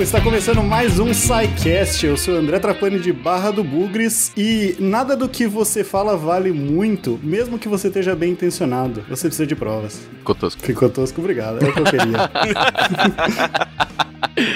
Está começando mais um SciCast. Eu sou o André Trapani de Barra do Bugres e nada do que você fala vale muito, mesmo que você esteja bem intencionado. Você precisa de provas. Ficou tosco. Ficou tosco, obrigado. É o que eu queria.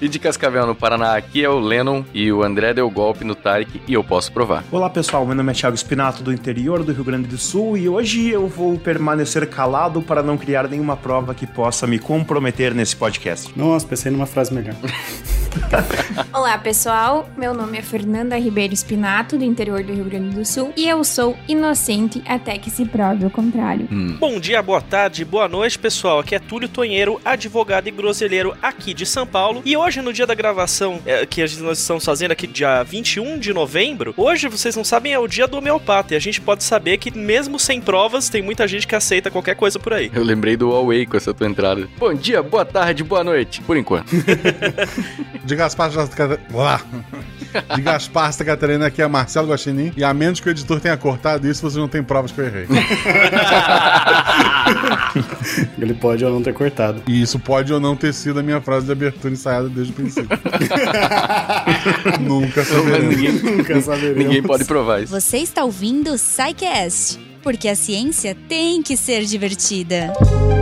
E de Cascavel, no Paraná, aqui é o Lennon e o André deu golpe no Tarek e eu posso provar. Olá pessoal, meu nome é Thiago Spinato do interior do Rio Grande do Sul e hoje eu vou permanecer calado para não criar nenhuma prova que possa me comprometer nesse podcast. Nossa, pensei numa frase melhor. Olá pessoal, meu nome é Fernanda Ribeiro Spinato do interior do Rio Grande do Sul e eu sou inocente até que se prove o contrário. Hum. Bom dia, boa tarde, boa noite pessoal, aqui é Túlio Tonheiro, advogado e groselheiro aqui de São Paulo e hoje hoje, no dia da gravação é, que nós estamos fazendo aqui, dia 21 de novembro, hoje, vocês não sabem, é o dia do homeopata. E a gente pode saber que, mesmo sem provas, tem muita gente que aceita qualquer coisa por aí. Eu lembrei do Huawei com essa tua entrada. Bom dia, boa tarde, boa noite, por enquanto. de Gaspar Lá. De Gaspar Santa Catarina, aqui é Marcelo Guaxinim. E a menos que o editor tenha cortado isso, vocês não têm provas que eu errei. Ele pode ou não ter cortado. E isso pode ou não ter sido a minha frase de abertura ensaiada desde o princípio. nunca saberemos. Ninguém, nunca saberemos. Ninguém pode provar isso. Você está ouvindo o SciCast, porque a ciência tem que ser divertida. Bom,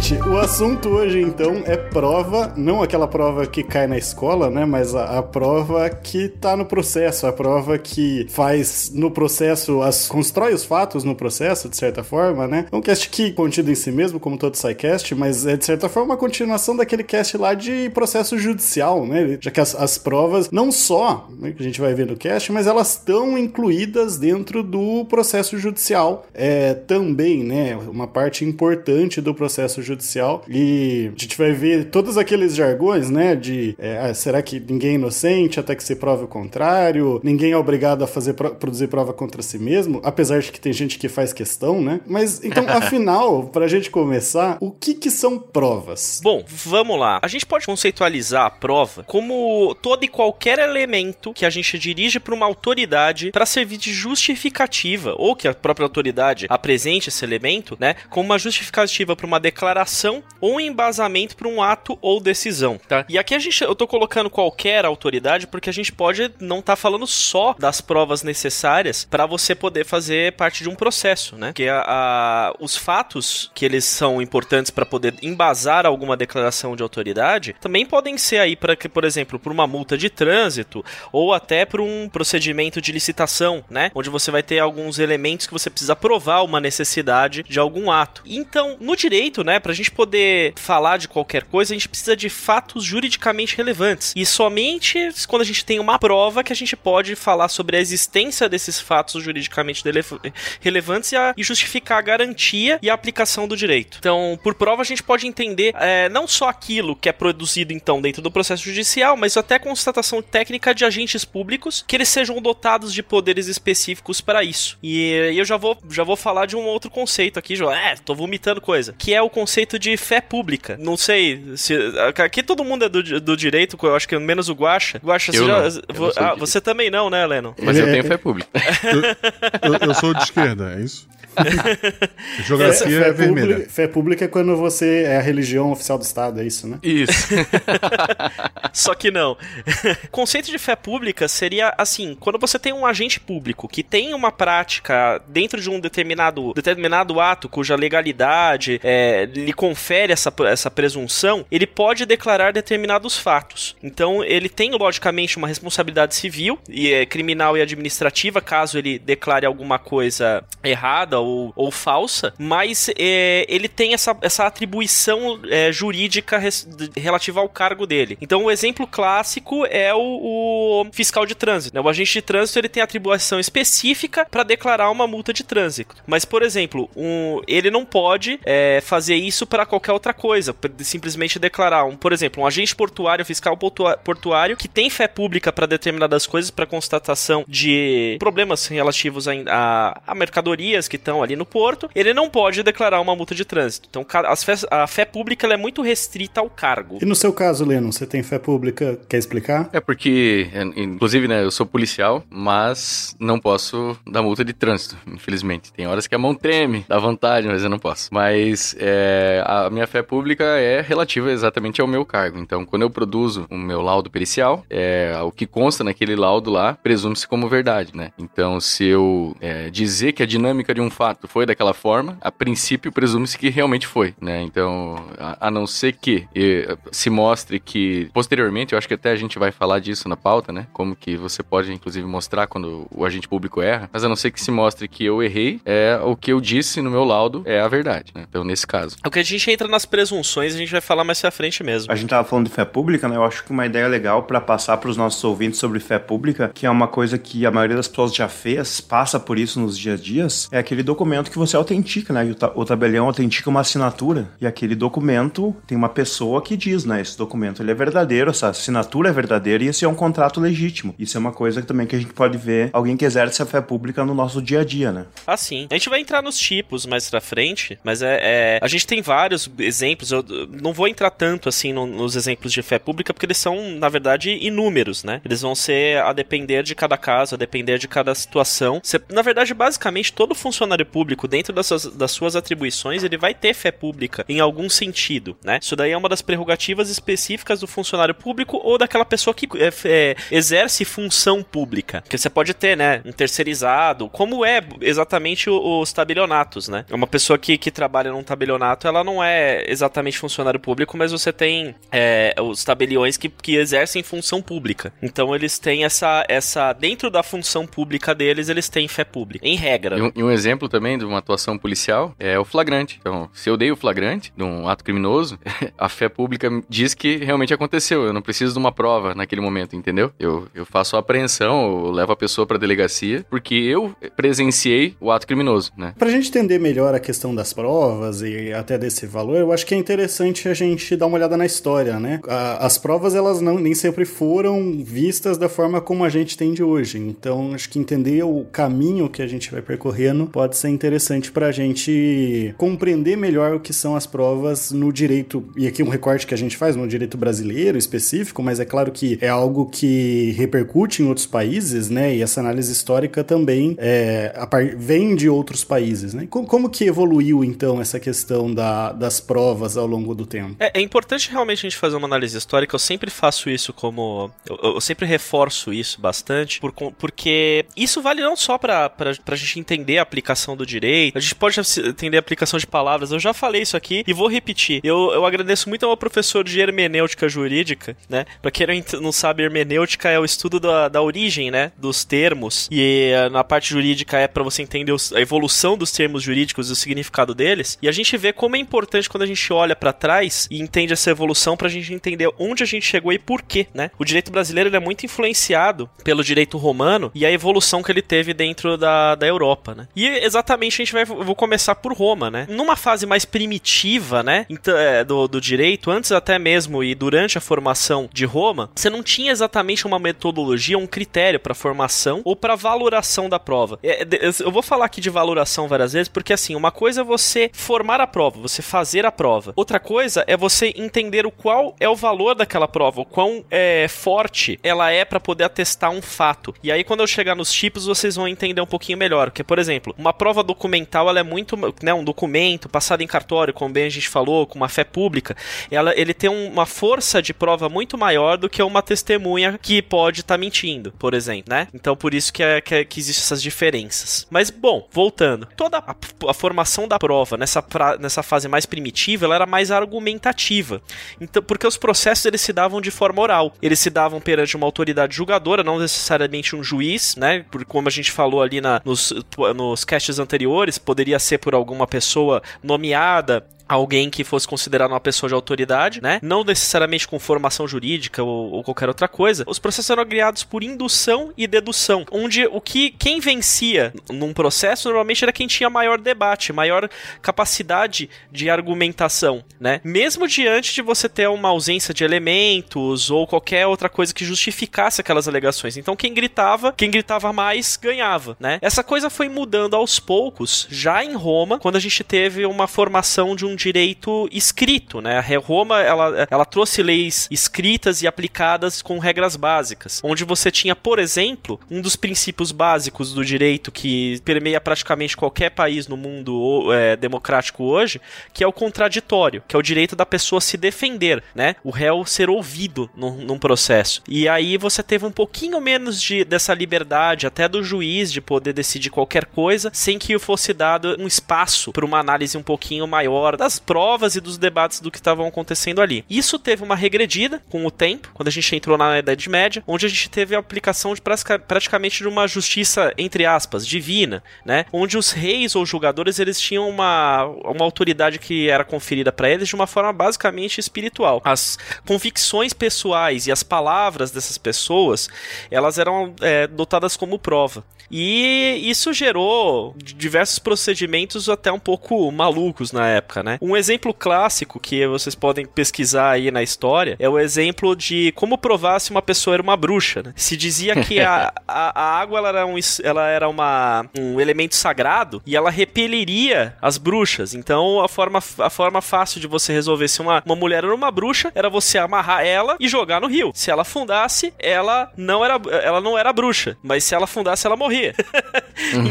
gente, o assunto hoje então é prova, não aquela prova que cai na escola, né? Mas a, a prova que tá no processo, a prova que faz no processo, as, constrói os fatos no processo, de certa forma, né? Um cast que contido em si mesmo, como todo SciCast, mas é de certa forma uma continuação daquele cast lá de processo judicial, né? Já que as, as provas, não só né, que a gente vai ver no cast, mas elas estão incluídas dentro do processo judicial. É também, né? Uma parte importante do processo processo judicial e a gente vai ver todos aqueles jargões, né? De é, ah, será que ninguém é inocente até que se prove o contrário? Ninguém é obrigado a fazer produzir prova contra si mesmo, apesar de que tem gente que faz questão, né? Mas então, afinal, pra gente começar, o que que são provas? Bom, vamos lá. A gente pode conceitualizar a prova como todo e qualquer elemento que a gente dirige para uma autoridade para servir de justificativa ou que a própria autoridade apresente esse elemento, né, como uma justificativa para uma declaração ou um embasamento para um ato ou decisão, tá? E aqui a gente, eu tô colocando qualquer autoridade porque a gente pode não estar tá falando só das provas necessárias para você poder fazer parte de um processo, né? Que a, a, os fatos que eles são importantes para poder embasar alguma declaração de autoridade também podem ser aí para que, por exemplo, por uma multa de trânsito ou até por um procedimento de licitação, né? Onde você vai ter alguns elementos que você precisa provar uma necessidade de algum ato. Então, no direito direito, né, pra gente poder falar de qualquer coisa, a gente precisa de fatos juridicamente relevantes. E somente quando a gente tem uma prova que a gente pode falar sobre a existência desses fatos juridicamente relevantes e, a, e justificar a garantia e a aplicação do direito. Então, por prova, a gente pode entender é, não só aquilo que é produzido, então, dentro do processo judicial, mas até constatação técnica de agentes públicos que eles sejam dotados de poderes específicos para isso. E, e eu já vou, já vou falar de um outro conceito aqui, João. É, tô vomitando coisa. Que é o conceito de fé pública. Não sei se. Aqui todo mundo é do, do direito, eu acho que menos o Guacha. Guacha, você, já, eu ah, você também não, né, Leno? Mas eu tenho fé pública. eu, eu, eu sou de esquerda, é isso? Geografia é, fé vermelha. Pública, fé pública é quando você é a religião oficial do Estado, é isso, né? Isso. Só que não. Conceito de fé pública seria assim: quando você tem um agente público que tem uma prática dentro de um determinado, determinado ato cuja legalidade é, lhe confere essa, essa presunção, ele pode declarar determinados fatos. Então, ele tem, logicamente, uma responsabilidade civil, e é criminal e administrativa, caso ele declare alguma coisa errada ou, ou falsa, mas é, ele tem essa, essa atribuição é, jurídica res, relativa ao cargo dele. Então, o exemplo clássico é o, o fiscal de trânsito. Né? O agente de trânsito ele tem atribuição específica para declarar uma multa de trânsito. Mas, por exemplo, um, ele não pode é, fazer isso para qualquer outra coisa, simplesmente declarar, um, por exemplo, um agente portuário, um fiscal portuário que tem fé pública para determinadas coisas, para constatação de problemas relativos a, a, a mercadorias que estão capitão ali no porto, ele não pode declarar uma multa de trânsito. Então fé, a fé pública é muito restrita ao cargo. E no seu caso, Leno, você tem fé pública? Quer explicar? É porque, é, inclusive, né, eu sou policial, mas não posso dar multa de trânsito, infelizmente. Tem horas que a mão treme, dá vontade, mas eu não posso. Mas é, a minha fé pública é relativa exatamente ao meu cargo. Então, quando eu produzo o meu laudo pericial, é, o que consta naquele laudo lá presume-se como verdade, né? Então, se eu é, dizer que a dinâmica de um fato foi daquela forma, a princípio presume-se que realmente foi, né? Então, a, a não ser que e, se mostre que posteriormente, eu acho que até a gente vai falar disso na pauta, né? Como que você pode, inclusive, mostrar quando o agente público erra, mas a não ser que se mostre que eu errei, é o que eu disse no meu laudo é a verdade, né? Então, nesse caso. O que a gente entra nas presunções, a gente vai falar mais pra frente mesmo. A gente tava falando de fé pública, né? Eu acho que uma ideia legal para passar para os nossos ouvintes sobre fé pública, que é uma coisa que a maioria das pessoas já fez, passa por isso nos dias a dias, é aquele documento que você autentica, né? O, tabelião autentica uma assinatura e aquele documento tem uma pessoa que diz, né? Esse documento ele é verdadeiro, essa assinatura é verdadeira e esse é um contrato legítimo. Isso é uma coisa que também que a gente pode ver alguém que exerce a fé pública no nosso dia a dia, né? Ah, sim. A gente vai entrar nos tipos mais pra frente, mas é, é a gente tem vários exemplos. Eu não vou entrar tanto assim no, nos exemplos de fé pública porque eles são, na verdade, inúmeros, né? Eles vão ser a depender de cada caso, a depender de cada situação. Você, na verdade, basicamente todo funcionário público dentro das suas, das suas atribuições ele vai ter fé pública em algum sentido, né? Isso daí é uma das prerrogativas específicas do funcionário público ou daquela pessoa que é, é, exerce função pública. Que você pode ter, né? Um terceirizado, como é exatamente os tabelionatos, né? Uma pessoa que, que trabalha num tabelionato, ela não é exatamente funcionário público, mas você tem é, os tabeliões que, que exercem função pública. Então eles têm essa, essa. Dentro da função pública deles, eles têm fé pública, em regra. E um, e um exemplo também de uma atuação policial é o flagrante. Então, se eu dei o flagrante de um ato criminoso, a fé pública diz que realmente aconteceu. Eu não preciso de uma prova naquele momento, entendeu? Eu, eu faço a apreensão, eu levo a pessoa pra delegacia, porque eu presenciei o ato criminoso, né? Pra gente entender melhor a questão das provas e até desse valor, eu acho que é interessante a gente dar uma olhada na história, né? as provas, elas não, nem sempre foram vistas da forma como a gente tem de hoje. Então, acho que entender o caminho que a gente vai percorrendo pode ser interessante pra gente compreender melhor o que são as provas no direito, e aqui um recorte que a gente faz no direito brasileiro específico, mas é claro que é algo que repercute em outros países, né? E essa análise histórica também é, vem de outros países, né? Como, como que evoluiu, então, essa questão da, das provas ao longo do tempo? É, é, importante realmente a gente fazer uma análise histórica. Eu sempre faço isso como. Eu, eu sempre reforço isso bastante, por, porque isso vale não só para a gente entender a aplicação do direito, a gente pode entender a aplicação de palavras. Eu já falei isso aqui e vou repetir. Eu, eu agradeço muito ao professor de hermenêutica jurídica, né? Pra quem não sabe, hermenêutica é o estudo da, da origem, né? Dos termos. E eh, na parte jurídica é para você entender os, a evolução dos termos jurídicos e o significado deles. E a gente vê como é importante quando a gente olha para trás e entende essa evolução pra gente entender onde a gente chegou e por quê, né? O direito brasileiro é muito influenciado pelo direito romano e a evolução que ele teve dentro da, da Europa, né? E exatamente a gente vai vou começar por Roma, né? Numa fase mais primitiva, né? Então, é, do, do direito, antes até mesmo e durante a formação de Roma, você não tinha exatamente uma metodologia, um critério para formação ou para valoração da prova. É, eu vou falar aqui de valoração várias vezes porque assim, uma coisa é você formar a prova, você fazer a prova. Outra coisa é você entender o qual é o valor daquela prova, o quão é, forte ela é para poder atestar um fato. E aí quando eu chegar nos tipos, vocês vão entender um pouquinho melhor, porque por exemplo, uma prova documental ela é muito, né, um documento passado em cartório, como bem a gente falou, com uma fé pública, ela, ele tem uma força de prova muito maior do que uma testemunha que pode estar tá mentindo, por exemplo, né? Então por isso que, é, que, é, que existem essas diferenças. Mas bom, voltando, toda a, a formação da prova nessa, pra, nessa fase mais primitiva, ela era mais argumentativa. Então, porque os processos eles se davam de forma oral, eles se davam perante uma autoridade julgadora, não necessariamente um juiz, né? Porque como a gente falou ali na, nos, nos anteriores, poderia ser por alguma pessoa nomeada alguém que fosse considerado uma pessoa de autoridade, né? Não necessariamente com formação jurídica ou, ou qualquer outra coisa. Os processos eram criados por indução e dedução, onde o que quem vencia num processo normalmente era quem tinha maior debate, maior capacidade de argumentação, né? Mesmo diante de você ter uma ausência de elementos ou qualquer outra coisa que justificasse aquelas alegações. Então quem gritava, quem gritava mais ganhava, né? Essa coisa foi mudando aos poucos, já em Roma, quando a gente teve uma formação de um direito escrito, né? A Roma, ela, ela trouxe leis escritas e aplicadas com regras básicas, onde você tinha, por exemplo, um dos princípios básicos do direito que permeia praticamente qualquer país no mundo é, democrático hoje, que é o contraditório, que é o direito da pessoa se defender, né? O réu ser ouvido num, num processo. E aí você teve um pouquinho menos de, dessa liberdade, até do juiz, de poder decidir qualquer coisa, sem que fosse dado um espaço para uma análise um pouquinho maior das provas e dos debates do que estavam acontecendo ali. Isso teve uma regredida com o tempo, quando a gente entrou na Idade Média, onde a gente teve a aplicação de praticamente de uma justiça, entre aspas, divina, né? Onde os reis ou julgadores eles tinham uma, uma autoridade que era conferida para eles de uma forma basicamente espiritual. As convicções pessoais e as palavras dessas pessoas, elas eram é, dotadas como prova. E isso gerou diversos procedimentos até um pouco malucos na época, né? Um exemplo clássico que vocês podem pesquisar aí na história é o exemplo de como provar se uma pessoa era uma bruxa. Né? Se dizia que a, a, a água ela era, um, ela era uma, um elemento sagrado e ela repeliria as bruxas. Então a forma, a forma fácil de você resolver se uma, uma mulher era uma bruxa era você amarrar ela e jogar no rio. Se ela afundasse, ela não era, ela não era bruxa, mas se ela afundasse, ela morria morrer.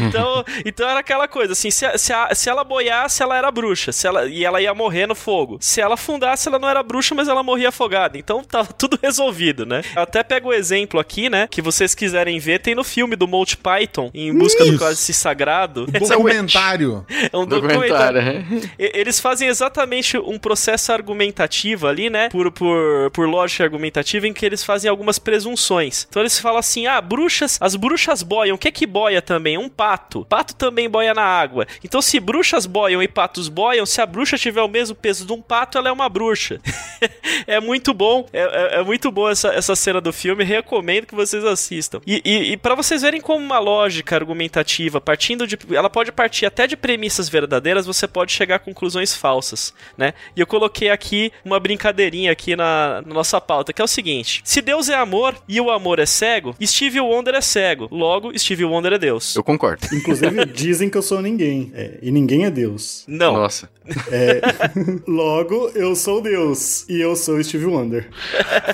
então, então era aquela coisa, assim, se, se, se ela boiasse, ela era bruxa, se ela, e ela ia morrer no fogo. Se ela afundasse, ela não era bruxa, mas ela morria afogada. Então tava tudo resolvido, né? Eu até pego o exemplo aqui, né, que vocês quiserem ver, tem no filme do Monty Python, Em Busca Isso. do Cálice Sagrado. Documentário. É um documentário. documentário. Eles fazem exatamente um processo argumentativo ali, né, por, por, por lógica argumentativa, em que eles fazem algumas presunções. Então eles falam assim, ah, bruxas, as bruxas boiam, o que é que que boia também? Um pato. Pato também boia na água. Então, se bruxas boiam e patos boiam, se a bruxa tiver o mesmo peso de um pato, ela é uma bruxa. é muito bom. É, é, é, muito bom essa, essa cena do filme. Recomendo que vocês assistam. E, e, e para vocês verem como uma lógica argumentativa, partindo de. Ela pode partir até de premissas verdadeiras, você pode chegar a conclusões falsas, né? E eu coloquei aqui uma brincadeirinha aqui na, na nossa pauta, que é o seguinte: se Deus é amor e o amor é cego, Steve Wonder é cego. Logo, Steve Wonder é Deus. Eu concordo. Inclusive, dizem que eu sou ninguém. É, e ninguém é Deus. Não. Nossa. É, logo, eu sou Deus. E eu sou Steve Wonder.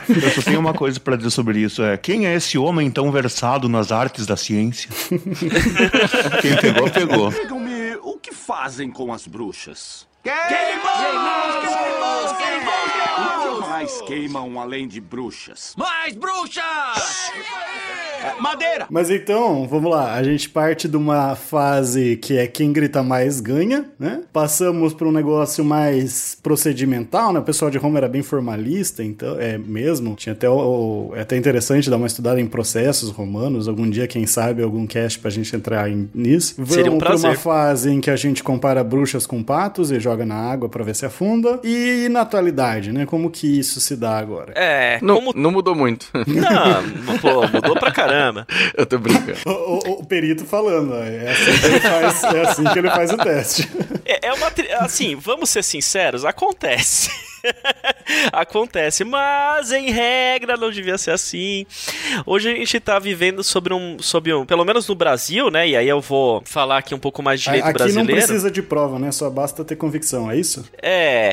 Eu só tenho uma coisa para dizer sobre isso. É, quem é esse homem tão versado nas artes da ciência? quem pegou, pegou. Digam-me, o que fazem com as bruxas? Queimam! Queimam! Queimam! O que mais queimam além de bruxas? Mais bruxas! Madeira! Mas então, vamos lá. A gente parte de uma fase que é quem grita mais ganha, né? Passamos para um negócio mais procedimental, né? O pessoal de Roma era bem formalista, então é mesmo. Tinha até o, é até interessante dar uma estudada em processos romanos. Algum dia, quem sabe, algum cast pra gente entrar em, nisso. Vamos Seria um pra uma fase em que a gente compara bruxas com patos e joga na água para ver se afunda. E na atualidade, né? Como que isso se dá agora? É, Não, como. não mudou muito. Não, pô, mudou pra caramba. Eu tô brincando. O, o- o perito falando, é assim que ele faz, é assim que ele faz o teste. É, é uma. Assim, vamos ser sinceros, acontece. Acontece, mas em regra não devia ser assim. Hoje a gente tá vivendo sobre um, sobre um, pelo menos no Brasil, né? E aí eu vou falar aqui um pouco mais de direito Aqui brasileiro. não precisa de prova, né? Só basta ter convicção, é isso? É.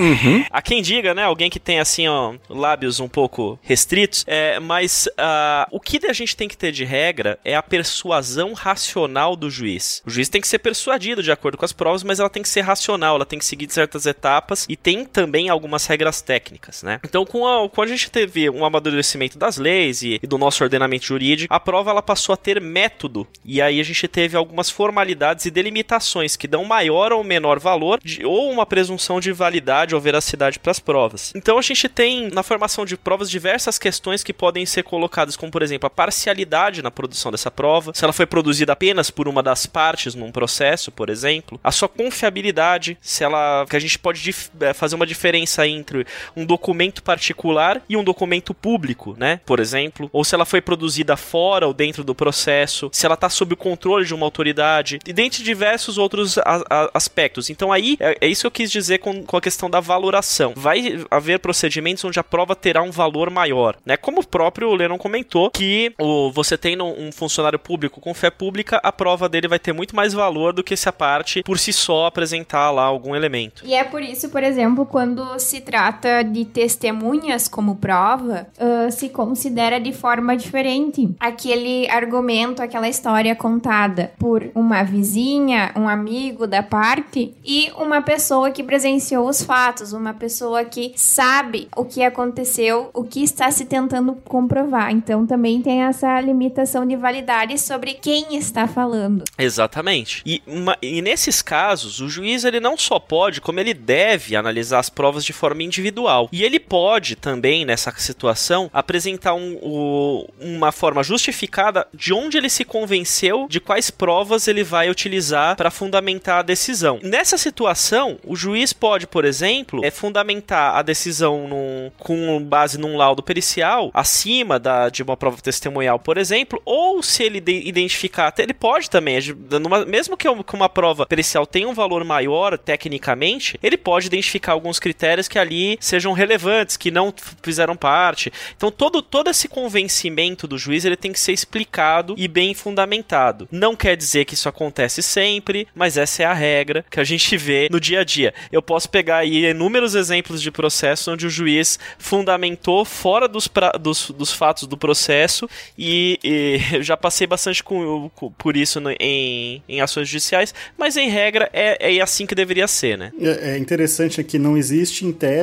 Há quem diga, né? Alguém que tem assim, ó, lábios um pouco restritos. É, mas ah, o que a gente tem que ter de regra é a persuasão racional do juiz. O juiz tem que ser persuadido de acordo com as provas, mas ela tem que ser racional, ela tem que seguir certas etapas e tem também algumas regras regras técnicas, né? Então, com a, com a gente teve um amadurecimento das leis e, e do nosso ordenamento jurídico, a prova ela passou a ter método. E aí a gente teve algumas formalidades e delimitações que dão maior ou menor valor de, ou uma presunção de validade ou veracidade para as provas. Então a gente tem na formação de provas diversas questões que podem ser colocadas, como por exemplo a parcialidade na produção dessa prova, se ela foi produzida apenas por uma das partes num processo, por exemplo, a sua confiabilidade, se ela que a gente pode é, fazer uma diferença entre um documento particular e um documento público, né? Por exemplo, ou se ela foi produzida fora ou dentro do processo, se ela está sob o controle de uma autoridade e dentre diversos outros a, a, aspectos. Então aí é, é, isso que eu quis dizer com, com a questão da valoração. Vai haver procedimentos onde a prova terá um valor maior, né? Como o próprio Lennon comentou que o, você tem um funcionário público com fé pública, a prova dele vai ter muito mais valor do que se a parte por si só apresentar lá algum elemento. E é por isso, por exemplo, quando se trata de testemunhas como prova, uh, se considera de forma diferente aquele argumento, aquela história contada por uma vizinha, um amigo da parte e uma pessoa que presenciou os fatos, uma pessoa que sabe o que aconteceu, o que está se tentando comprovar. Então também tem essa limitação de validade sobre quem está falando. Exatamente. E, uma, e nesses casos, o juiz ele não só pode, como ele deve analisar as provas de forma individual. E ele pode também, nessa situação, apresentar um, o, uma forma justificada de onde ele se convenceu de quais provas ele vai utilizar para fundamentar a decisão. Nessa situação, o juiz pode, por exemplo, é fundamentar a decisão num, com base num laudo pericial acima da, de uma prova testemunhal, por exemplo, ou se ele identificar, ele pode também, numa, mesmo que uma prova pericial tenha um valor maior tecnicamente, ele pode identificar alguns critérios que ali sejam relevantes, que não fizeram parte. Então todo, todo esse convencimento do juiz ele tem que ser explicado e bem fundamentado. Não quer dizer que isso acontece sempre, mas essa é a regra que a gente vê no dia a dia. Eu posso pegar aí inúmeros exemplos de processos onde o juiz fundamentou fora dos, pra, dos, dos fatos do processo e, e eu já passei bastante com, com, por isso no, em, em ações judiciais, mas em regra é, é assim que deveria ser, né? É, é interessante que não existe em tese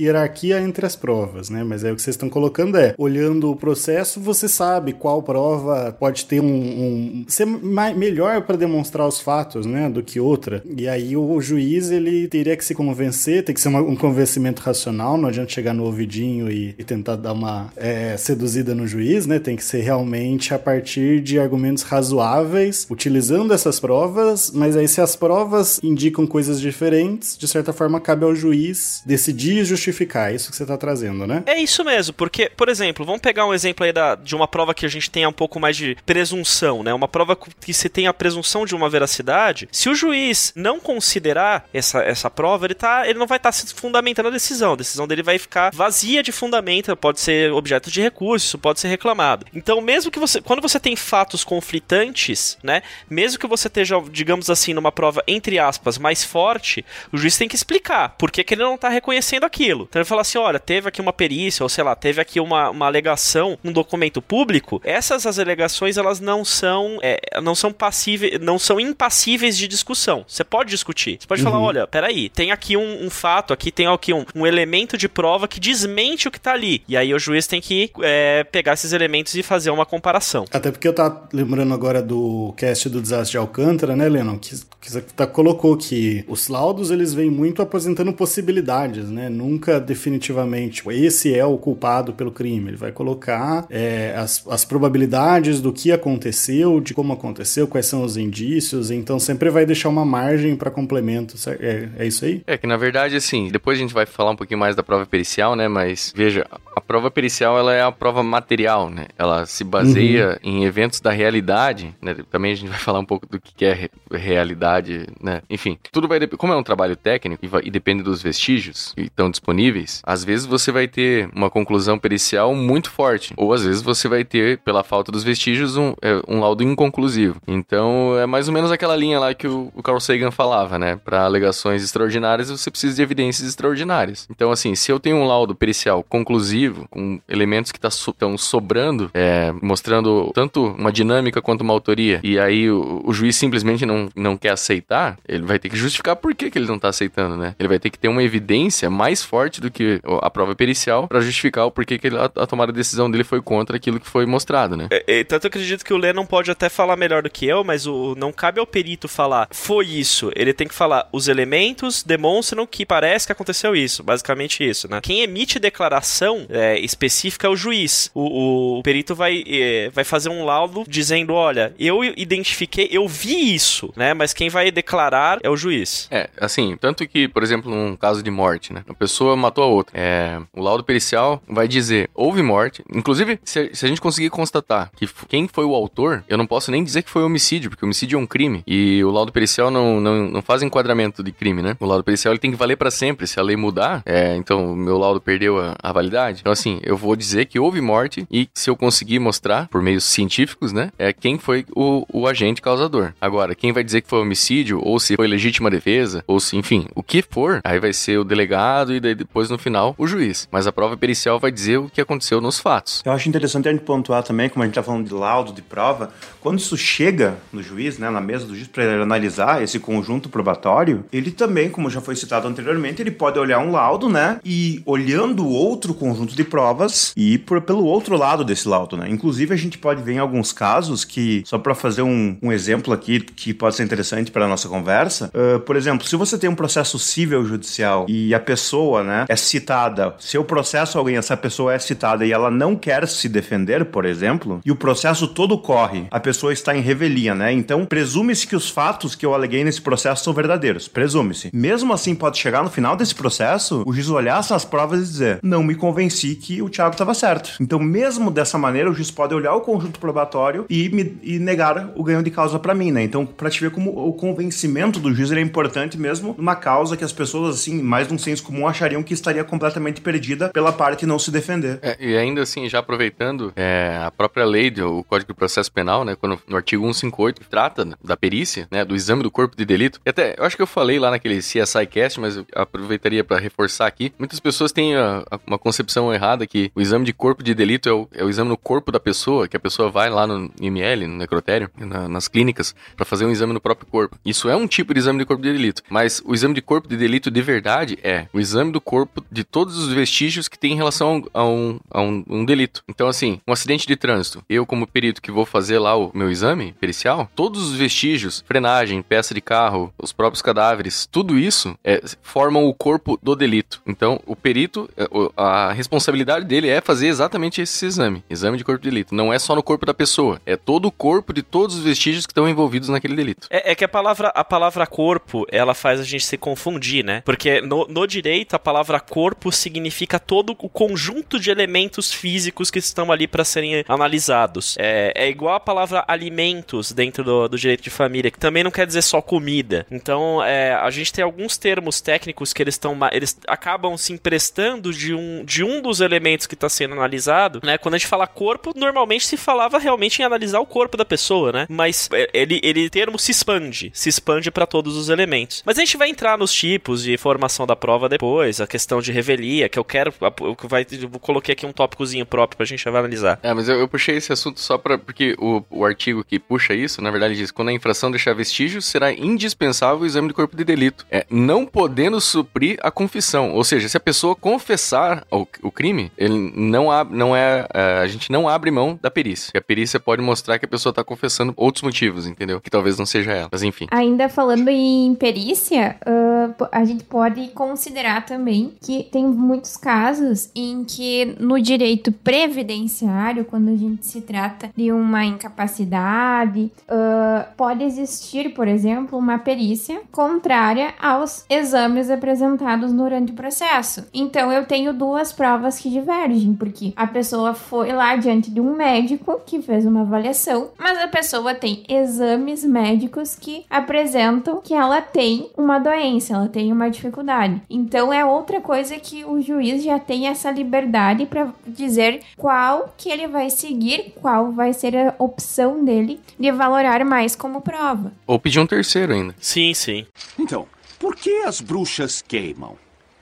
hierarquia entre as provas, né? Mas é o que vocês estão colocando é, olhando o processo, você sabe qual prova pode ter um, um ser mais, melhor para demonstrar os fatos, né, do que outra. E aí o juiz ele teria que se convencer, tem que ser uma, um convencimento racional, não adianta chegar no ouvidinho e, e tentar dar uma é, seduzida no juiz, né? Tem que ser realmente a partir de argumentos razoáveis, utilizando essas provas, mas aí se as provas indicam coisas diferentes, de certa forma cabe ao juiz decidir e justificar. É isso que você está trazendo, né? É isso mesmo, porque, por exemplo, vamos pegar um exemplo aí da, de uma prova que a gente tenha um pouco mais de presunção, né? Uma prova que se tem a presunção de uma veracidade. Se o juiz não considerar essa, essa prova, ele, tá, ele não vai estar tá se fundamentando a decisão. A decisão dele vai ficar vazia de fundamento, pode ser objeto de recurso, pode ser reclamado. Então, mesmo que você. Quando você tem fatos conflitantes, né? Mesmo que você esteja, digamos assim, numa prova, entre aspas, mais forte, o juiz tem que explicar por que, que ele não está reconhecendo aquilo. Então ele fala assim: olha, teve aqui uma perícia, ou sei lá, teve aqui uma, uma alegação num documento público. Essas as alegações, elas não são. É, não são passíveis, não são impassíveis de discussão. Você pode discutir. Você pode uhum. falar, olha, peraí, tem aqui um, um fato, aqui tem aqui um, um, elemento de prova que desmente o que tá ali. E aí o juiz tem que é, pegar esses elementos e fazer uma comparação. Até porque eu tava lembrando agora do cast do desastre de Alcântara, né, Lennon? Que, que tá, colocou que os laudos eles vêm muito aposentando possibilidades, né? Nunca definitivamente esse é o culpado pelo crime. Ele vai colocar é, as, as probabilidades do que aconteceu, de como aconteceu, quais são os indícios. Então sempre vai deixar uma margem para complemento. É, é isso aí? É que na verdade, assim, depois a gente vai falar um pouquinho mais da prova pericial, né? Mas veja, a prova pericial ela é a prova material, né? Ela se baseia uhum. em eventos da realidade, né? Também a gente vai falar um pouco do que é realidade, né? Enfim, tudo vai como é um trabalho técnico e, vai, e depende dos vestígios estão disponíveis. Às vezes você vai ter uma conclusão pericial muito forte, ou às vezes você vai ter, pela falta dos vestígios, um, é, um laudo inconclusivo. Então é mais ou menos aquela linha lá que o, o Carl Sagan falava, né? Para alegações extraordinárias você precisa de evidências extraordinárias. Então assim, se eu tenho um laudo pericial conclusivo com elementos que estão tá so, sobrando, é, mostrando tanto uma dinâmica quanto uma autoria, e aí o, o, juiz simplesmente não, não quer aceitar, ele vai ter que justificar por que, que ele não está aceitando, né? Ele vai ter que ter uma evidência mais forte do que a prova pericial para justificar o porquê que ele, a, a tomada de decisão dele foi contra aquilo que foi mostrado, né? É, é, tanto eu acredito que o Lennon pode até falar melhor do que eu, mas o, não cabe ao perito falar foi isso. Ele tem que falar os elementos demonstram que parece que aconteceu isso. Basicamente isso, né? Quem emite declaração é, específica é o juiz. O, o perito vai, é, vai fazer um laudo dizendo: olha, eu identifiquei, eu vi isso, né? Mas quem vai declarar é o juiz. É, assim, tanto que, por exemplo, num caso de morte, né? A pessoa matou a outra. É, o laudo pericial vai dizer: houve morte. Inclusive, se, se a gente conseguir constatar que quem foi o autor, eu não posso nem dizer que foi homicídio, porque homicídio é um crime. E o laudo pericial não, não, não faz enquadramento de crime, né? O laudo pericial ele tem que valer para sempre. Se a lei mudar, é, então o meu laudo perdeu a, a, validade. Então, assim, eu vou dizer que houve morte e se eu conseguir mostrar, por meios científicos, né? É quem foi o, o agente causador. Agora, quem vai dizer que foi homicídio, ou se foi legítima defesa, ou se, enfim, o que for, aí vai ser o delegado e depois no final o juiz. Mas a prova pericial vai dizer o que aconteceu nos fatos. Eu acho interessante a gente pontuar também, como a gente tá falando de laudo, de prova, quando isso chega no juiz, né, na mesa do juiz, para ele analisar esse conjunto probatório, ele também, como já foi citado anteriormente, ele pode olhar um laudo, né, e olhando outro conjunto de provas e por, pelo outro lado desse laudo, né. Inclusive, a gente pode ver em alguns casos que, só para fazer um, um, exemplo aqui que pode ser interessante para nossa conversa, uh, por exemplo, se você tem um processo civil judicial e a pessoa, né, é citada, se eu processo alguém, essa pessoa é citada e ela não quer se defender, por exemplo, e o processo todo corre, a pessoa está em revelia, né? Então, presume-se que os fatos que eu aleguei nesse processo são verdadeiros. Presume-se. Mesmo assim, pode chegar no final desse processo, o juiz olhar essas provas e dizer: não me convenci que o Thiago estava certo. Então, mesmo dessa maneira, o juiz pode olhar o conjunto probatório e, me, e negar o ganho de causa para mim, né? Então, pra te ver como o convencimento do juiz é importante mesmo numa causa que as pessoas, assim, mais num senso comum, achariam que estaria completamente perdida pela parte não se defender. É, e ainda assim, já aproveitando, é, a própria lei do Código de Processo Penal, né, quando, no artigo 158, trata da perícia, né, do exame do corpo de delito. E até, eu acho que eu falei lá naquele CSI Cast, mas eu aproveitaria para reforçar aqui. Muitas pessoas têm a, a, uma concepção errada que o exame de corpo de delito é o, é o, exame no corpo da pessoa, que a pessoa vai lá no IML, no necrotério, na, nas clínicas, para fazer um exame no próprio corpo. Isso é um tipo de exame de corpo de delito, mas o exame de corpo de delito de verdade é o exame do corpo de todos os vestígios que tem em relação a um, a um, um delito. Então, assim, um acidente de trânsito, eu como perito que vou fazer lá o meu exame pericial, todos os vestígios, frenagem, peça de carro, os próprios cadáveres, tudo isso é, formam o corpo do delito. Então, o perito, é, a responsabilidade dele é fazer exatamente esse exame, exame de corpo de delito. Não é só no corpo da pessoa, é todo o corpo de todos os vestígios que estão envolvidos naquele delito. É, é que a palavra, a palavra corpo, ela faz a gente se confundir, né? Porque no, no direito, a palavra corpo significa todo o conjunto de elementos físicos que estão ali para serem analisados. É, é igual a palavra alimentos dentro do, do direito de família, que também não quer dizer só comida. Então, é, a gente tem alguns termos técnicos que eles estão eles acabam se emprestando de um, de um dos elementos que está sendo analisado, né? Quando a gente fala corpo, normalmente se falava realmente em analisar o corpo da pessoa, né? Mas é, ele, ele termo se expande, se expande para todos os elementos. Mas a gente vai entrar nos tipos de formação da prova depois, a questão de revelia, que eu quero, eu, vai, eu coloquei aqui um tópicozinho próprio pra gente analisar. É, mas eu, eu puxei esse assunto só para porque o, o artigo que puxa isso, na verdade, diz: quando a infração deixar vestígios, será indispensável o exame de corpo de delito. É, não podendo suprir a confissão. Ou seja, se a pessoa confessar o, o crime, ele não, ab, não é, é. A gente não abre mão da perícia. E a perícia pode mostrar que a pessoa tá confessando outros motivos, entendeu? Que talvez não seja ela. Mas enfim. Ainda falando em perícia, uh, a gente pode considerar também que tem muitos casos em que no direito previdenciário, quando a gente se trata de uma incapacidade, uh, pode existir, por exemplo, uma perícia contrária aos exames apresentados durante o processo. Então eu tenho duas provas que divergem, porque a pessoa foi lá diante de um médico que fez uma avaliação, mas a pessoa tem exames médicos que apresentam que ela tem uma doença, ela tem uma dificuldade. Então é outra coisa que o juiz já tem essa liberdade para dizer qual que ele vai seguir, qual vai ser a opção dele de valorar mais como prova. Ou pedir um terceiro ainda. Sim, sim. Então, por que as bruxas queimam?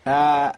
Ah,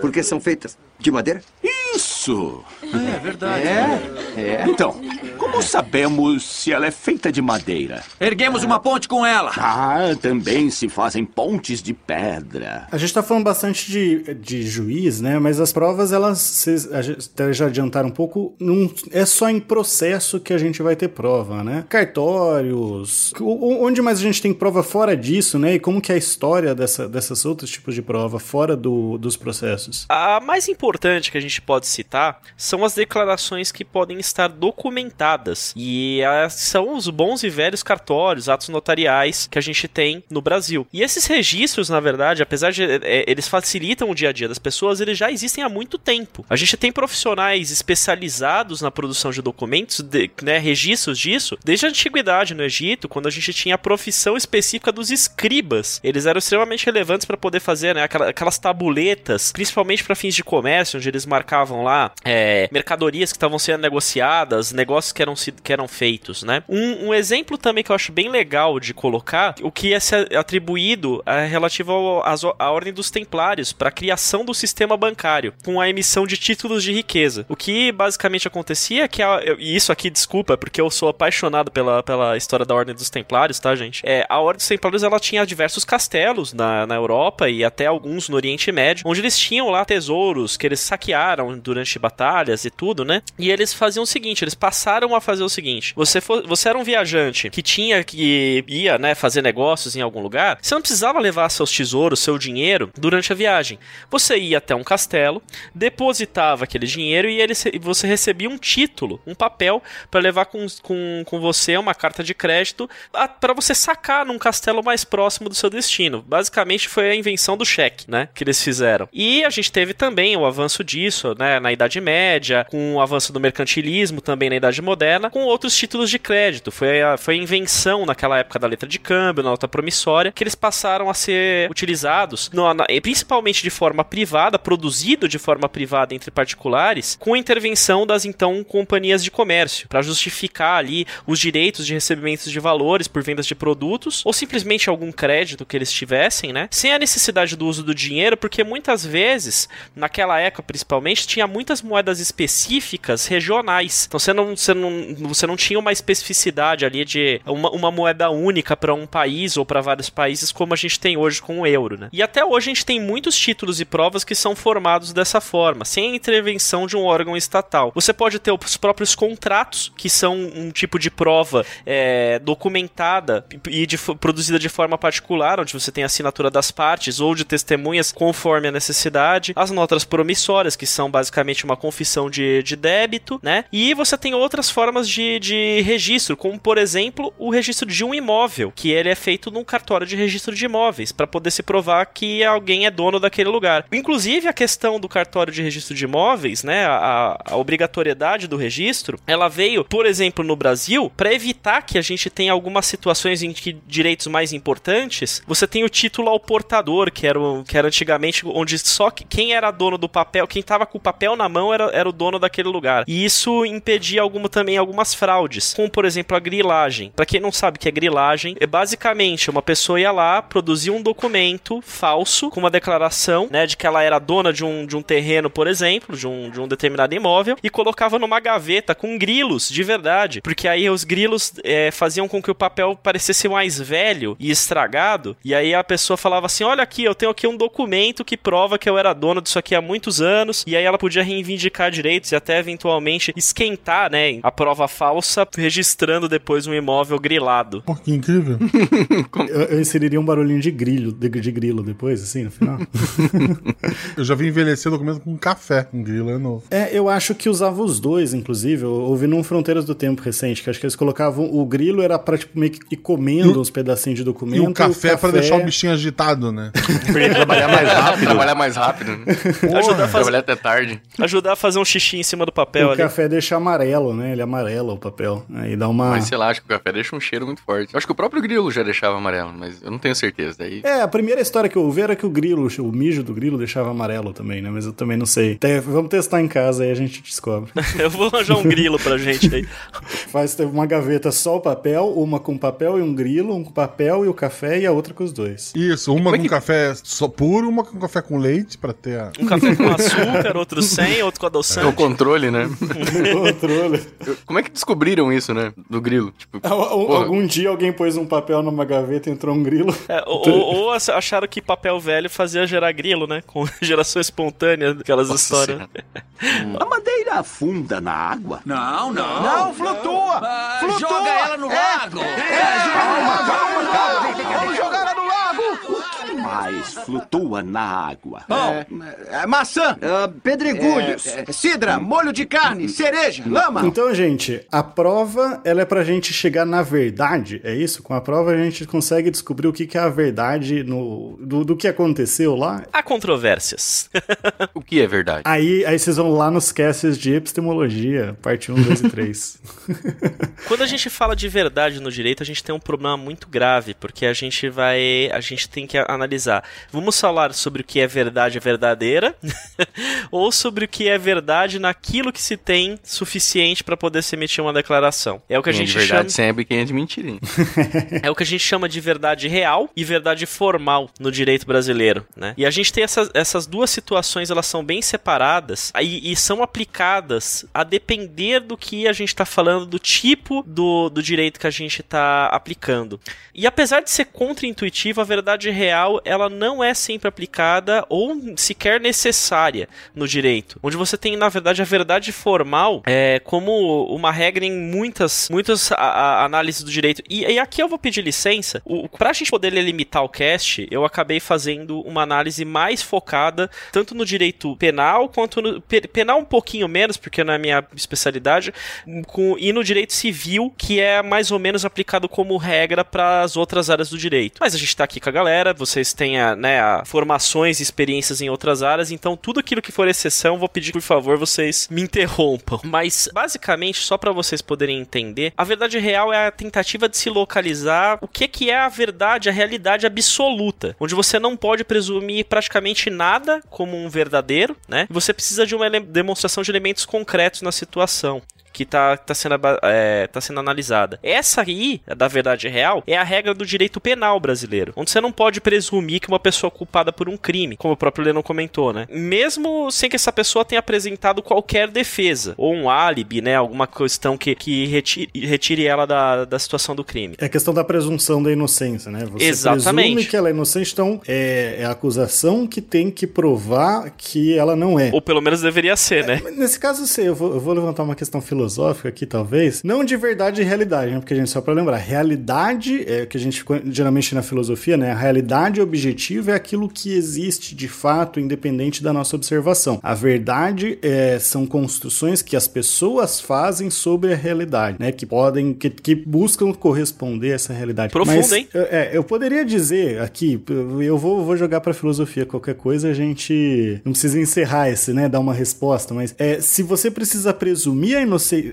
porque são feitas de madeira? Isso! Isso. É verdade. É? É. Então, como sabemos se ela é feita de madeira? Erguemos uma ponte com ela. Ah, também se fazem pontes de pedra. A gente tá falando bastante de, de juiz, né? Mas as provas, elas, vocês a gente até já adiantaram um pouco, não é só em processo que a gente vai ter prova, né? Cartórios, onde mais a gente tem prova fora disso, né? E como que é a história dessa, dessas outros tipos de prova fora do, dos processos? A mais importante que a gente pode citar são as declarações que podem estar documentadas. E são os bons e velhos cartórios, atos notariais que a gente tem no Brasil. E esses registros, na verdade, apesar de é, eles facilitam o dia a dia das pessoas, eles já existem há muito tempo. A gente tem profissionais especializados na produção de documentos, de- né, registros disso, desde a antiguidade no Egito, quando a gente tinha a profissão específica dos escribas. Eles eram extremamente relevantes para poder fazer né, aquela- aquelas tabuletas, principalmente para fins de comércio, onde eles marcavam lá é, mercadorias que estavam sendo negociadas, negócios que eram, que eram feitos, né? Um, um exemplo também que eu acho bem legal de colocar, o que é atribuído é relativo à ordem dos templários para a criação do sistema bancário, com a emissão de títulos de riqueza. O que basicamente acontecia é que, a, eu- e isso aqui, desculpa, porque eu sou apaixonado pela, pela história da ordem dos templários, tá, gente? É, a ordem dos templários, ela tinha diversos castelos na, na Europa e até alguns no Oriente Médio, onde eles tinham lá tesouros que eles saquearam durante batalhas e tudo, né? E eles faziam o seguinte, eles passaram a fazer o seguinte, você, for, você era um viajante que tinha que ia, né, fazer negócios em algum lugar, você não precisava levar seus tesouros, seu dinheiro durante a viagem. Você ia até um castelo, depositava aquele dinheiro e ele, você recebia um título, um papel para levar com, com, com você uma carta de crédito para você sacar num castelo mais próximo do seu destino. Basicamente foi a invenção do cheque, né, que eles fizeram. E a gente teve também o avanço disso, né, na Idade Média, com o avanço do mercantilismo também na Idade Moderna, com outros títulos de crédito. Foi a, foi a invenção naquela época da letra de câmbio, nota promissória, que eles passaram a ser utilizados, no, na, principalmente de forma privada, produzido de forma privada entre particulares, com a intervenção das então companhias de comércio, para justificar ali os direitos de recebimentos de valores por vendas de produtos, ou simplesmente algum crédito que eles tivessem, né? Sem a necessidade do uso do dinheiro, porque muitas vezes, naquela época principalmente, tinha muitas moedas específicas regionais. Então você não, você não, você não tinha uma especificidade ali de uma, uma moeda única para um país ou para vários países, como a gente tem hoje com o euro, né? E até hoje a gente tem muitos títulos e provas que são formados dessa forma, sem a intervenção de um órgão estatal. Você pode ter os próprios contratos, que são um tipo de prova é, documentada e de, produzida de forma particular, onde você tem a assinatura das partes ou de testemunhas conforme a necessidade, as notas promissórias, que são basicamente uma confissão de, de débito, né? E você tem outras formas de, de registro, como por exemplo o registro de um imóvel, que ele é feito num cartório de registro de imóveis, para poder se provar que alguém é dono daquele lugar. Inclusive a questão do cartório de registro de imóveis, né? A, a obrigatoriedade do registro, ela veio, por exemplo, no Brasil, para evitar que a gente tenha algumas situações em que direitos mais importantes, você tem o título ao portador, que era, o, que era antigamente onde só que- quem era dono do papel, quem tava com o papel na mão era, era o dono daquele lugar. E isso impedia alguma, também algumas fraudes, como por exemplo a grilagem. Para quem não sabe o que é grilagem, é basicamente uma pessoa ia lá, produzia um documento falso com uma declaração, né, de que ela era dona de um, de um terreno, por exemplo, de um, de um determinado imóvel, e colocava numa gaveta com grilos de verdade, porque aí os grilos é, faziam com que o papel parecesse mais velho e estragado, e aí a pessoa falava assim: Olha aqui, eu tenho aqui um documento que prova que eu era dono disso aqui há muitos anos, e aí ela podia reivindicar direitos e até eventualmente esquentar, né, a prova falsa, registrando depois um imóvel grilado. Pô, que incrível. Eu, eu inseriria um barulhinho de grilho, de, de grilo depois, assim, no final. Eu já vi envelhecer documento com café. Um grilo é novo. É, eu acho que usava os dois, inclusive. Eu ouvi num Fronteiras do Tempo recente, que acho que eles colocavam. O grilo era pra, tipo, meio que ir comendo uns pedacinhos de documento. E o café, pra deixar o bichinho agitado, né? Pra ele trabalhar mais rápido. Trabalhar mais rápido. né? Ajudar a, fazer, Trabalhar até tarde. Ajudar a fazer um xixi em cima do papel O ali. café deixa amarelo, né? Ele amarela o papel. Aí dá uma. Mas sei lá, acho que o café deixa um cheiro muito forte. Eu acho que o próprio grilo já deixava amarelo, mas eu não tenho certeza. Daí. É, a primeira história que eu ouvi era que o grilo, o mijo do grilo deixava amarelo também, né? Mas eu também não sei. Até- vamos testar em casa aí a gente descobre. Eu vou arranjar um grilo pra gente aí. Faz ter uma gaveta só o papel, uma com papel e um grilo, um com papel e o café e a outra com os dois. Isso, uma Como é com que- café só puro, uma com café com leite, pra ter a... Um café com açúcar, outro sem. Também, outro com É o adoçante. controle, né? Controle. Como é que descobriram isso, né? Do grilo. Tipo, porra, Algum dia alguém pôs um papel numa gaveta e entrou um grilo. É, ou, ou- ou ach- acharam que papel velho fazia gerar grilo, né? Com geração espontânea, aquelas Nossa histórias. A madeira afunda na água. Não, não. Não, flutua! Ah, flutua! Joga ela no É, lago. Calma, calma, calma! Vamos jogar ela no lago! O que mais flutua na água? É, maçã, ah, pedregulhos, cidra, molho de carne, cereja, lama. Então, gente, a prova, ela é pra gente chegar na verdade, é isso? Com a prova a gente consegue descobrir o que, que é a verdade no, do, do que aconteceu lá. Há controvérsias. O que é verdade? Aí, aí vocês vão lá nos casts de epistemologia, parte 1, 2 e 3. Quando a gente fala de verdade no direito, a gente tem um problema muito grave, porque a gente vai. A gente tem que analisar. Vamos falar sobre o que é verdade verdadeira, ou sobre o que é verdade naquilo que se tem suficiente para poder se emitir uma declaração. É o que a Quem é gente de verdade chama. sempre e quem é de mentirinha. É o que a gente chama de verdade real e verdade formal no direito brasileiro, né? E a gente tem essas, essas duas situações, elas são bem separadas aí, e são aplicadas a depender do que a gente está falando, do tipo do, do direito que a gente está aplicando. E apesar de ser contra-intuitivo, a verdade real, ela não é sempre aplicada ou sequer necessária no direito. Onde você tem, na verdade, a verdade formal é, como uma regra em muitas, muitas a- a- análises do direito. E, e aqui eu vou pedir licença. O, pra gente poder limitar o cast, eu acabei fazendo uma análise mais focada tanto no direito penal quanto no pe- penal um pouquinho menos, porque não é minha especialidade, com, e no direito civil, que é mais ou menos aplicado como regra para as outras áreas do direito. Mas a gente tá aqui com a galera, vocês têm a, né, formações e experiências em outras áreas, então tudo aquilo que for exceção, vou pedir por favor vocês me interrompam. Mas basicamente, só para vocês poderem entender, a verdade real é a tentativa de se localizar o que que é a verdade, a realidade absoluta, onde você não pode presumir praticamente nada como um verdadeiro, né? Você precisa de uma demonstração de elementos concretos na situação que tá, tá, sendo, é, tá sendo analisada. Essa aí, a da verdade real, é a regra do direito penal brasileiro, onde você não pode presumir que uma pessoa é culpada por um crime, como o próprio Lennon comentou, né? Mesmo sem que essa pessoa tenha apresentado qualquer defesa, ou um álibi, né? Alguma questão que, que retire, retire ela da, da situação do crime. É a questão da presunção da inocência, né? Você Exatamente. presume que ela é inocente, então é, é a acusação que tem que provar que ela não é. Ou pelo menos deveria ser, né? Nesse caso, sim, eu vou, eu vou levantar uma questão filosófica aqui, talvez. Não de verdade e realidade, né? Porque, gente, só pra lembrar, realidade é o que a gente geralmente na filosofia, né? A realidade objetiva é aquilo que existe de fato, independente da nossa observação. A verdade é, são construções que as pessoas fazem sobre a realidade, né? Que podem, que, que buscam corresponder a essa realidade. Profundo, Mas, hein? É, eu poderia dizer aqui, eu vou, vou jogar pra filosofia qualquer coisa, a gente não precisa encerrar esse, né? Dar uma resposta, mas é, se você precisa presumir a,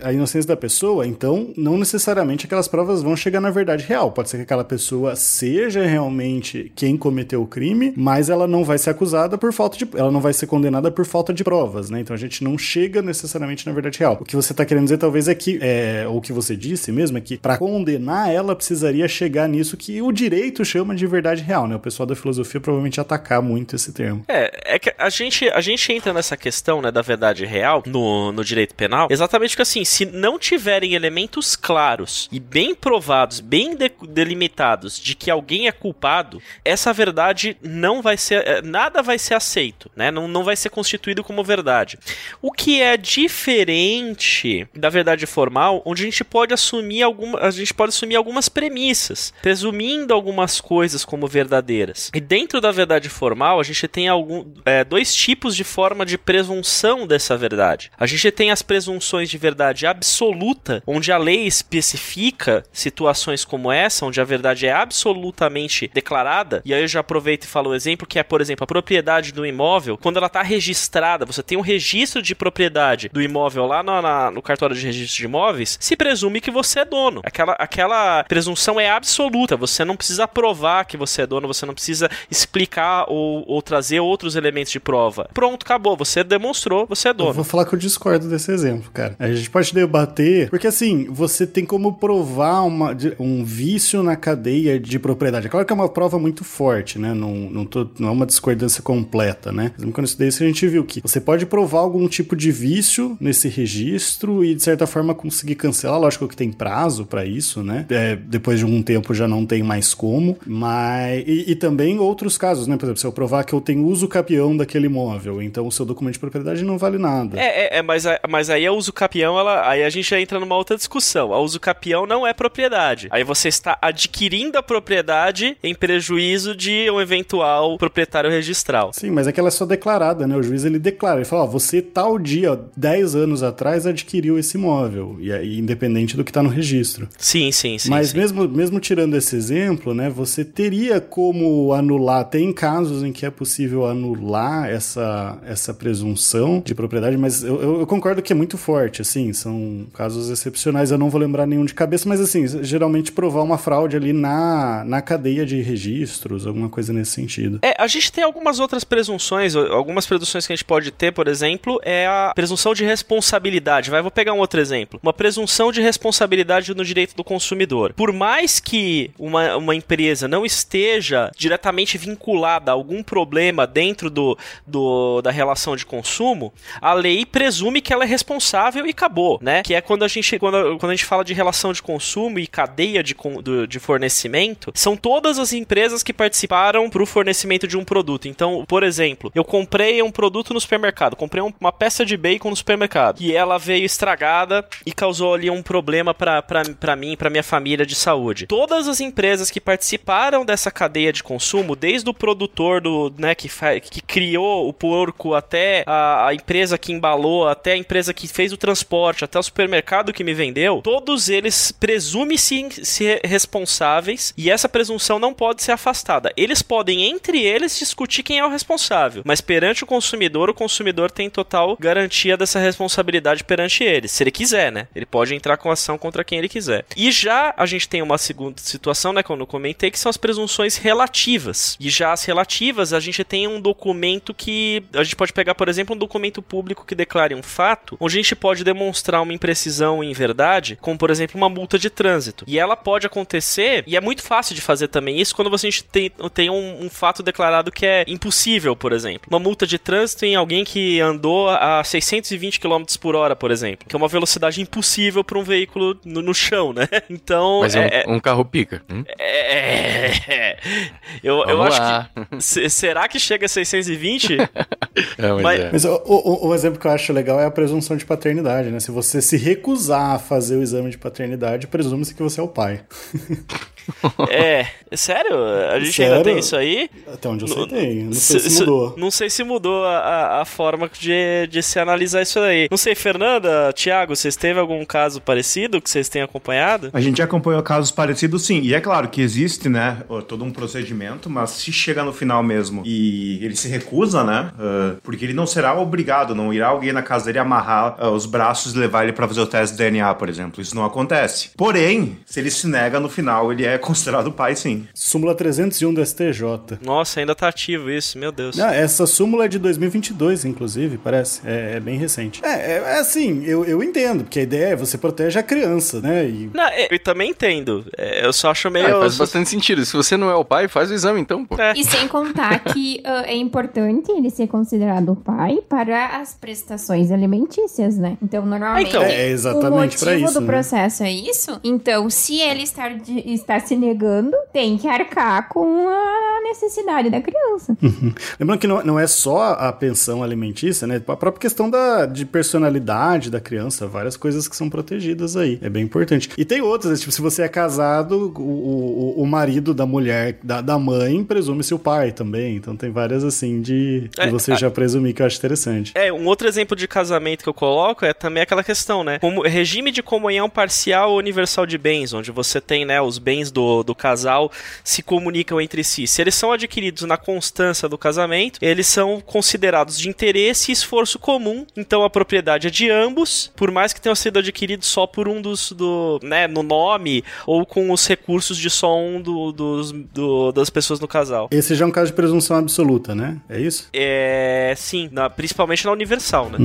a inocência da pessoa, então não necessariamente aquelas provas vão chegar na verdade real. Pode ser que aquela pessoa seja realmente quem cometeu o crime, mas ela não vai ser acusada por falta de. Ela não vai ser condenada por falta de provas, né? Então a gente não chega necessariamente na verdade real. O que você tá querendo dizer, talvez, é que, é, ou o que você disse mesmo, é que para condenar ela precisaria chegar nisso que o direito chama de verdade real, né? O pessoal da filosofia provavelmente atacar muito esse termo. É, é que a gente, a gente entra nessa questão, né, da verdade real no, no direito penal, exatamente porque assim, se não tiverem elementos claros e bem provados, bem de- delimitados de que alguém é culpado, essa verdade não vai ser, é, nada vai ser aceito, né, não, não vai ser constituído como verdade. O que é diferente da verdade formal, onde a gente pode assumir alguma, a gente pode assumir algumas premissas, presumindo algumas coisas como verdadeiras. E dentro da verdade formal, a gente tem algum, é, dois tipos de forma de presunção dessa verdade. A gente tem as presunções de verdade absoluta, onde a lei especifica situações como essa, onde a verdade é absolutamente declarada. E aí eu já aproveito e falo o exemplo que é, por exemplo, a propriedade do imóvel, quando ela está registrada, você tem um registro de propriedade do imóvel lá no, na- no cartório de registro de imóveis, se presume que você é dono. Aquela, aquela presunção é absoluta, você não precisa provar que você é dono, você não precisa explicar ou, ou trazer outros elementos de prova. Pronto, acabou, você demonstrou, você é Eu dono. vou falar que eu discordo desse exemplo, cara. A gente gente pode debater, porque assim, você tem como provar uma, um vício na cadeia de propriedade. É claro que é uma prova muito forte, né? Não, não, tô- não é uma discordância completa, né? Mas quando eu estudei isso, a gente viu que você pode provar algum tipo de vício nesse registro e, de certa forma, conseguir cancelar. Lógico que tem prazo pra isso, né? É, depois de algum tempo já não tem mais como, mas. E, e também outros casos, né? Por exemplo, se eu provar que eu tenho uso capião daquele imóvel, então o seu documento de propriedade não vale nada. É, é, é, mas, mas aí a uso capião, ela, aí a gente já entra numa outra discussão. A uso capião não é propriedade. Aí você está adquirindo a propriedade em prejuízo de um eventual proprietário registral. Sim, mas é que ela é só declarada, né? O juiz ele declara, ele fala, ó, você tal dia, 10 anos atrás, adquiriu esse imóvel, e aí, independente do que tá no registro. Sim, sim, sim. mas sim. Mesmo, mesmo tirando esse exemplo, né, você teria como anular, tem casos em que é possível anular essa, essa presunção de propriedade, mas eu- eu concordo que é muito forte, assim, são casos excepcionais, eu não vou lembrar nenhum de cabeça, mas assim, geralmente provar uma fraude ali na, na cadeia de registros, alguma coisa nesse sentido. É, a gente tem algumas outras presunções, algumas presunções que a gente pode ter, por exemplo, é a presunção de responsabilidade. Vai, vou pegar um outro exemplo. Uma presunção de responsabilidade no direito do consumidor. Por mais que uma, uma empresa não esteja diretamente vinculada a algum problema dentro do, do- da relação de consumo, a lei presume que ela é responsável e acabou, né? Que é quando a gente, quando, quando a gente fala de relação de consumo e cadeia de, de fornecimento, são todas as empresas que participaram para o fornecimento de um produto. Então, por exemplo, eu comprei um produto no supermercado, comprei um- uma peça de bacon no supermercado e ela veio estragada e causou ali um problema para mim, para minha família de saúde. Todas as empresas que participaram dessa cadeia de consumo, desde o produtor do, né, que, que criou o porco até a, a empresa que embalou, até a empresa que fez o transporte, até o supermercado que me vendeu, todos eles presumem-se ser responsáveis e essa presunção não pode ser afastada. Eles podem, entre eles, discutir quem é o responsável, mas perante o consumidor, o consumidor tem total garantia dessa responsabilidade perante eles, se ele quiser, né? Ele pode entrar com ação contra quem ele quiser. E já a gente tem uma segunda situação, né, como eu comentei, que são as presunções relativas. E já as relativas, a gente tem um documento que a gente pode pegar, por exemplo, um documento público que declare um fato, onde a gente pode demonstrar uma imprecisão em verdade, como por exemplo uma multa de trânsito. E ela pode acontecer, e é muito fácil de fazer também isso, quando você tem, tem um, um fato declarado que é impossível, por exemplo. Uma multa de trânsito em alguém que andou a 620 km por hora, por exemplo, que é uma velocidade impossível para um veículo no, no chão, né? Então. Mas é, é um, um carro pica. Hum? é, eu, eu Vamos acho lá. que. se- será que chega a 620? É, mas Mas- é. Mas o, o- o exemplo que eu acho legal é a presunção de paternidade, né? Se você se recusar a fazer o exame de paternidade, presume-se que você é o pai. é. Sério? A gente Sério? ainda tem isso aí? Até onde eu sei Não- tem. Não sei se se- mudou. Não sei se mudou a, a, forma de, de se analisar isso aí. Não sei, Fernanda, Thiago, vocês teve algum caso parecido que vocês tenham acompanhado? A gente já acompanhou casos parecidos, sim. E é claro que existe, né, todo um procedimento, mas se chega no final mesmo e ele se recusa, né, ah, porque ele não será obrigado, não irá alguém na casa dele amarrar ah, os braços e levar ele pra fazer o teste de DNA, por exemplo. Isso não acontece. Porém, se ele se nega no final, ele é considerado pai, sim. Súmula 301 do STJ. Nossa, ainda tá ativo isso, meu Deus. Ah, essa súmula é de 2022, inclusive, parece. É, é bem recente. É, é, é assim, eu, eu entendo, porque a ideia é você protege a criança, né? E Não, é, eu também entendo. É, eu só acho meio. Ah, faz bastante sentido. Se você não é o pai, faz o exame então, pô. É. E sem contar que ah, é importante ele ser considerado pai para as prestações alimentícias, né? Então, normalmente, Então, É exatamente o pra motivo isso, do né? processo é isso. Então, se ele estar, de- está se negando, tem que arcar com a necessidade da criança. Lembrando que não, não é só a pensão alimentícia, né? A própria questão da, de personalidade da criança, várias coisas que são protegidas aí. É bem importante. E tem outras, né? tipo, se você é casado, o, o, o marido da mulher, da, da mãe, presume-se o pai também. Então tem várias assim de, de É, você já presumir que eu acho interessante. É, um outro exemplo de casamento que eu coloco é também aquela questão, né? Como regime de comunhão parcial ou universal de bens, onde você tem, né, os bens do, do casal se comunicam entre si. Se eles são adquiridos na constância do casamento, eles são considerados de interesse e esforço comum, então a propriedade é de ambos, por mais que tenham sido adquiridos só por um dos, do, né, no nome, ou com os recursos de só um do- dos, do- das pessoas no casal. Esse já é um caso de presunção absoluta, né? É isso? É, sim, na- principalmente na universal, né?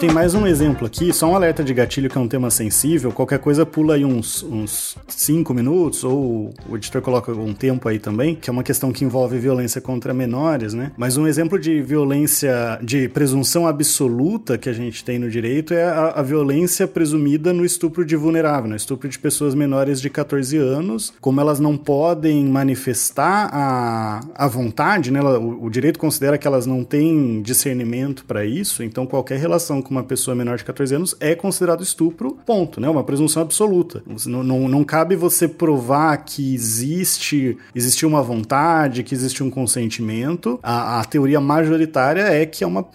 Tem mais um exemplo aqui, só um alerta de gatilho que é um tema sensível. Qualquer coisa pula aí uns, uns cinco minutos, ou o editor coloca um tempo aí também, que é uma questão que envolve violência contra menores, né? Mas um exemplo de violência, de presunção absoluta que a gente tem no direito é a, a violência presumida no estupro de vulnerável, no estupro de pessoas menores de 14 anos, como elas não podem manifestar a, a vontade, né? O, o direito considera que elas não têm discernimento para isso, então qualquer relação com uma pessoa menor de 14 anos é considerado estupro, ponto, né? Uma presunção absoluta. Não, não, não cabe você provar que existe, existiu uma vontade, que existe um consentimento. A, a teoria majoritária é que é, uma,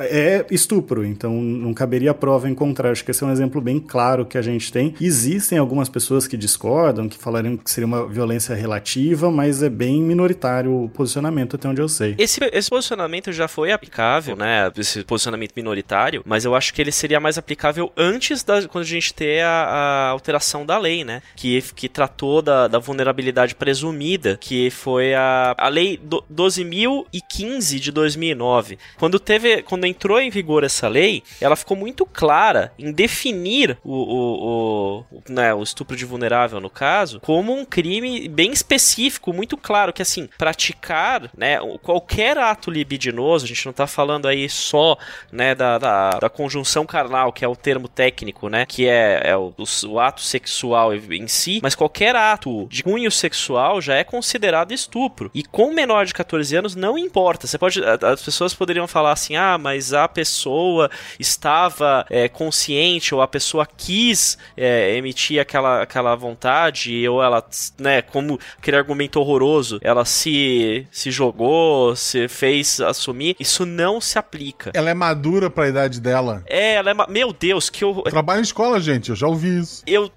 é estupro, então não caberia prova em contrário. Acho que esse é um exemplo bem claro que a gente tem. Existem algumas pessoas que discordam, que falariam que seria uma violência relativa, mas é bem minoritário o posicionamento, até onde eu sei. Esse, esse posicionamento já foi aplicável, né? Esse posicionamento minoritário, mas eu acho que ele seria mais aplicável antes da quando a gente ter a, a alteração da lei, né? Que, que tratou da, da vulnerabilidade presumida, que foi a, a lei do, 12.015 de 2009. Quando teve, quando entrou em vigor essa lei, ela ficou muito clara em definir o, o, o, né, o estupro de vulnerável, no caso, como um crime bem específico, muito claro, que assim, praticar, né, qualquer ato libidinoso, a gente não tá falando aí só, né, da, da, da conjunção carnal, que é o termo técnico, né, que é, é o, o ato sexual em si, mas qualquer ato de cunho sexual já é considerado estupro. E com menor de 14 anos não importa. Você pode, as pessoas poderiam falar assim: "Ah, mas a pessoa estava é, consciente ou a pessoa quis é, emitir aquela, aquela vontade ou ela, né, como aquele argumento horroroso, ela se se jogou, se fez assumir". Isso não se aplica. Ela é madura para a idade dela. É, ela é, meu Deus, que eu trabalho em escola, gente, eu já ouvi isso. Eu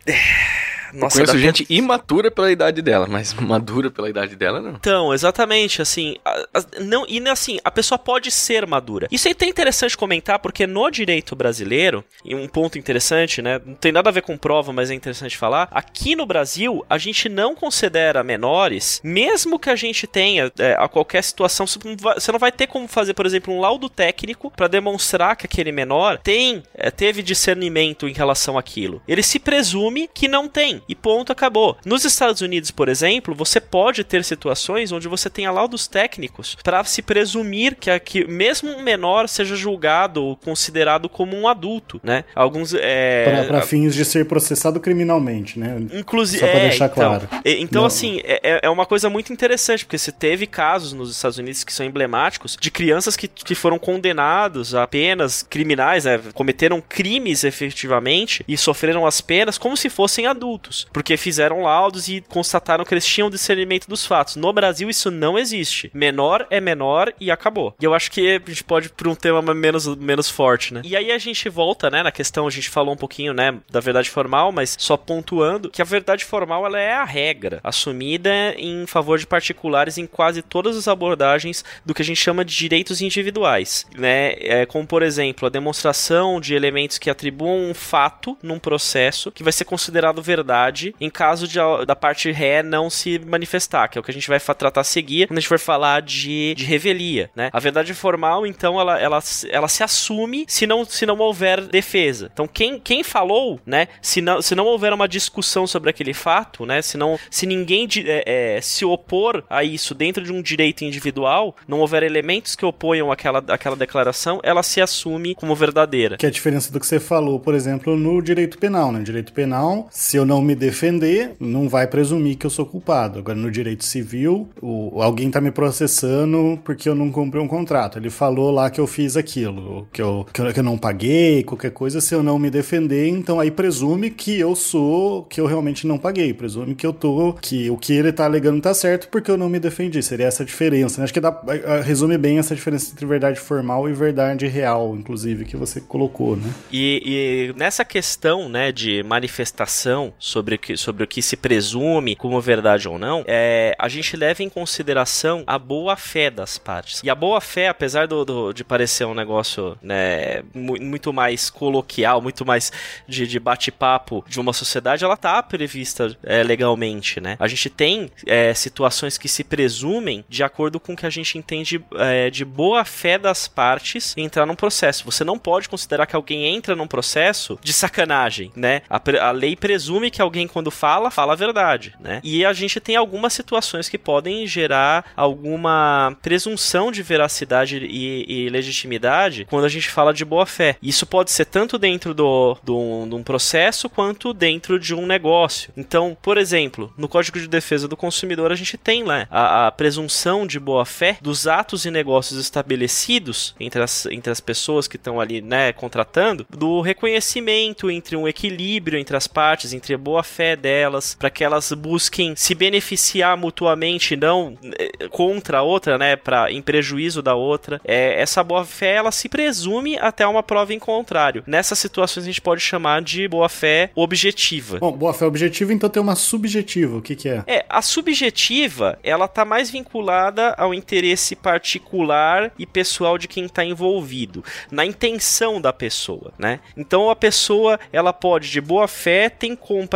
nossa, eu conheço gente até... imatura pela idade dela, mas madura pela idade dela, não. Então, exatamente, assim, a, a, não, e assim, a pessoa pode ser madura. Isso é até interessante comentar, porque no direito brasileiro, e um ponto interessante, né, não tem nada a ver com prova, mas é interessante falar, aqui no Brasil, a gente não considera menores, mesmo que a gente tenha é, a qualquer situação, você não vai ter como fazer, por exemplo, um laudo técnico para demonstrar que aquele menor tem, é, teve discernimento em relação àquilo. Ele se presume que não tem e ponto, acabou. Nos Estados Unidos, por exemplo, você pode ter situações onde você tenha laudos técnicos para se presumir que, que mesmo um menor seja julgado ou considerado como um adulto, né? Alguns é... para fins de ser processado criminalmente, né? Inclusive, só para é, deixar então, claro. Então, Não. assim, é, é uma coisa muito interessante porque se teve casos nos Estados Unidos que são emblemáticos de crianças que, que foram condenados a penas criminais, né? cometeram crimes efetivamente e sofreram as penas como se fossem adultos porque fizeram laudos e constataram que eles tinham discernimento dos fatos. No Brasil isso não existe. Menor é menor e acabou. E eu acho que a gente pode para um tema menos, menos forte, né? E aí a gente volta, né, na questão, a gente falou um pouquinho, né, da verdade formal, mas só pontuando que a verdade formal ela é a regra assumida em favor de particulares em quase todas as abordagens do que a gente chama de direitos individuais, né? É, como por exemplo, a demonstração de elementos que atribuam um fato num processo que vai ser considerado verdade em caso de, da parte ré não se manifestar, que é o que a gente vai tratar a seguir quando a gente for falar de, de revelia, né? A verdade formal, então, ela, ela, ela se assume se não, se não houver defesa. Então, quem, quem falou, né? Se não, se não houver uma discussão sobre aquele fato, né? Se, não, se ninguém é, é, se opor a isso dentro de um direito individual, não houver elementos que oponham aquela, aquela declaração, ela se assume como verdadeira. Que é a diferença do que você falou, por exemplo, no direito penal, né? Direito penal, se eu não me me defender, não vai presumir que eu sou culpado. Agora, no direito civil, o, alguém tá me processando porque eu não cumpri um contrato. Ele falou lá que eu fiz aquilo, que eu, que eu, que eu não paguei, qualquer coisa. Se eu não me defender, então aí presume que eu sou, que eu realmente não paguei. Presume que eu tô, que o que ele tá alegando tá certo porque eu não me defendi. Seria essa a diferença. Né? Acho que dá, resume bem essa diferença entre verdade formal e verdade real, inclusive, que você colocou, né? E, e nessa questão, né, de manifestação sobre o que, sobre o que se presume como verdade ou não, é, a gente leva em consideração a boa fé das partes. E a boa fé, apesar do, do de parecer um negócio né, muito mais coloquial, muito mais de, de bate-papo de uma sociedade, ela tá prevista é, legalmente, né? A gente tem é, situações que se presumem de acordo com o que a gente entende é, de boa fé das partes entrar num processo. Você não pode considerar que alguém entra num processo de sacanagem, né? A, a lei presume que alguém, quando fala, fala a verdade, né? E a gente tem algumas situações que podem gerar alguma presunção de veracidade e, e legitimidade quando a gente fala de boa fé. Isso pode ser tanto dentro do, do, de um processo quanto dentro de um negócio. Então, por exemplo, no Código de Defesa do Consumidor a gente tem lá a, a presunção de boa fé dos atos e negócios estabelecidos entre as, entre as pessoas que estão ali, né, contratando, do reconhecimento entre um equilíbrio entre as partes, entre a boa fé delas, para que elas busquem se beneficiar mutuamente, não eh, contra a outra, né, para em prejuízo da outra. É, essa boa fé ela se presume até uma prova em contrário. Nessas situações a gente pode chamar de boa fé objetiva. Bom, boa fé objetiva então tem uma subjetiva. O que que é? É, a subjetiva, ela tá mais vinculada ao interesse particular e pessoal de quem está envolvido, na intenção da pessoa, né? Então a pessoa, ela pode de boa fé ter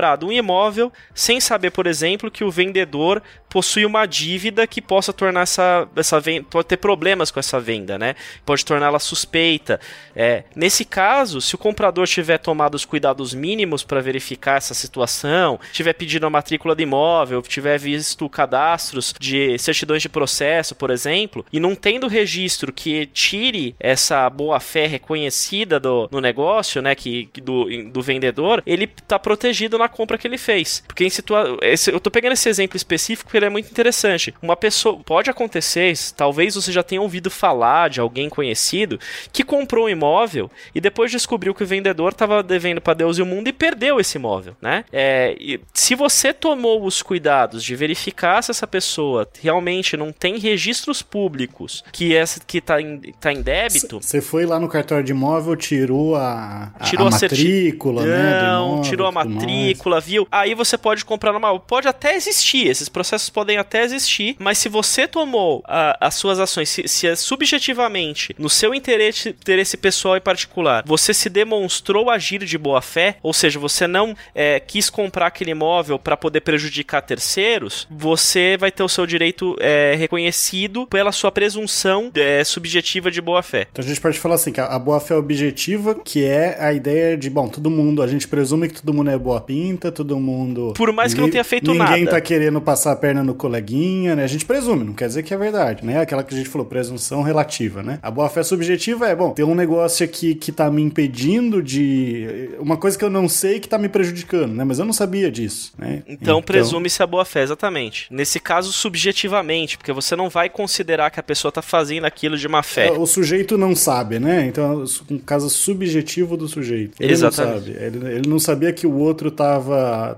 comprado um imóvel sem saber, por exemplo, que o vendedor possui uma dívida que possa tornar essa, essa venda, pode ter problemas com essa venda, né? Pode torná-la suspeita. É, nesse caso, se o comprador tiver tomado os cuidados mínimos para verificar essa situação, tiver pedido a matrícula do imóvel, tiver visto cadastros de certidões de processo, por exemplo, e não tendo registro que tire essa boa fé reconhecida do, no negócio, né, que, do, do vendedor, ele está protegido na compra que ele fez. Porque em situa esse, eu tô pegando esse exemplo específico ele é muito interessante. Uma pessoa. Pode acontecer, talvez você já tenha ouvido falar de alguém conhecido que comprou um imóvel e depois descobriu que o vendedor estava devendo para Deus e o mundo e perdeu esse imóvel, né? É, se você tomou os cuidados de verificar se essa pessoa realmente não tem registros públicos que essa que tá em, tá em débito. Você foi lá no cartório de imóvel, tirou a, a, tirou a, a matrícula, né? Não, tirou a matrícula, mais. viu? Aí você pode comprar numa. Pode até existir, esses processos podem até existir, mas se você tomou a, as suas ações, se, se é subjetivamente, no seu interesse, interesse pessoal e particular, você se demonstrou agir de boa fé, ou seja, você não é, quis comprar aquele imóvel para poder prejudicar terceiros, você vai ter o seu direito é, reconhecido pela sua presunção é, subjetiva de boa fé. Então a gente pode falar assim, que a boa fé objetiva, que é a ideia de, bom, todo mundo, a gente presume que todo mundo é boa pinta, todo mundo... Por mais que não tenha feito ninguém nada. Ninguém tá querendo passar a perna no coleguinha, né? A gente presume, não quer dizer que é verdade, né? Aquela que a gente falou, presunção relativa, né? A boa fé subjetiva é, bom, tem um negócio aqui que tá me impedindo de. Uma coisa que eu não sei que tá me prejudicando, né? Mas eu não sabia disso, né? Então, então... presume-se a boa fé, exatamente. Nesse caso, subjetivamente, porque você não vai considerar que a pessoa tá fazendo aquilo de má fé. O sujeito não sabe, né? Então, um caso subjetivo do sujeito. Ele exatamente. não sabe. Ele, ele não sabia que o outro tava,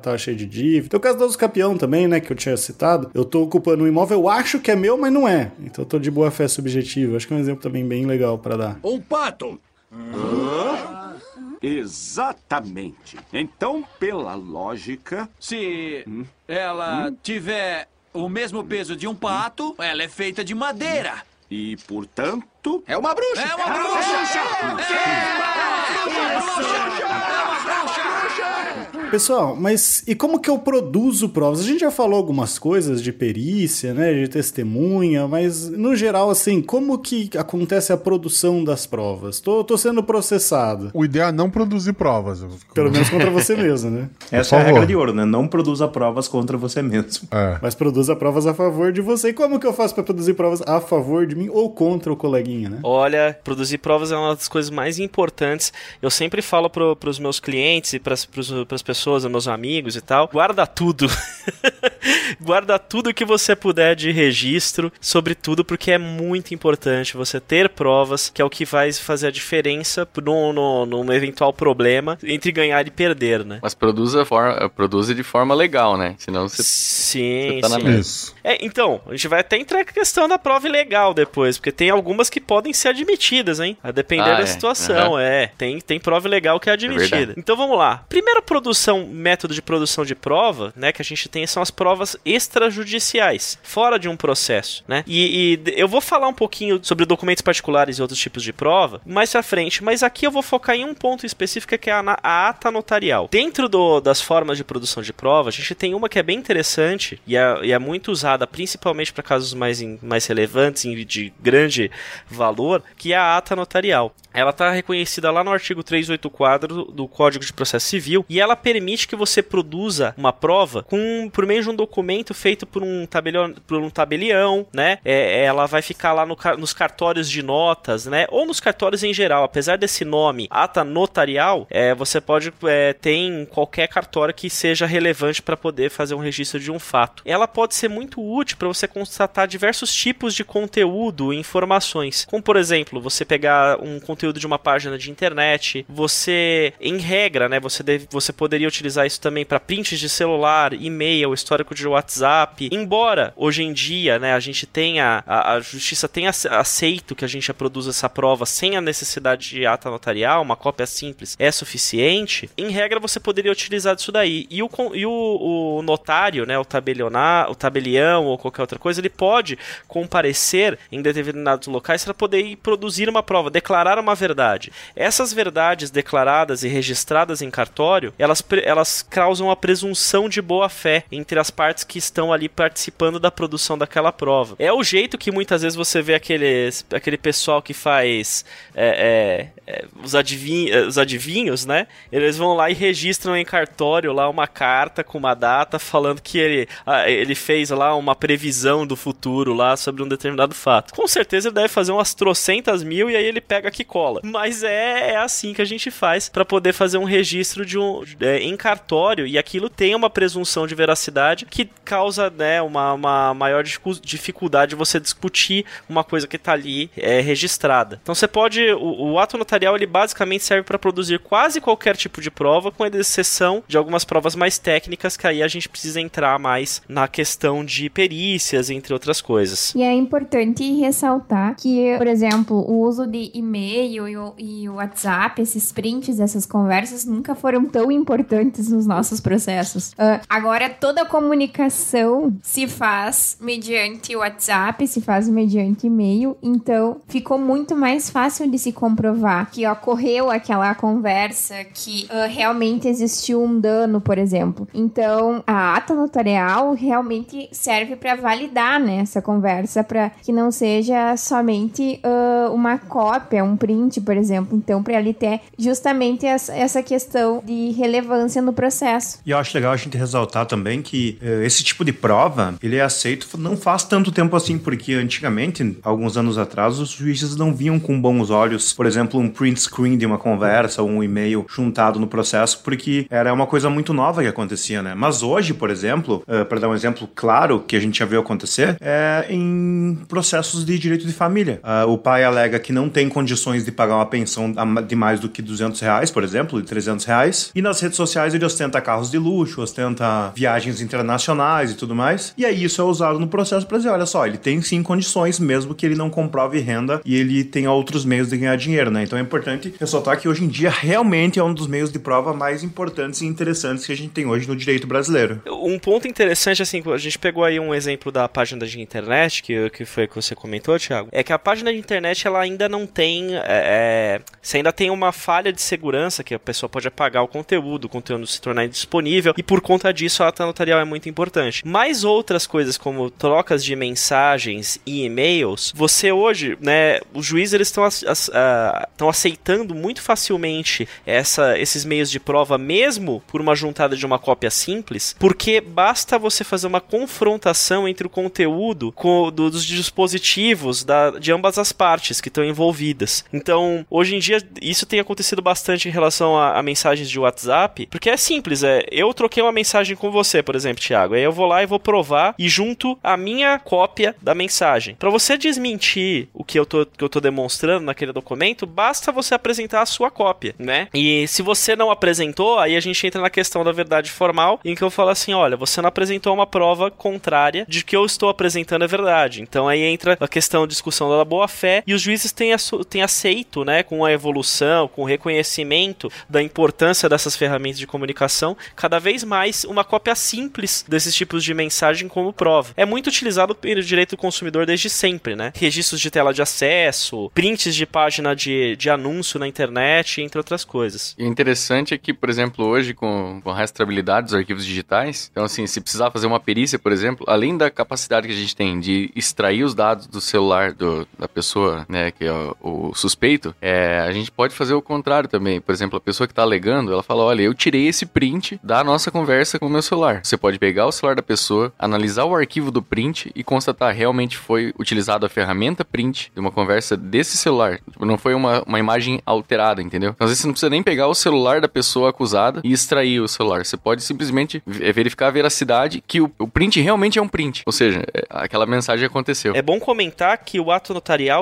tava cheio de dívida. Tem o caso do campeão também, né? Que eu tinha citado. Eu tô ocupando um imóvel, eu acho que é meu, mas não é. Então eu tô de boa fé subjetiva. Acho que é um exemplo também bem legal para dar. Um pato! Exatamente. Então, pela lógica. Se hum? ela hum? tiver o mesmo peso de um pato, ela é feita de madeira. E, portanto. É uma bruxa! É uma bruxa! É uma bruxa! É uma bruxa! É uma bruxa! Pessoal, mas e como que eu produzo provas? A gente já falou algumas coisas de perícia, né, de testemunha, mas no geral, assim, como que acontece a produção das provas? Tô, tô sendo processado. O ideal é não produzir provas. Pelo menos contra você mesmo, né? Essa é a regra de ouro, né? Não produza provas contra você mesmo. É. Mas produza provas a favor de você. E como que eu faço para produzir provas a favor de mim ou contra o coleguinha, né? Olha, produzir provas é uma das coisas mais importantes. Eu sempre falo para os meus clientes e para as pessoas meus amigos e tal, guarda tudo. Guarda tudo que você puder de registro sobre tudo, porque é muito importante você ter provas, que é o que vai fazer a diferença no, no, num eventual problema entre ganhar e perder, né? Mas produza, for, produza de forma legal, né? Senão você, Sim, você tá na sim. merda. Isso. É, então, a gente vai até entrar com a questão da prova ilegal depois, porque tem algumas que podem ser admitidas, hein? A depender Ah, da é. situação, Aham. é. Tem, tem prova ilegal que é admitida. verdade. então vamos lá. Primeiro produção, método de produção de prova, né, que a gente tem são as provas extrajudiciais, fora de um processo, né? E, e eu vou falar um pouquinho sobre documentos particulares e outros tipos de prova mais pra frente, mas aqui eu vou focar em um ponto específico que é a, a ata notarial. Dentro do- das formas de produção de prova, a gente tem uma que é bem interessante e é, e é muito usada principalmente para casos mais, in- mais relevantes e de grande valor, que é a ata notarial. Ela está reconhecida lá no artigo 384 do Código de Processo Civil e ela permite que você produza uma prova com, por meio de um documento feito por um tabelião, por um tabelião né? É, ela vai ficar lá no nos cartórios de notas, né? Ou nos cartórios em geral. Apesar desse nome, ata notarial, é, você pode é, ter em qualquer cartório que seja relevante para poder fazer um registro de um fato. Ela pode ser muito útil para você constatar diversos tipos de conteúdo e informações. Como, por exemplo, você pegar um conteúdo de uma página de internet, você, em regra, né, você, deve, você poderia utilizar isso também para prints de celular, e-mail, histórico de WhatsApp. Embora hoje em dia, né, a gente tenha, a, a justiça tenha ace- aceito que a gente produza essa prova sem a necessidade de ata notarial, uma cópia simples é suficiente, em regra você poderia utilizar isso daí. E o, e o, o notário, né, o tabelionar, o tabelião ou qualquer outra coisa, ele pode comparecer em determinados locais para poder ir produzir uma prova, declarar uma verdade. Essas verdades declaradas e registradas em cartório, elas, elas causam a presunção de boa fé entre as partes que estão ali participando da produção daquela prova. É o jeito que muitas vezes você vê aqueles, aquele pessoal que faz é, é, é, os, adivinhos, os adivinhos, né? Eles vão lá e registram em cartório lá uma carta com uma data falando que ele, ele fez lá uma previsão do futuro lá sobre um determinado fato. Com certeza ele deve fazer umas trocentas mil e aí ele pega que cola. Mas é, é assim que a gente faz para poder fazer um registro de um é, em cartório e aquilo tem uma presunção de veracidade que causa né, uma, uma maior dificu- dificuldade de você discutir uma coisa que está ali é, registrada. Então você pode o, o ato notarial ele basicamente serve para produzir quase qualquer tipo de prova, com exceção de algumas provas mais técnicas que aí a gente precisa entrar mais na questão de perícias, entre outras coisas. E é importante ressaltar que, por exemplo, o uso de e-mail e e o WhatsApp, esses prints, essas conversas, nunca foram tão importantes nos nossos processos. Ah, agora, toda a comunicação se faz mediante WhatsApp, se faz mediante e-mail, então ficou muito mais fácil de se comprovar que ocorreu aquela conversa, que ah, realmente existiu um dano, por exemplo. Então, a ata notarial realmente serve para validar né, essa conversa, para que não seja somente ah, uma cópia, um print, por exemplo. Então, para ele ter justamente essa, questão de relevância no processo. E eu acho legal a gente ressaltar também que eh, esse tipo de prova, ele é aceito não faz tanto tempo assim, porque antigamente, alguns anos atrás, os juízes não viam com bons olhos, por exemplo, um print screen de uma conversa ou um e-mail juntado no processo, porque era uma coisa muito nova que acontecia, né? Mas hoje, por exemplo, para dar um exemplo claro que a gente já viu acontecer, é em processos de direito de família. Ah, o pai alega que não tem condições de pagar uma pensão de mais do que 200 reais, por exemplo, de 300 reais, e nas redes sociais ele ostenta carros de luxo, ostenta viagens internacionais e tudo mais, e aí isso é usado no processo para dizer, olha só, ele tem sim condições, mesmo que ele não comprove renda e ele tenha outros meios de ganhar dinheiro, né? Então é importante ressaltar que hoje em dia realmente é um dos meios de prova mais importantes e interessantes que a gente tem hoje no direito brasileiro. Um ponto interessante, assim, a gente pegou aí um exemplo da página de internet, que, que foi que você comentou, Thiago, é que a página de internet ela ainda não tem. É, é, você ainda tem uma falha de segurança que a pessoa pode apagar o conteúdo, o conteúdo se tornar indisponível, e por conta disso a ata notarial é muito importante. Mas outras coisas, como trocas de mensagens e e-mails, você hoje, né, os juízes eles estão estão aceitando muito facilmente essa, esses meios de prova, mesmo por uma juntada de uma cópia simples, porque basta você fazer uma confrontação entre o conteúdo com, do- dos dispositivos da, de ambas as partes que estão envolvidas. Então, hoje em dia, isso tem acontecido bastante em relação a, a mensagens de WhatsApp, porque é simples, é, eu troquei uma mensagem com você, por exemplo, Thiago. Aí eu vou lá e vou provar e junto a minha cópia da mensagem. Para você desmentir o que eu, tô, que eu tô demonstrando naquele documento, basta você apresentar a sua cópia, né? E se você não apresentou, aí a gente entra na questão da verdade formal, em que eu falo assim: olha, você não apresentou uma prova contrária de que eu estou apresentando é verdade. Então aí entra a questão de discussão da boa-fé e os juízes têm, têm aceito, né, com a evolução, com o reconhecimento da importância dessas ferramentas de comunicação, cada vez mais uma cópia simples desses tipos de mensagem como prova. É muito utilizado pelo direito do consumidor desde sempre, né? Registros de tela de acesso, prints de página de, de anúncio na internet, entre outras coisas. E o interessante é que, por exemplo, hoje com, com a rastreabilidade dos arquivos digitais, então assim, se precisar fazer uma perícia, por exemplo, além da capacidade que a gente tem de extrair os dados do celular do, da pessoa, né, que é o, o suspeito, é, a gente pode fazer o contrário também. Por exemplo, a pessoa que está alegando, ela fala, olha, eu tirei esse print da nossa conversa com o meu celular. Você pode pegar o celular da pessoa, analisar o arquivo do print e constatar realmente foi utilizado a ferramenta print de uma conversa desse celular. Tipo, não foi uma, uma imagem alterada, entendeu? Então, às vezes você não precisa nem pegar o celular da pessoa acusada e extrair o celular. Você pode simplesmente é, verificar a veracidade que o, o print realmente é um print. Ou seja, é, aquela mensagem aconteceu. É bom comentar que o ato